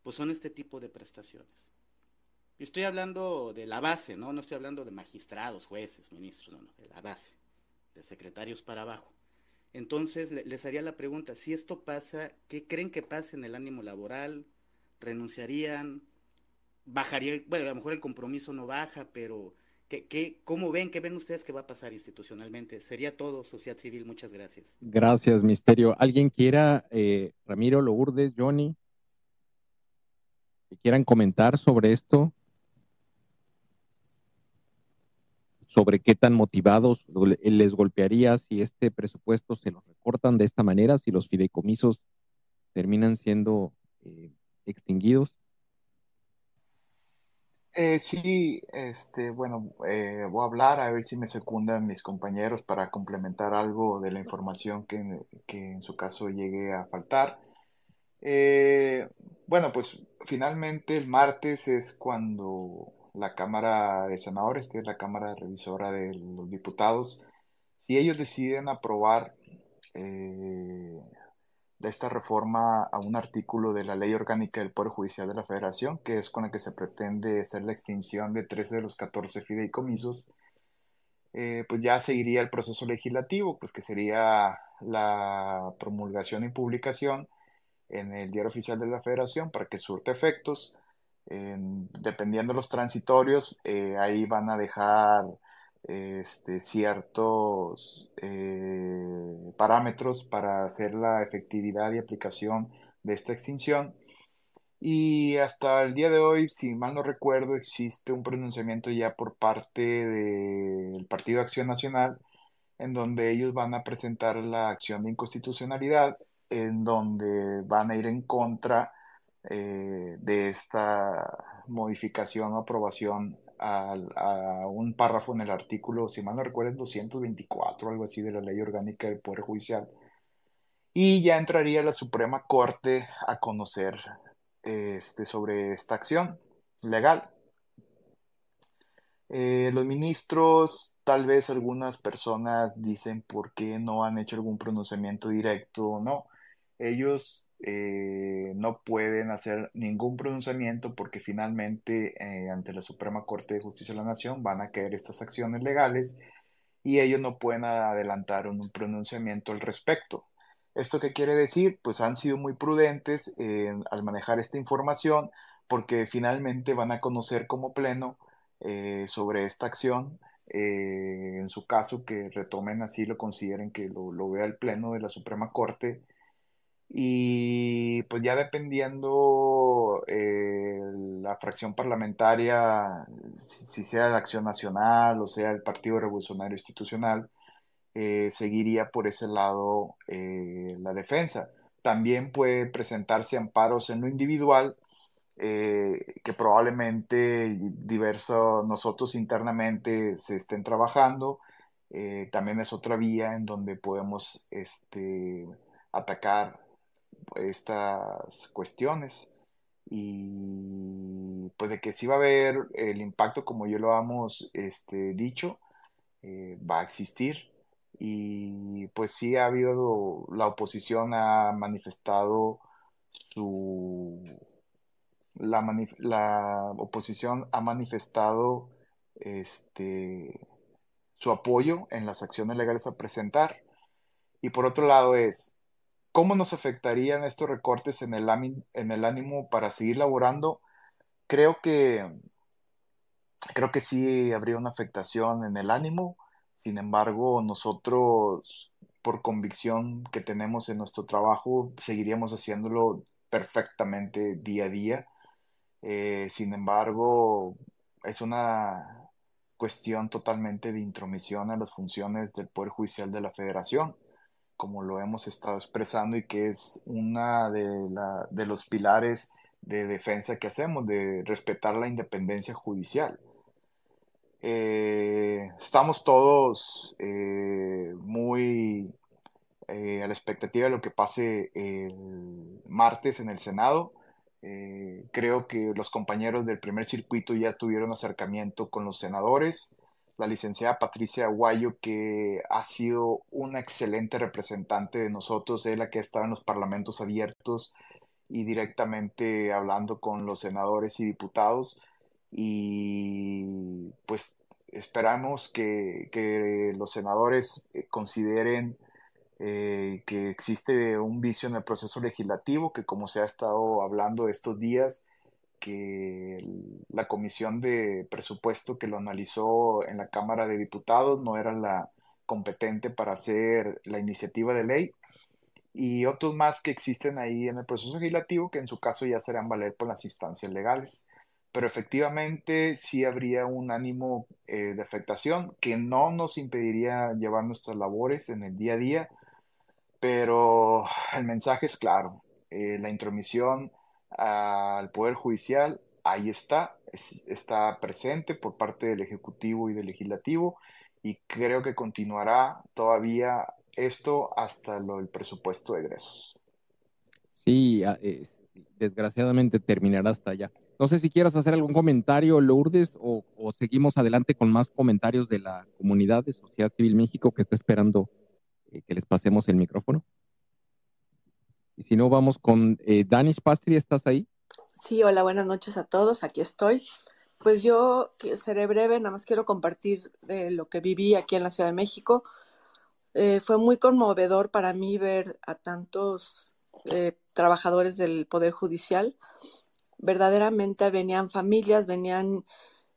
pues son este tipo de prestaciones. Y estoy hablando de la base, ¿no? No estoy hablando de magistrados, jueces, ministros, no, no, de la base, de secretarios para abajo. Entonces les haría la pregunta, si esto pasa, ¿qué creen que pase en el ánimo laboral? ¿Renunciarían? ¿Bajaría? Bueno, a lo mejor el compromiso no baja, pero ¿qué, qué, cómo ven, qué ven ustedes que va a pasar institucionalmente? Sería todo, sociedad civil, muchas gracias. Gracias, Misterio. ¿Alguien quiera, eh, Ramiro, Lourdes, Johnny, que quieran comentar sobre esto? Sobre qué tan motivados les golpearía si este presupuesto se los recortan de esta manera, si los fideicomisos terminan siendo eh, extinguidos? Eh, sí, este, bueno, eh, voy a hablar a ver si me secundan mis compañeros para complementar algo de la información que, que en su caso llegue a faltar. bueno, pues finalmente el martes es cuando la Cámara de Senadores, que es la Cámara Revisora de los Diputados, si ellos deciden aprobar eh, esta reforma a un artículo de la Ley Orgánica del Poder Judicial de la Federación, que es con el que se pretende hacer la extinción de 13 de los 14 fideicomisos, eh, pues ya seguiría el proceso legislativo, pues que sería la promulgación y publicación en el Diario Oficial de la Federación para que surte efectos dependiendo de los transitorios, eh, ahí van a dejar este, ciertos eh, parámetros para hacer la efectividad y aplicación de esta extinción. Y hasta el día de hoy, si mal no recuerdo, existe un pronunciamiento ya por parte del Partido Acción Nacional en donde ellos van a presentar la acción de inconstitucionalidad, en donde van a ir en contra eh, de esta modificación o aprobación a, un párrafo en el artículo, si mal no recuerdo, 224 o algo así de la Ley Orgánica del Poder Judicial. Y ya entraría la Suprema Corte a conocer este, sobre esta acción legal. Eh, los ministros, tal vez algunas personas dicen por qué no han hecho algún pronunciamiento directo no. Ellos eh, no pueden hacer ningún pronunciamiento porque finalmente eh, ante la Suprema Corte de Justicia de la Nación van a caer estas acciones legales y ellos no pueden adelantar un, pronunciamiento al respecto. ¿Esto qué quiere decir? Pues han sido muy prudentes al manejar esta información porque finalmente van a conocer como pleno eh, sobre esta acción. en su caso, que retomen así, lo consideren que lo, lo vea el pleno de la Suprema Corte y pues ya dependiendo eh, la fracción parlamentaria, si, sea la Acción Nacional o sea el Partido Revolucionario Institucional, eh, seguiría por ese lado eh, la defensa. También puede presentarse amparos en lo individual, que probablemente diversos nosotros internamente se estén trabajando. también es otra vía en donde podemos este, atacar estas cuestiones y pues de que sí va a haber el impacto como yo lo hemos este, dicho, eh, va a existir y pues sí ha habido, la oposición ha manifestado su la, oposición ha manifestado este, su apoyo en las acciones legales a presentar. Y por otro lado es, ¿cómo nos afectarían estos recortes en el, en el ánimo para seguir laborando? Creo que, creo que sí habría una afectación en el ánimo. Sin embargo, nosotros, por convicción que tenemos en nuestro trabajo, seguiríamos haciéndolo perfectamente día a día. Eh, sin embargo, es una cuestión totalmente de intromisión a las funciones del Poder Judicial de la Federación, como lo hemos estado expresando y que es una de, de los pilares de defensa que hacemos, de respetar la independencia judicial. Eh, estamos todos eh, muy eh, a la expectativa de lo que pase el martes en el Senado. Eh, creo que los compañeros del primer circuito ya tuvieron acercamiento con los senadores. La licenciada Patricia Aguayo, que ha sido una excelente representante de nosotros, es la que ha estado en los parlamentos abiertos y directamente hablando con los senadores y diputados. Y pues esperamos que, que los senadores eh, consideren eh, que existe un vicio en el proceso legislativo, que como se ha estado hablando estos días, que la comisión de presupuesto que lo analizó en la Cámara de Diputados no era la competente para hacer la iniciativa de ley y otros más que existen ahí en el proceso legislativo que en su caso ya serán valer por las instancias legales. Pero efectivamente sí habría un ánimo eh, de afectación que no nos impediría llevar nuestras labores en el día a día, pero el mensaje es claro, eh, la intromisión al Poder Judicial ahí está, está presente por parte del Ejecutivo y del Legislativo y creo que continuará todavía esto hasta lo del presupuesto de egresos. Sí, desgraciadamente terminará hasta allá. No sé si quieras hacer algún comentario, Lourdes, o, o seguimos adelante con más comentarios de la comunidad de Sociedad Civil México que está esperando eh, que les pasemos el micrófono. Y si no, vamos con eh, Danish Pastri, ¿estás ahí? Sí, hola, buenas noches a todos, aquí estoy. Pues yo seré breve, nada más quiero compartir de lo que viví aquí en la Ciudad de México. Eh, fue muy conmovedor para mí ver a tantos trabajadores del Poder Judicial. Verdaderamente venían familias, venían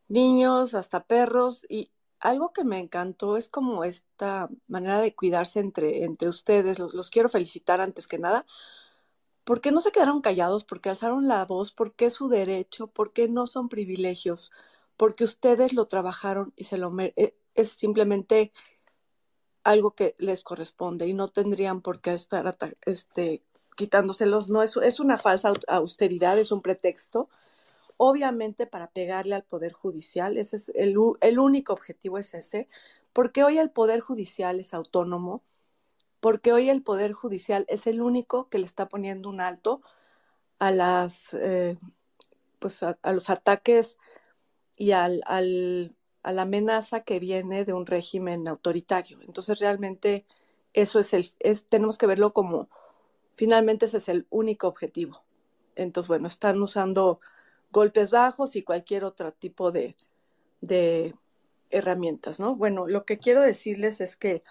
niños, hasta perros, y algo que me encantó es como esta manera de cuidarse entre, entre ustedes. Los, quiero felicitar antes que nada. ¿Por qué no se quedaron callados? ¿Por qué alzaron la voz? ¿Por qué es su derecho? ¿Por qué no son privilegios? Porque ustedes lo trabajaron y se lo e, es simplemente algo que les corresponde y no tendrían por qué estar este, quitándoselos. No, es, es una falsa austeridad, es un pretexto obviamente para pegarle al Poder Judicial, ese es el, único objetivo es ese, porque hoy el Poder Judicial es autónomo, porque hoy el Poder Judicial es el único que le está poniendo un alto a las eh, pues a, los ataques y al, al, a la amenaza que viene de un régimen autoritario. Entonces realmente eso es el, es, tenemos que verlo como finalmente ese es el único objetivo. Entonces, bueno, están usando golpes bajos y cualquier otro tipo de, herramientas, ¿no? Bueno, lo que quiero decirles es que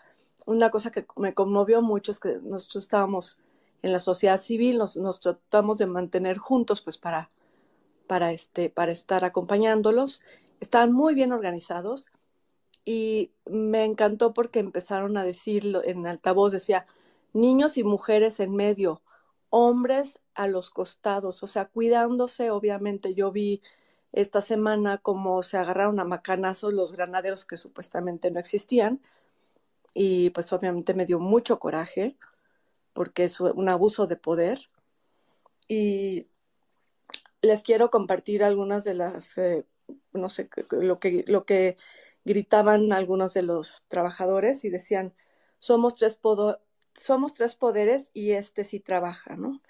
una cosa que me conmovió mucho es que nosotros estábamos en la sociedad civil, nos, tratamos de mantener juntos, pues para, para, este, para estar acompañándolos. Estaban muy bien organizados y me encantó porque empezaron a decirlo en altavoz, decía, niños y mujeres en medio, hombres a los costados, o sea, cuidándose, obviamente yo vi esta semana cómo se agarraron a macanazos los granaderos que supuestamente no existían y pues obviamente me dio mucho coraje porque es un abuso de poder y les quiero compartir algunas de las, eh, no sé, lo que, lo que gritaban algunos de los trabajadores y decían, somos tres, somos tres poderes y este sí trabaja, ¿no?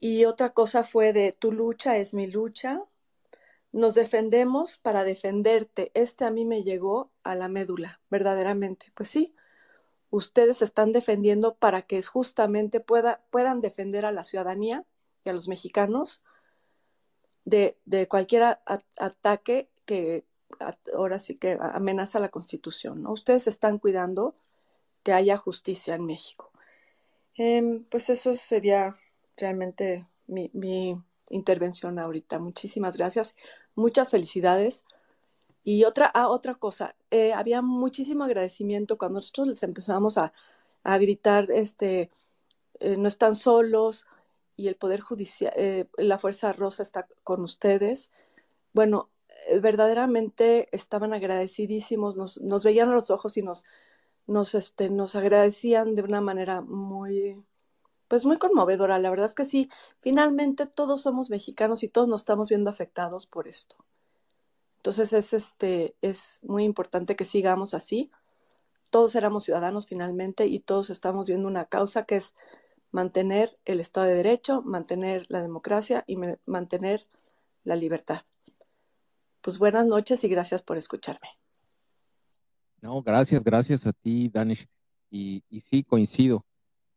Y otra cosa fue de tu lucha es mi lucha, nos defendemos para defenderte. Este a mí me llegó a la médula, verdaderamente. Pues sí, ustedes están defendiendo para que justamente pueda, puedan defender a la ciudadanía y a los mexicanos de, cualquier ataque que ahora sí que amenaza la Constitución. ¿no? Ustedes están cuidando que haya justicia en México. Em, pues eso sería realmente mi, intervención ahorita. Muchísimas gracias, muchas felicidades. Y otra, ah, otra cosa, eh, había muchísimo agradecimiento cuando nosotros les empezamos a, gritar, este, eh, no están solos y el Poder Judicial, eh, la Fuerza Rosa está con ustedes. Bueno, verdaderamente estaban agradecidísimos, nos, nos veían a los ojos y nos, nos, este, nos agradecían de una manera muy, pues muy conmovedora. La verdad es que sí, finalmente todos somos mexicanos y todos nos estamos viendo afectados por esto. Entonces es, este, es muy importante que sigamos así. Todos éramos ciudadanos finalmente y todos estamos viendo una causa que es mantener el Estado de Derecho, mantener la democracia y mantener la libertad. Pues buenas noches y gracias por escucharme. No, gracias, gracias a ti, Danish. Y, sí, coincido.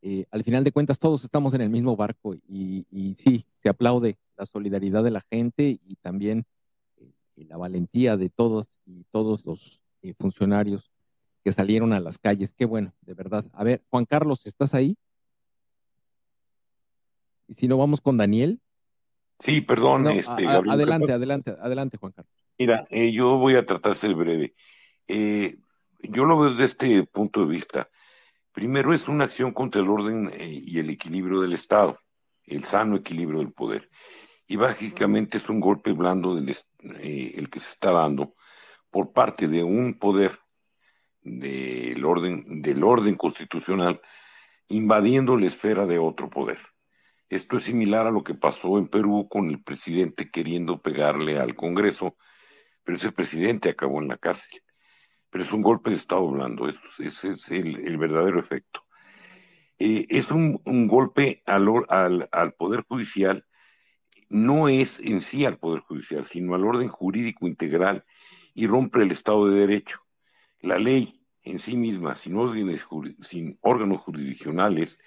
Eh, al final de cuentas, todos estamos en el mismo barco y, sí, se aplaude la solidaridad de la gente y también eh, la valentía de todos y todos los eh, funcionarios que salieron a las calles. Qué bueno, de verdad. A ver, Juan Carlos, ¿estás ahí? Y si no, vamos con Daniel. Sí, perdón. este, adelante, adelante, adelante, Juan Carlos. Mira, yo voy a tratar de ser breve. Eh, yo lo veo desde este punto de vista. Primero es una acción contra el orden eh, y el equilibrio del Estado, el sano equilibrio del poder. Y básicamente es un golpe blando del, eh, el que se está dando por parte de un poder del orden, del orden constitucional invadiendo la esfera de otro poder. Esto es similar a lo que pasó en Perú con el presidente queriendo pegarle al Congreso, pero ese presidente acabó en la cárcel pero es un golpe de Estado blando, ese es el, verdadero efecto. Eh, es un, golpe al, al, Poder Judicial, no es en sí al Poder Judicial, sino al orden jurídico integral y rompe el Estado de Derecho. La ley en sí misma, sin, órdenes, sin órganos jurisdiccionales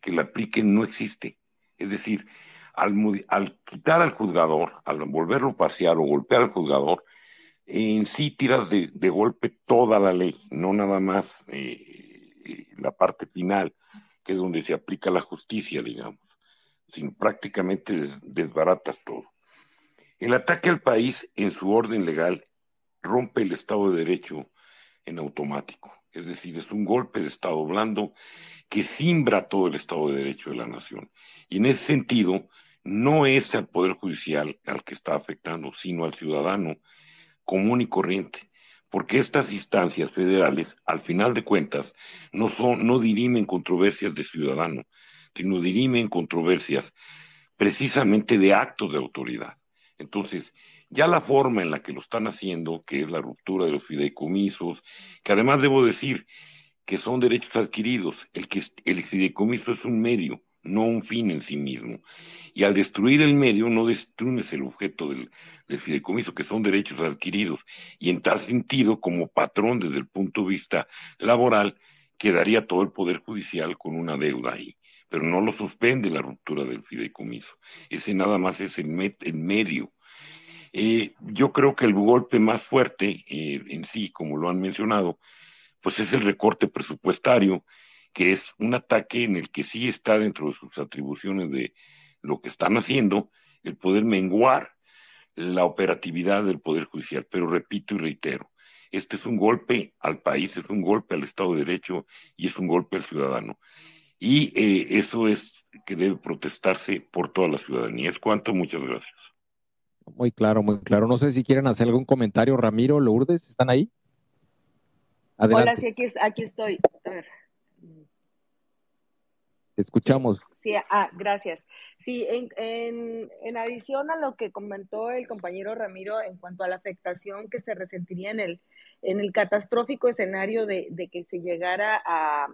que la apliquen, no existe. Es decir, al, al quitar al juzgador, al volverlo parcial o golpear al juzgador, en sí tiras de, golpe toda la ley, no nada más eh, la parte final, que es donde se aplica la justicia, digamos, sino prácticamente desbaratas todo. El ataque al país en su orden legal rompe el Estado de Derecho en automático, es decir, es un golpe de Estado blando que simbra todo el Estado de Derecho de la nación. Y en ese sentido, no es al Poder Judicial al que está afectando, sino al ciudadano común y corriente, porque estas instancias federales, al final de cuentas, no, son, no dirimen controversias de ciudadanos, sino dirimen controversias precisamente de actos de autoridad. Entonces, ya la forma en la que lo están haciendo, que es la ruptura de los fideicomisos, que además debo decir que son derechos adquiridos, el que el fideicomiso es un medio, no un fin en sí mismo. Y al destruir el medio no destruyes el objeto del, fideicomiso, que son derechos adquiridos. Y en tal sentido, como patrón desde el punto de vista laboral, quedaría todo el Poder Judicial con una deuda ahí. Pero no lo suspende la ruptura del fideicomiso. Ese nada más es el, medio. Eh, yo creo que el golpe más fuerte eh, en sí, como lo han mencionado, pues es el recorte presupuestario que es un ataque en el que sí está dentro de sus atribuciones de lo que están haciendo, el poder menguar la operatividad del Poder Judicial. Pero repito y reitero, este es un golpe al país, es un golpe al Estado de Derecho y es un golpe al ciudadano. Y eh, eso es que debe protestarse por toda la ciudadanía. Es cuanto, muchas gracias. Muy claro, muy claro. No sé si quieren hacer algún comentario, Ramiro, Lourdes, ¿están ahí? Adelante. Hola, sí, aquí, aquí estoy. A ver escuchamos. Sí, ah, gracias. Sí, en, en, adición a lo que comentó el compañero Ramiro en cuanto a la afectación que se resentiría en el, en el catastrófico escenario de, que se llegara a,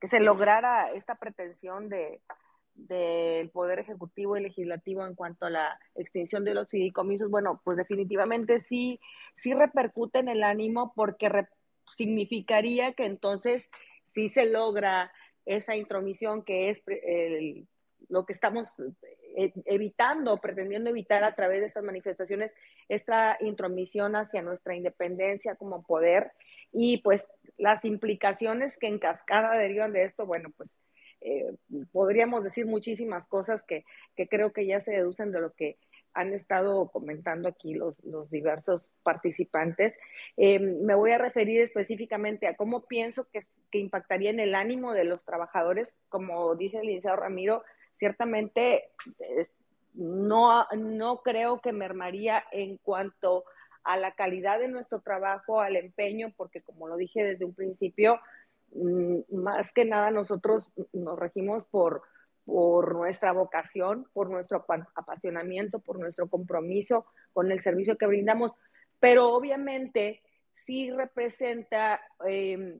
que se lograra esta pretensión de del Poder Ejecutivo y Legislativo en cuanto a la extinción de los fideicomisos, bueno, pues definitivamente sí, sí repercute en el ánimo porque significaría que entonces sí se logra esa intromisión que es lo que estamos eh, evitando, pretendiendo evitar a través de estas manifestaciones, esta intromisión hacia nuestra independencia como poder. Y pues las implicaciones que en cascada derivan de esto, bueno, pues eh, podríamos decir muchísimas cosas que, que, creo que ya se deducen de lo que han estado comentando aquí los, diversos participantes. Eh, me voy a referir específicamente a cómo pienso que, que, impactaría en el ánimo de los trabajadores, como dice el licenciado Ramiro, ciertamente no, no creo que mermaría en cuanto a la calidad de nuestro trabajo, al empeño, porque como lo dije desde un principio, mm, más que nada nosotros nos regimos por, por nuestra vocación, por nuestro apasionamiento, por nuestro compromiso con el servicio que brindamos, pero obviamente sí representa eh,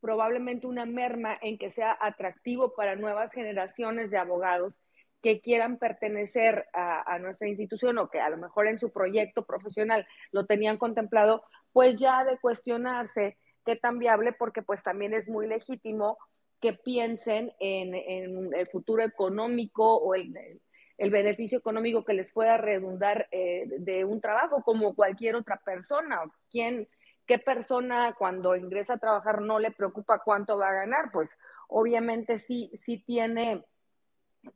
probablemente una merma en que sea atractivo para nuevas generaciones de abogados que quieran pertenecer a, nuestra institución o que a lo mejor en su proyecto profesional lo tenían contemplado, pues ya de cuestionarse qué tan viable, porque pues también es muy legítimo que piensen en, el futuro económico o el, beneficio económico que les pueda redundar eh, de un trabajo como cualquier otra persona. ¿Quién, ¿Qué persona cuando ingresa a trabajar no le preocupa cuánto va a ganar? Pues obviamente sí, sí tiene,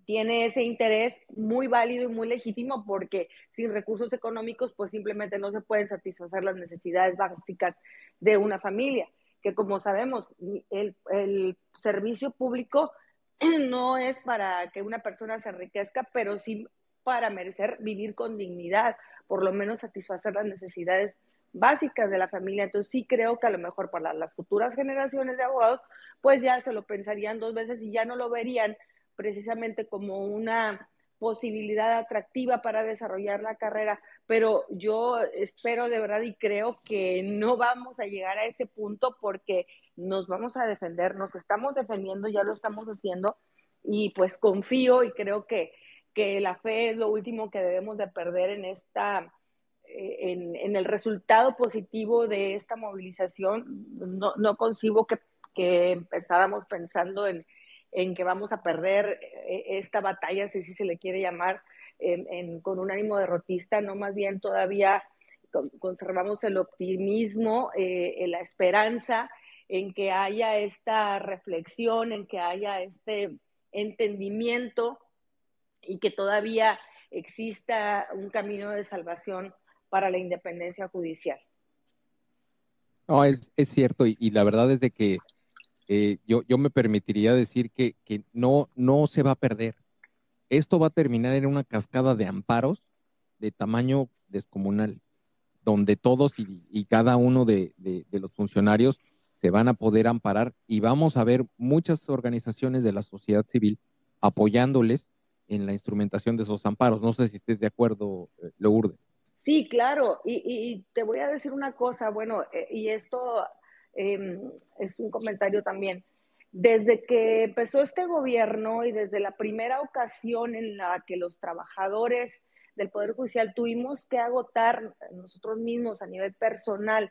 tiene ese interés muy válido y muy legítimo porque sin recursos económicos pues simplemente no se pueden satisfacer las necesidades básicas de una familia, que como sabemos el, el servicio público *clears throat* no es para que una persona se enriquezca, pero sí para merecer vivir con dignidad, por lo menos satisfacer las necesidades básicas de la familia. Entonces sí creo que a lo mejor para las futuras generaciones de abogados, pues ya se lo pensarían dos veces y ya no lo verían precisamente como una posibilidad atractiva para desarrollar la carrera, pero yo espero de verdad y creo que no vamos a llegar a ese punto porque nos vamos a defender, nos estamos defendiendo, ya lo estamos haciendo y pues confío y creo que, que la fe es lo último que debemos de perder en esta eh, en, el resultado positivo de esta movilización. No, no concibo que, que, empezáramos pensando en, en, que vamos a perder eh, esta batalla, si, se le quiere llamar, con un ánimo derrotista, no más bien todavía conservamos el optimismo, eh, la esperanza en que haya esta reflexión, en que haya este entendimiento y que todavía exista un camino de salvación para la independencia judicial. No, es, cierto, y, la verdad es de que eh, yo, yo me permitiría decir que, que, no, no se va a perder. Esto va a terminar en una cascada de amparos de tamaño descomunal, donde todos y, cada uno de, de, los funcionarios se van a poder amparar y vamos a ver muchas organizaciones de la sociedad civil apoyándoles en la instrumentación de esos amparos. No sé si estés de acuerdo, eh, Lourdes. Sí, claro, y, te voy a decir una cosa, bueno, eh, y esto em, es un comentario también. Desde que empezó este gobierno y desde la primera ocasión en la que los trabajadores del Poder Judicial tuvimos que agotar nosotros mismos a nivel personal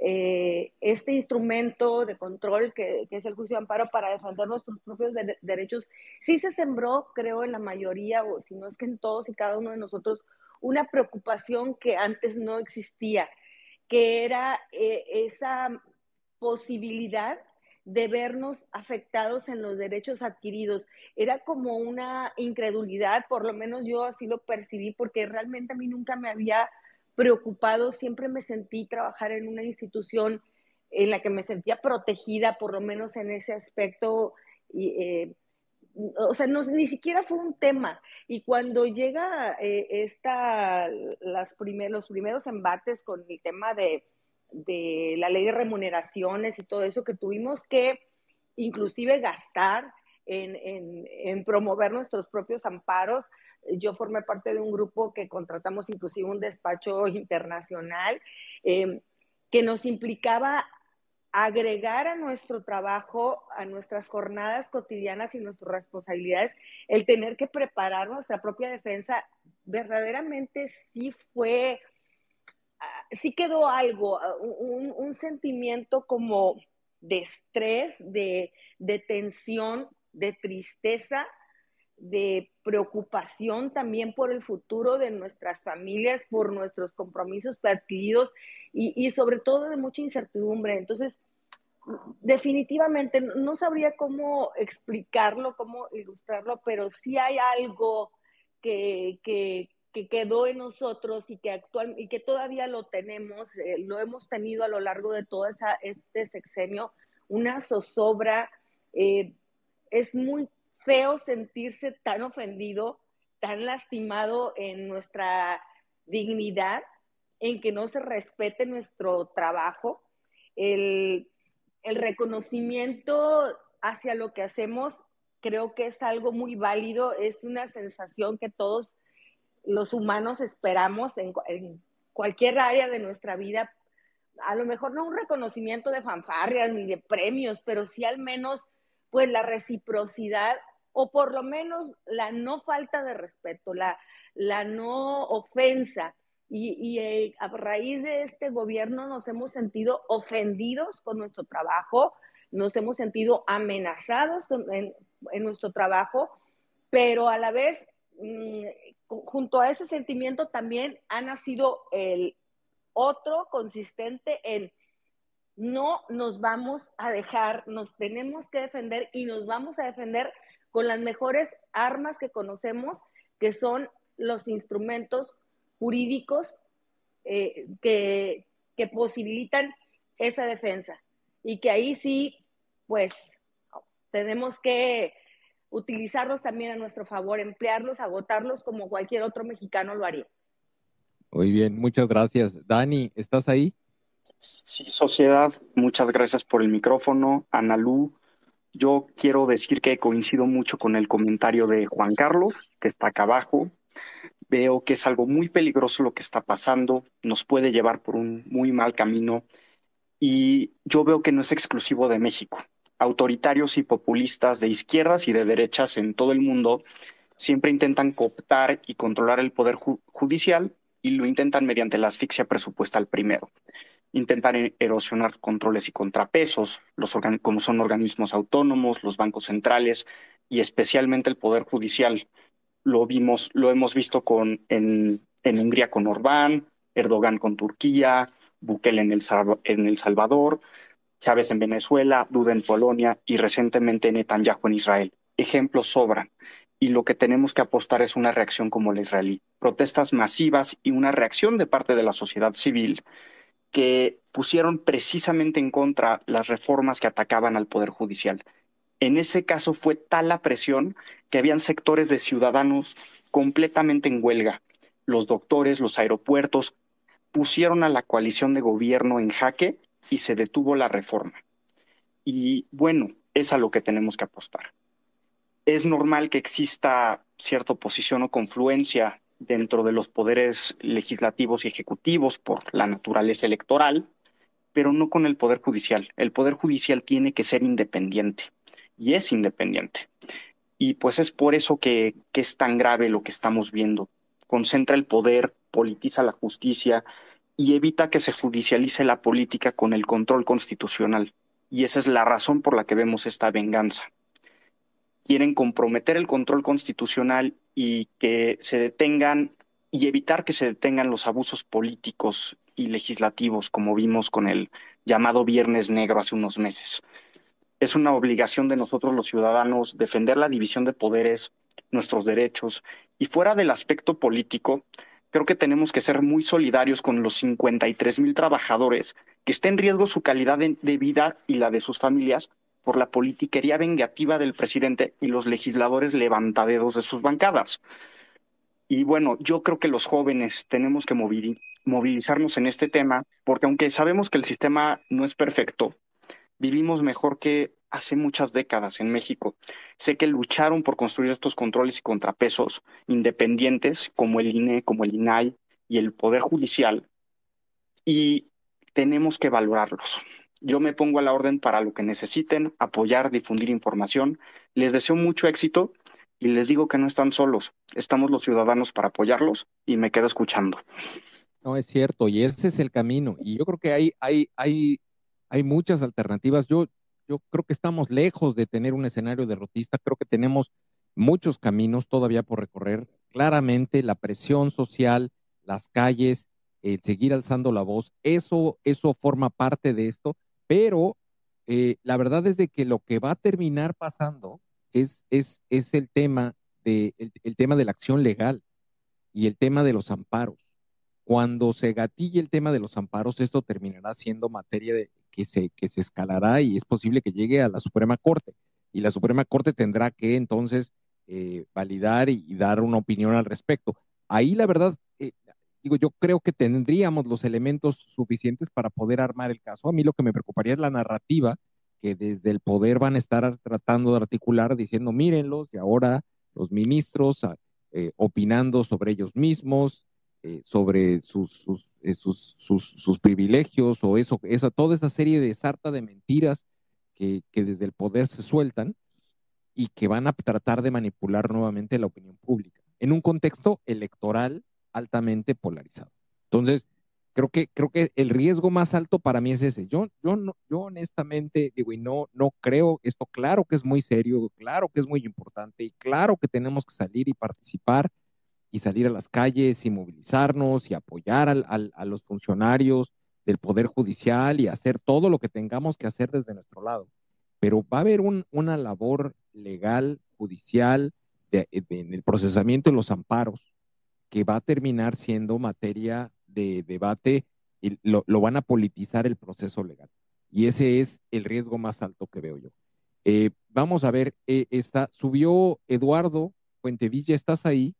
eh, este instrumento de control que, es el juicio de amparo para defender nuestros propios derechos, sí se sembró, creo, en la mayoría, o si no es que en todos y cada uno de nosotros, una preocupación que antes no existía, que era eh, esa posibilidad de vernos afectados en los derechos adquiridos. Era como una incredulidad, por lo menos yo así lo percibí, porque realmente a mí nunca me había preocupado, siempre me sentí trabajar en una institución en la que me sentía protegida, por lo menos en ese aspecto, eh, o sea, no, ni siquiera fue un tema. Y cuando llega eh, esta, los primeros embates con el tema de, de, la ley de remuneraciones y todo eso, que tuvimos que inclusive gastar en, en, promover nuestros propios amparos. Yo formé parte de un grupo que contratamos inclusive un despacho internacional eh, que nos implicaba agregar a nuestro trabajo, a nuestras jornadas cotidianas y nuestras responsabilidades, el tener que preparar nuestra propia defensa, verdaderamente sí fue, sí quedó algo, ah, un, sentimiento como de estrés, de, de tensión, de tristeza, de preocupación también por el futuro de nuestras familias, por nuestros compromisos adquiridos y, y sobre todo de mucha incertidumbre. Entonces, definitivamente no sabría cómo explicarlo, cómo ilustrarlo, pero sí hay algo que, que, que quedó en nosotros y que actual y que todavía lo tenemos, eh, lo hemos tenido a lo largo de todo esta, este sexenio, una zozobra. Eh, es muy feo sentirse tan ofendido, tan lastimado en nuestra dignidad, en que no se respete nuestro trabajo. El, el reconocimiento hacia lo que hacemos creo que es algo muy válido, es una sensación que todos los humanos esperamos en, cualquier área de nuestra vida. A lo mejor no un reconocimiento de fanfarrias ni de premios, pero sí al menos pues la reciprocidad o por lo menos la no falta de respeto, la, la no ofensa. Y, eh, a raíz de este gobierno nos hemos sentido ofendidos con nuestro trabajo, nos hemos sentido amenazados en, en, nuestro trabajo, pero a la vez, mmm, junto a ese sentimiento también ha nacido el otro consistente en no nos vamos a dejar, nos tenemos que defender y nos vamos a defender con las mejores armas que conocemos, que son los instrumentos jurídicos eh, que, que posibilitan esa defensa. Y que ahí sí, pues, tenemos que utilizarlos también a nuestro favor, emplearlos, agotarlos como cualquier otro mexicano lo haría. Muy bien, muchas gracias. Dani, ¿estás ahí? Sí, sociedad, muchas gracias por el micrófono. Analú, yo quiero decir que coincido mucho con el comentario de Juan Carlos, que está acá abajo. Veo que es algo muy peligroso lo que está pasando, nos puede llevar por un muy mal camino y yo veo que no es exclusivo de México autoritarios y populistas de izquierdas y de derechas en todo el mundo siempre intentan cooptar y controlar el poder ju judicial y lo intentan mediante la asfixia presupuestal primero. Intentan e-, erosionar controles y contrapesos, los como son organismos autónomos, los bancos centrales y especialmente el poder judicial. Lo vimos, lo hemos visto con, en, en Hungría con Orbán, Erdogan con Turquía, Bukele en El, en el Salvador, Chávez en Venezuela, Duda en Polonia y recientemente Netanyahu en Israel. Ejemplos sobran y lo que tenemos que apostar es una reacción como la israelí. Protestas masivas y una reacción de parte de la sociedad civil que pusieron precisamente en contra las reformas que atacaban al Poder Judicial. En ese caso fue tal la presión que habían sectores de ciudadanos completamente en huelga. Los doctores, los aeropuertos pusieron a la coalición de gobierno en jaque y se detuvo la reforma. Y bueno, es a lo que tenemos que apostar. Es normal que exista cierta oposición o confluencia dentro de los poderes legislativos y ejecutivos por la naturaleza electoral, pero no con el Poder Judicial. El Poder Judicial tiene que ser independiente y es independiente. Y pues es por eso que, que es tan grave lo que estamos viendo. Concentra el poder, politiza la justicia y evita que se judicialice la política con el control constitucional. Y esa es la razón por la que vemos esta venganza. Quieren comprometer el control constitucional y que se detengan y evitar que se detengan los abusos políticos y legislativos, como vimos con el llamado Viernes Negro hace unos meses. Es una obligación de nosotros los ciudadanos defender la división de poderes, nuestros derechos, y fuera del aspecto político, creo que tenemos que ser muy solidarios con los 53 mil trabajadores que está en riesgo su calidad de, vida y la de sus familias por la politiquería vengativa del presidente y los legisladores levantadedos de sus bancadas. Y bueno, yo creo que los jóvenes tenemos que movilizarnos en este tema, porque aunque sabemos que el sistema no es perfecto, vivimos mejor que hace muchas décadas en México. Sé que lucharon por construir estos controles y contrapesos independientes como el INE, como el INAI y el Poder Judicial y tenemos que valorarlos. Yo me pongo a la orden para lo que necesiten, apoyar, difundir información. Les deseo mucho éxito y les digo que no están solos. Estamos los ciudadanos para apoyarlos y me quedo escuchando. No es cierto, y ese es el camino. Y yo creo que hay, hay, hay, hay muchas alternativas. Yo, yo creo que estamos lejos de tener un escenario derrotista, creo que tenemos muchos caminos todavía por recorrer. Claramente la presión social, las calles, el seguir alzando la voz, eso, eso forma parte de esto, pero eh, la verdad es de que lo que va a terminar pasando es, es, es el, tema de, el, tema de la acción legal y el tema de los amparos. Cuando se gatille el tema de los amparos, esto terminará siendo materia de, que, se, que se escalará y es posible que llegue a la Suprema Corte. Y la Suprema Corte tendrá que entonces eh, validar y, dar una opinión al respecto. Ahí la verdad, eh, digo, yo creo que tendríamos los elementos suficientes para poder armar el caso. A mí lo que me preocuparía es la narrativa que desde el poder van a estar tratando de articular diciendo, mírenlos, y ahora los ministros eh, opinando sobre ellos mismos, sobre sus, sus, sus, sus, privilegios o eso, eso, toda esa serie de sarta de mentiras que, desde el poder se sueltan y que van a tratar de manipular nuevamente la opinión pública en un contexto electoral altamente polarizado. Entonces, creo que, creo que el riesgo más alto para mí es ese. Yo, yo honestamente digo, y no, no creo, esto claro que es muy serio, claro que es muy importante y claro que tenemos que salir y participar y salir a las calles y movilizarnos y apoyar al, a los funcionarios del Poder Judicial y hacer todo lo que tengamos que hacer desde nuestro lado. Pero va a haber un, una labor legal, judicial, en el procesamiento de los amparos, que va a terminar siendo materia de debate y lo, van a politizar el proceso legal. Y ese es el riesgo más alto que veo yo. Eh, vamos a ver, eh, está, subió Eduardo Fuentevilla, ¿estás ahí?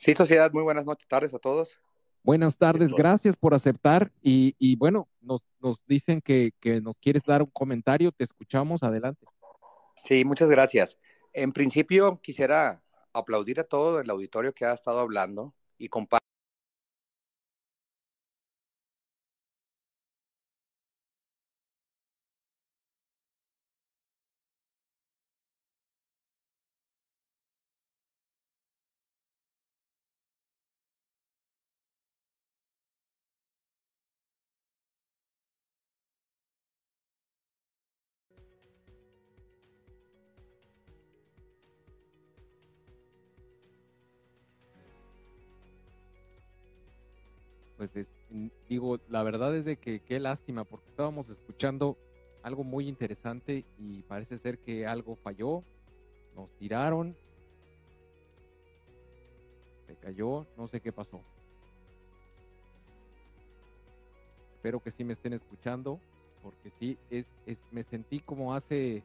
Sí, sociedad, muy buenas noches, tardes a todos. Buenas tardes, gracias por aceptar y, y bueno, nos, nos dicen que, que, nos quieres dar un comentario, te escuchamos, adelante. Sí, muchas gracias. En principio quisiera aplaudir a todo el auditorio que ha estado hablando y compartir digo, la verdad es de que qué lástima, porque estábamos escuchando algo muy interesante y parece ser que algo falló, nos tiraron, se cayó, no sé qué pasó. Espero que sí me estén escuchando, porque sí, es, es me sentí como hace,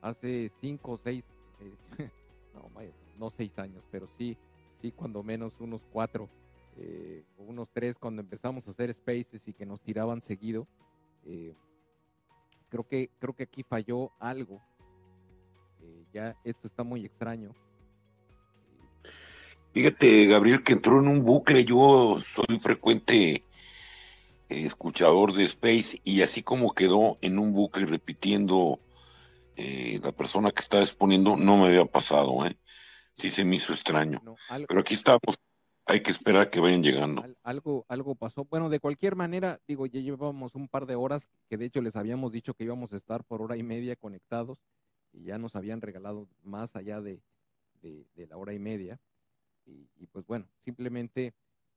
hace cinco o seis, eh, *laughs* no, no seis años, pero sí, sí, cuando menos unos cuatro eh, unos tres cuando empezamos a hacer spaces y que nos tiraban seguido. Eh, creo, que, creo que aquí falló algo. Eh, ya esto está muy extraño. Fíjate, Gabriel, que entró en un bucle. Yo soy frecuente escuchador de Space y así como quedó en un bucle repitiendo la persona que estaba exponiendo, no me había pasado, ¿eh? Sí se me hizo extraño. Pero aquí estamos hay que esperar que vayan llegando. algo, algo pasó. Bueno, de cualquier manera, digo, ya llevábamos un par de horas, que de hecho les habíamos dicho que íbamos a estar por hora y media conectados, y ya nos habían regalado más allá de, la hora y media. Y, pues bueno, simplemente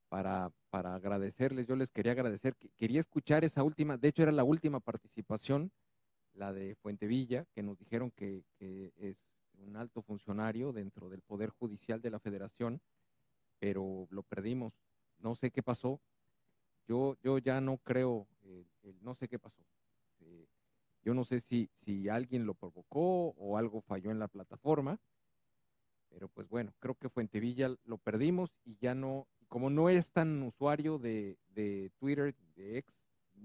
para, para agradecerles, yo les quería agradecer, que quería escuchar esa última, de hecho era la última participación, la de Fuentevilla, que nos dijeron que, que es un alto funcionario dentro del Poder Judicial de la Federación pero lo perdimos. No sé qué pasó. Yo, yo ya no creo, no sé qué pasó. Eh, yo no sé si, si alguien lo provocó o algo falló en la plataforma, pero pues bueno, creo que Fuentevilla lo perdimos y ya no, como no es tan usuario de, de Twitter, de X,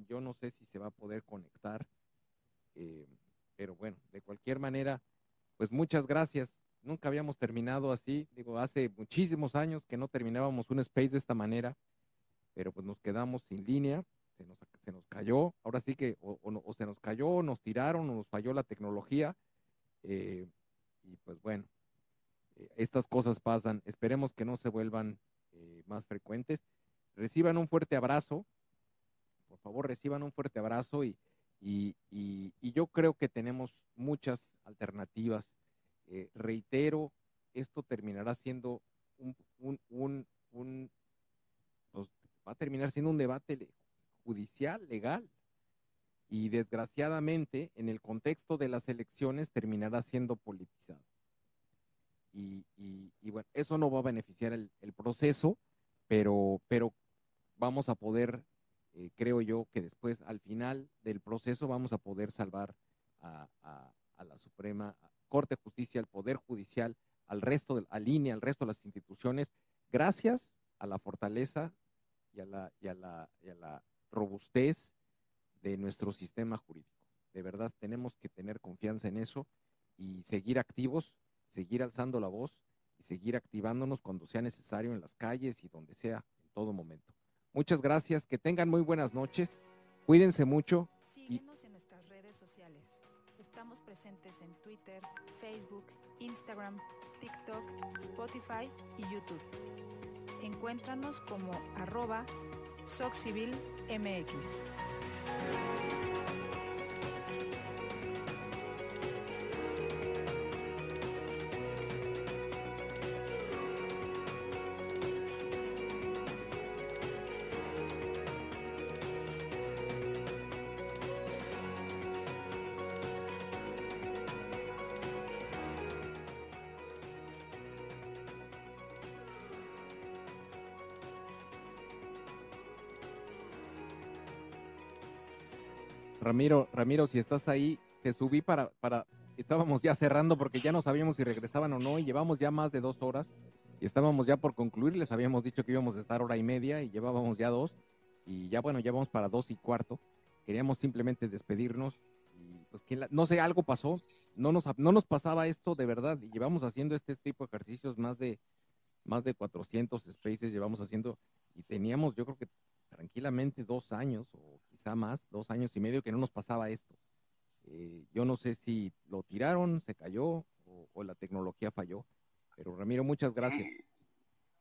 yo no sé si se va a poder conectar. Eh, pero bueno, de cualquier manera, pues muchas gracias nunca habíamos terminado así, digo, hace muchísimos años que no terminábamos un space de esta manera, pero pues nos quedamos sin línea, se nos, se nos cayó, ahora sí que o, se nos cayó, o nos tiraron, o nos falló la tecnología, eh, y pues bueno, eh, estas cosas pasan, esperemos que no se vuelvan eh, más frecuentes. Reciban un fuerte abrazo, por favor reciban un fuerte abrazo y, y, y yo creo que tenemos muchas alternativas eh, reitero, esto terminará siendo un, un, un, pues, va a terminar siendo un debate judicial, legal. Y desgraciadamente, en el contexto de las elecciones, terminará siendo politizado. Y, bueno, eso no va a beneficiar el, proceso, pero, pero vamos a poder, eh, creo yo, que después, al final del proceso, vamos a poder salvar a, a la Suprema Corte de Justicia, al Poder Judicial, al resto, de, al INE, al resto de las instituciones, gracias a la fortaleza y a la, robustez de nuestro sistema jurídico. De verdad, tenemos que tener confianza en eso y seguir activos, seguir alzando la voz y seguir activándonos cuando sea necesario en las calles y donde sea, en todo momento. Muchas gracias, que tengan muy buenas noches, cuídense mucho. Estamos presentes en Twitter, Facebook, Instagram, TikTok, Spotify y YouTube. Encuéntranos como arroba SocCivilMX. Ramiro, Ramiro, si estás ahí, te subí para, para, estábamos ya cerrando porque ya no sabíamos si regresaban o no y llevamos ya más de dos horas y estábamos ya por concluir, les habíamos dicho que íbamos a estar hora y media y llevábamos ya dos y ya bueno, ya vamos para dos y cuarto. Queríamos simplemente despedirnos y pues que no sé, algo pasó, no nos, no nos pasaba esto de verdad y llevamos haciendo este tipo de ejercicios más de, más de 400 spaces, llevamos haciendo y teníamos yo creo que tranquilamente dos años o quizá más, dos años y medio que no nos pasaba esto. Eh, yo no sé si lo tiraron, se cayó o, la tecnología falló, pero Ramiro, muchas gracias.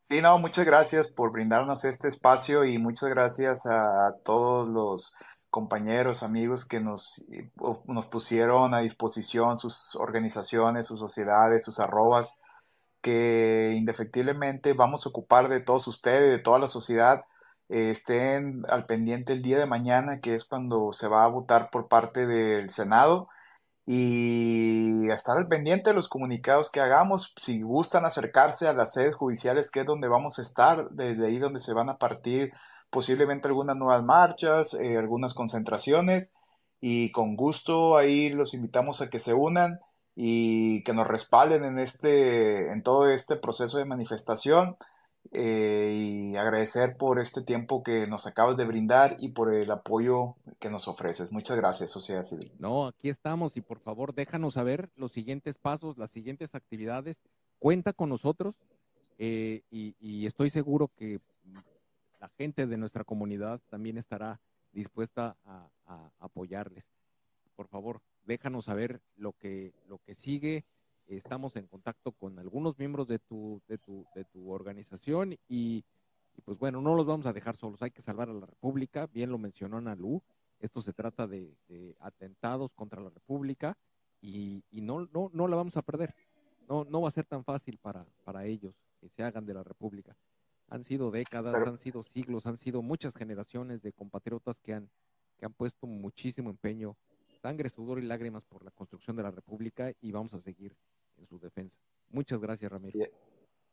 Sí. no, muchas gracias por brindarnos este espacio y muchas gracias a todos los compañeros, amigos que nos, nos pusieron a disposición sus organizaciones, sus sociedades, sus arrobas, que indefectiblemente vamos a ocupar de todos ustedes, de toda la sociedad, eh, estén al pendiente el día de mañana, que es cuando se va a votar por parte del Senado, y estar al pendiente de los comunicados que hagamos. Si gustan acercarse a las sedes judiciales, que es donde vamos a estar, desde ahí donde se van a partir posiblemente algunas nuevas marchas, eh, algunas concentraciones, y con gusto ahí los invitamos a que se unan y que nos respalden en este, en todo este proceso de manifestación. Eh, y agradecer por este tiempo que nos acabas de brindar y por el apoyo que nos ofreces. Muchas gracias, sociedad civil. No, aquí estamos y por favor déjanos saber los siguientes pasos, las siguientes actividades. Cuenta con nosotros eh, y, estoy seguro que la gente de nuestra comunidad también estará dispuesta a, a apoyarles. Por favor, déjanos saber lo que, lo que sigue estamos en contacto con algunos miembros de tu, de tu, de tu organización y, pues bueno, no los vamos a dejar solos, hay que salvar a la República, bien lo mencionó Ana Lu, esto se trata de, atentados contra la República y, no, no, no la vamos a perder, no, no va a ser tan fácil para, para ellos que se hagan de la República. Han sido décadas, han sido siglos, han sido muchas generaciones de compatriotas que han, que han puesto muchísimo empeño, sangre, sudor y lágrimas por la construcción de la República y vamos a seguir en su defensa. Muchas gracias, Ramiro.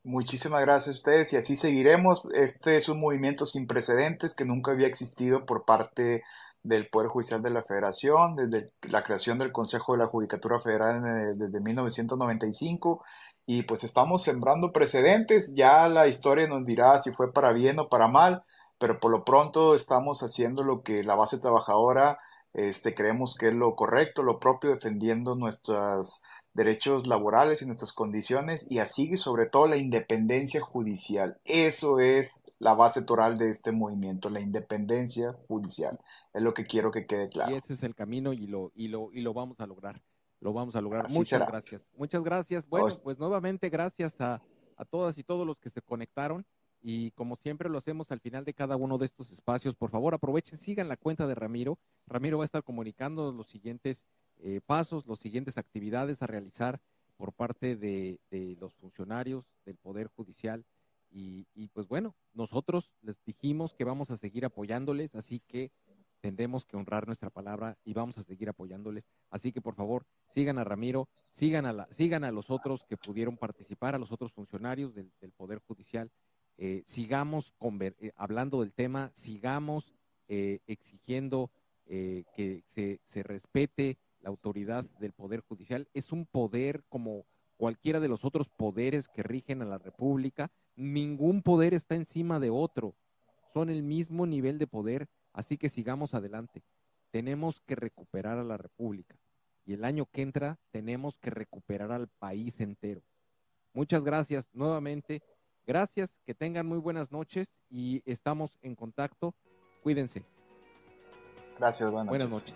Muchísimas gracias a ustedes y así seguiremos. Este es un movimiento sin precedentes que nunca había existido por parte del Poder Judicial de la Federación, desde la creación del Consejo de la Judicatura Federal desde 1995 y pues estamos sembrando precedentes, ya la historia nos dirá si fue para bien o para mal, pero por lo pronto estamos haciendo lo que la base trabajadora este, creemos que es lo correcto, lo propio, defendiendo nuestras derechos laborales y nuestras condiciones y así sobre todo la independencia judicial. Eso es la base toral de este movimiento, la independencia judicial. Es lo que quiero que quede claro. Y ese es el camino y lo, y lo, y lo vamos a lograr. Lo vamos a lograr. Muchas gracias. Muchas gracias. Bueno, pues nuevamente gracias a, a todas y todos los que se conectaron. Y como siempre lo hacemos al final de cada uno de estos espacios, por favor aprovechen, sigan la cuenta de Ramiro. Ramiro va a estar comunicando los siguientes eh, pasos, las siguientes actividades a realizar por parte de, los funcionarios del Poder Judicial. Y, pues bueno, nosotros les dijimos que vamos a seguir apoyándoles, así que tendremos que honrar nuestra palabra y vamos a seguir apoyándoles. Así que por favor, sigan a Ramiro, sigan a, la, sigan a los otros que pudieron participar, a los otros funcionarios del, Poder Judicial. Eh, sigamos eh, hablando del tema, sigamos exigiendo que se respete la autoridad del Poder Judicial. Es un poder como cualquiera de los otros poderes que rigen a la República. Ningún poder está encima de otro. Son el mismo nivel de poder Así que sigamos adelante. Tenemos que recuperar a la República y el año que entra tenemos que recuperar al país entero. Muchas gracias nuevamente. Gracias, que tengan muy buenas noches y estamos en contacto. Cuídense. Gracias, buenas, buenas noches.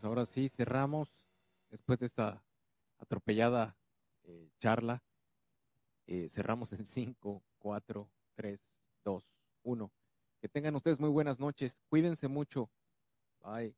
Pues ahora sí cerramos después de esta atropellada eh, charla. Eh, cerramos en 5, 4, 3, 2, 1. Que tengan ustedes muy buenas noches. Cuídense mucho. Bye.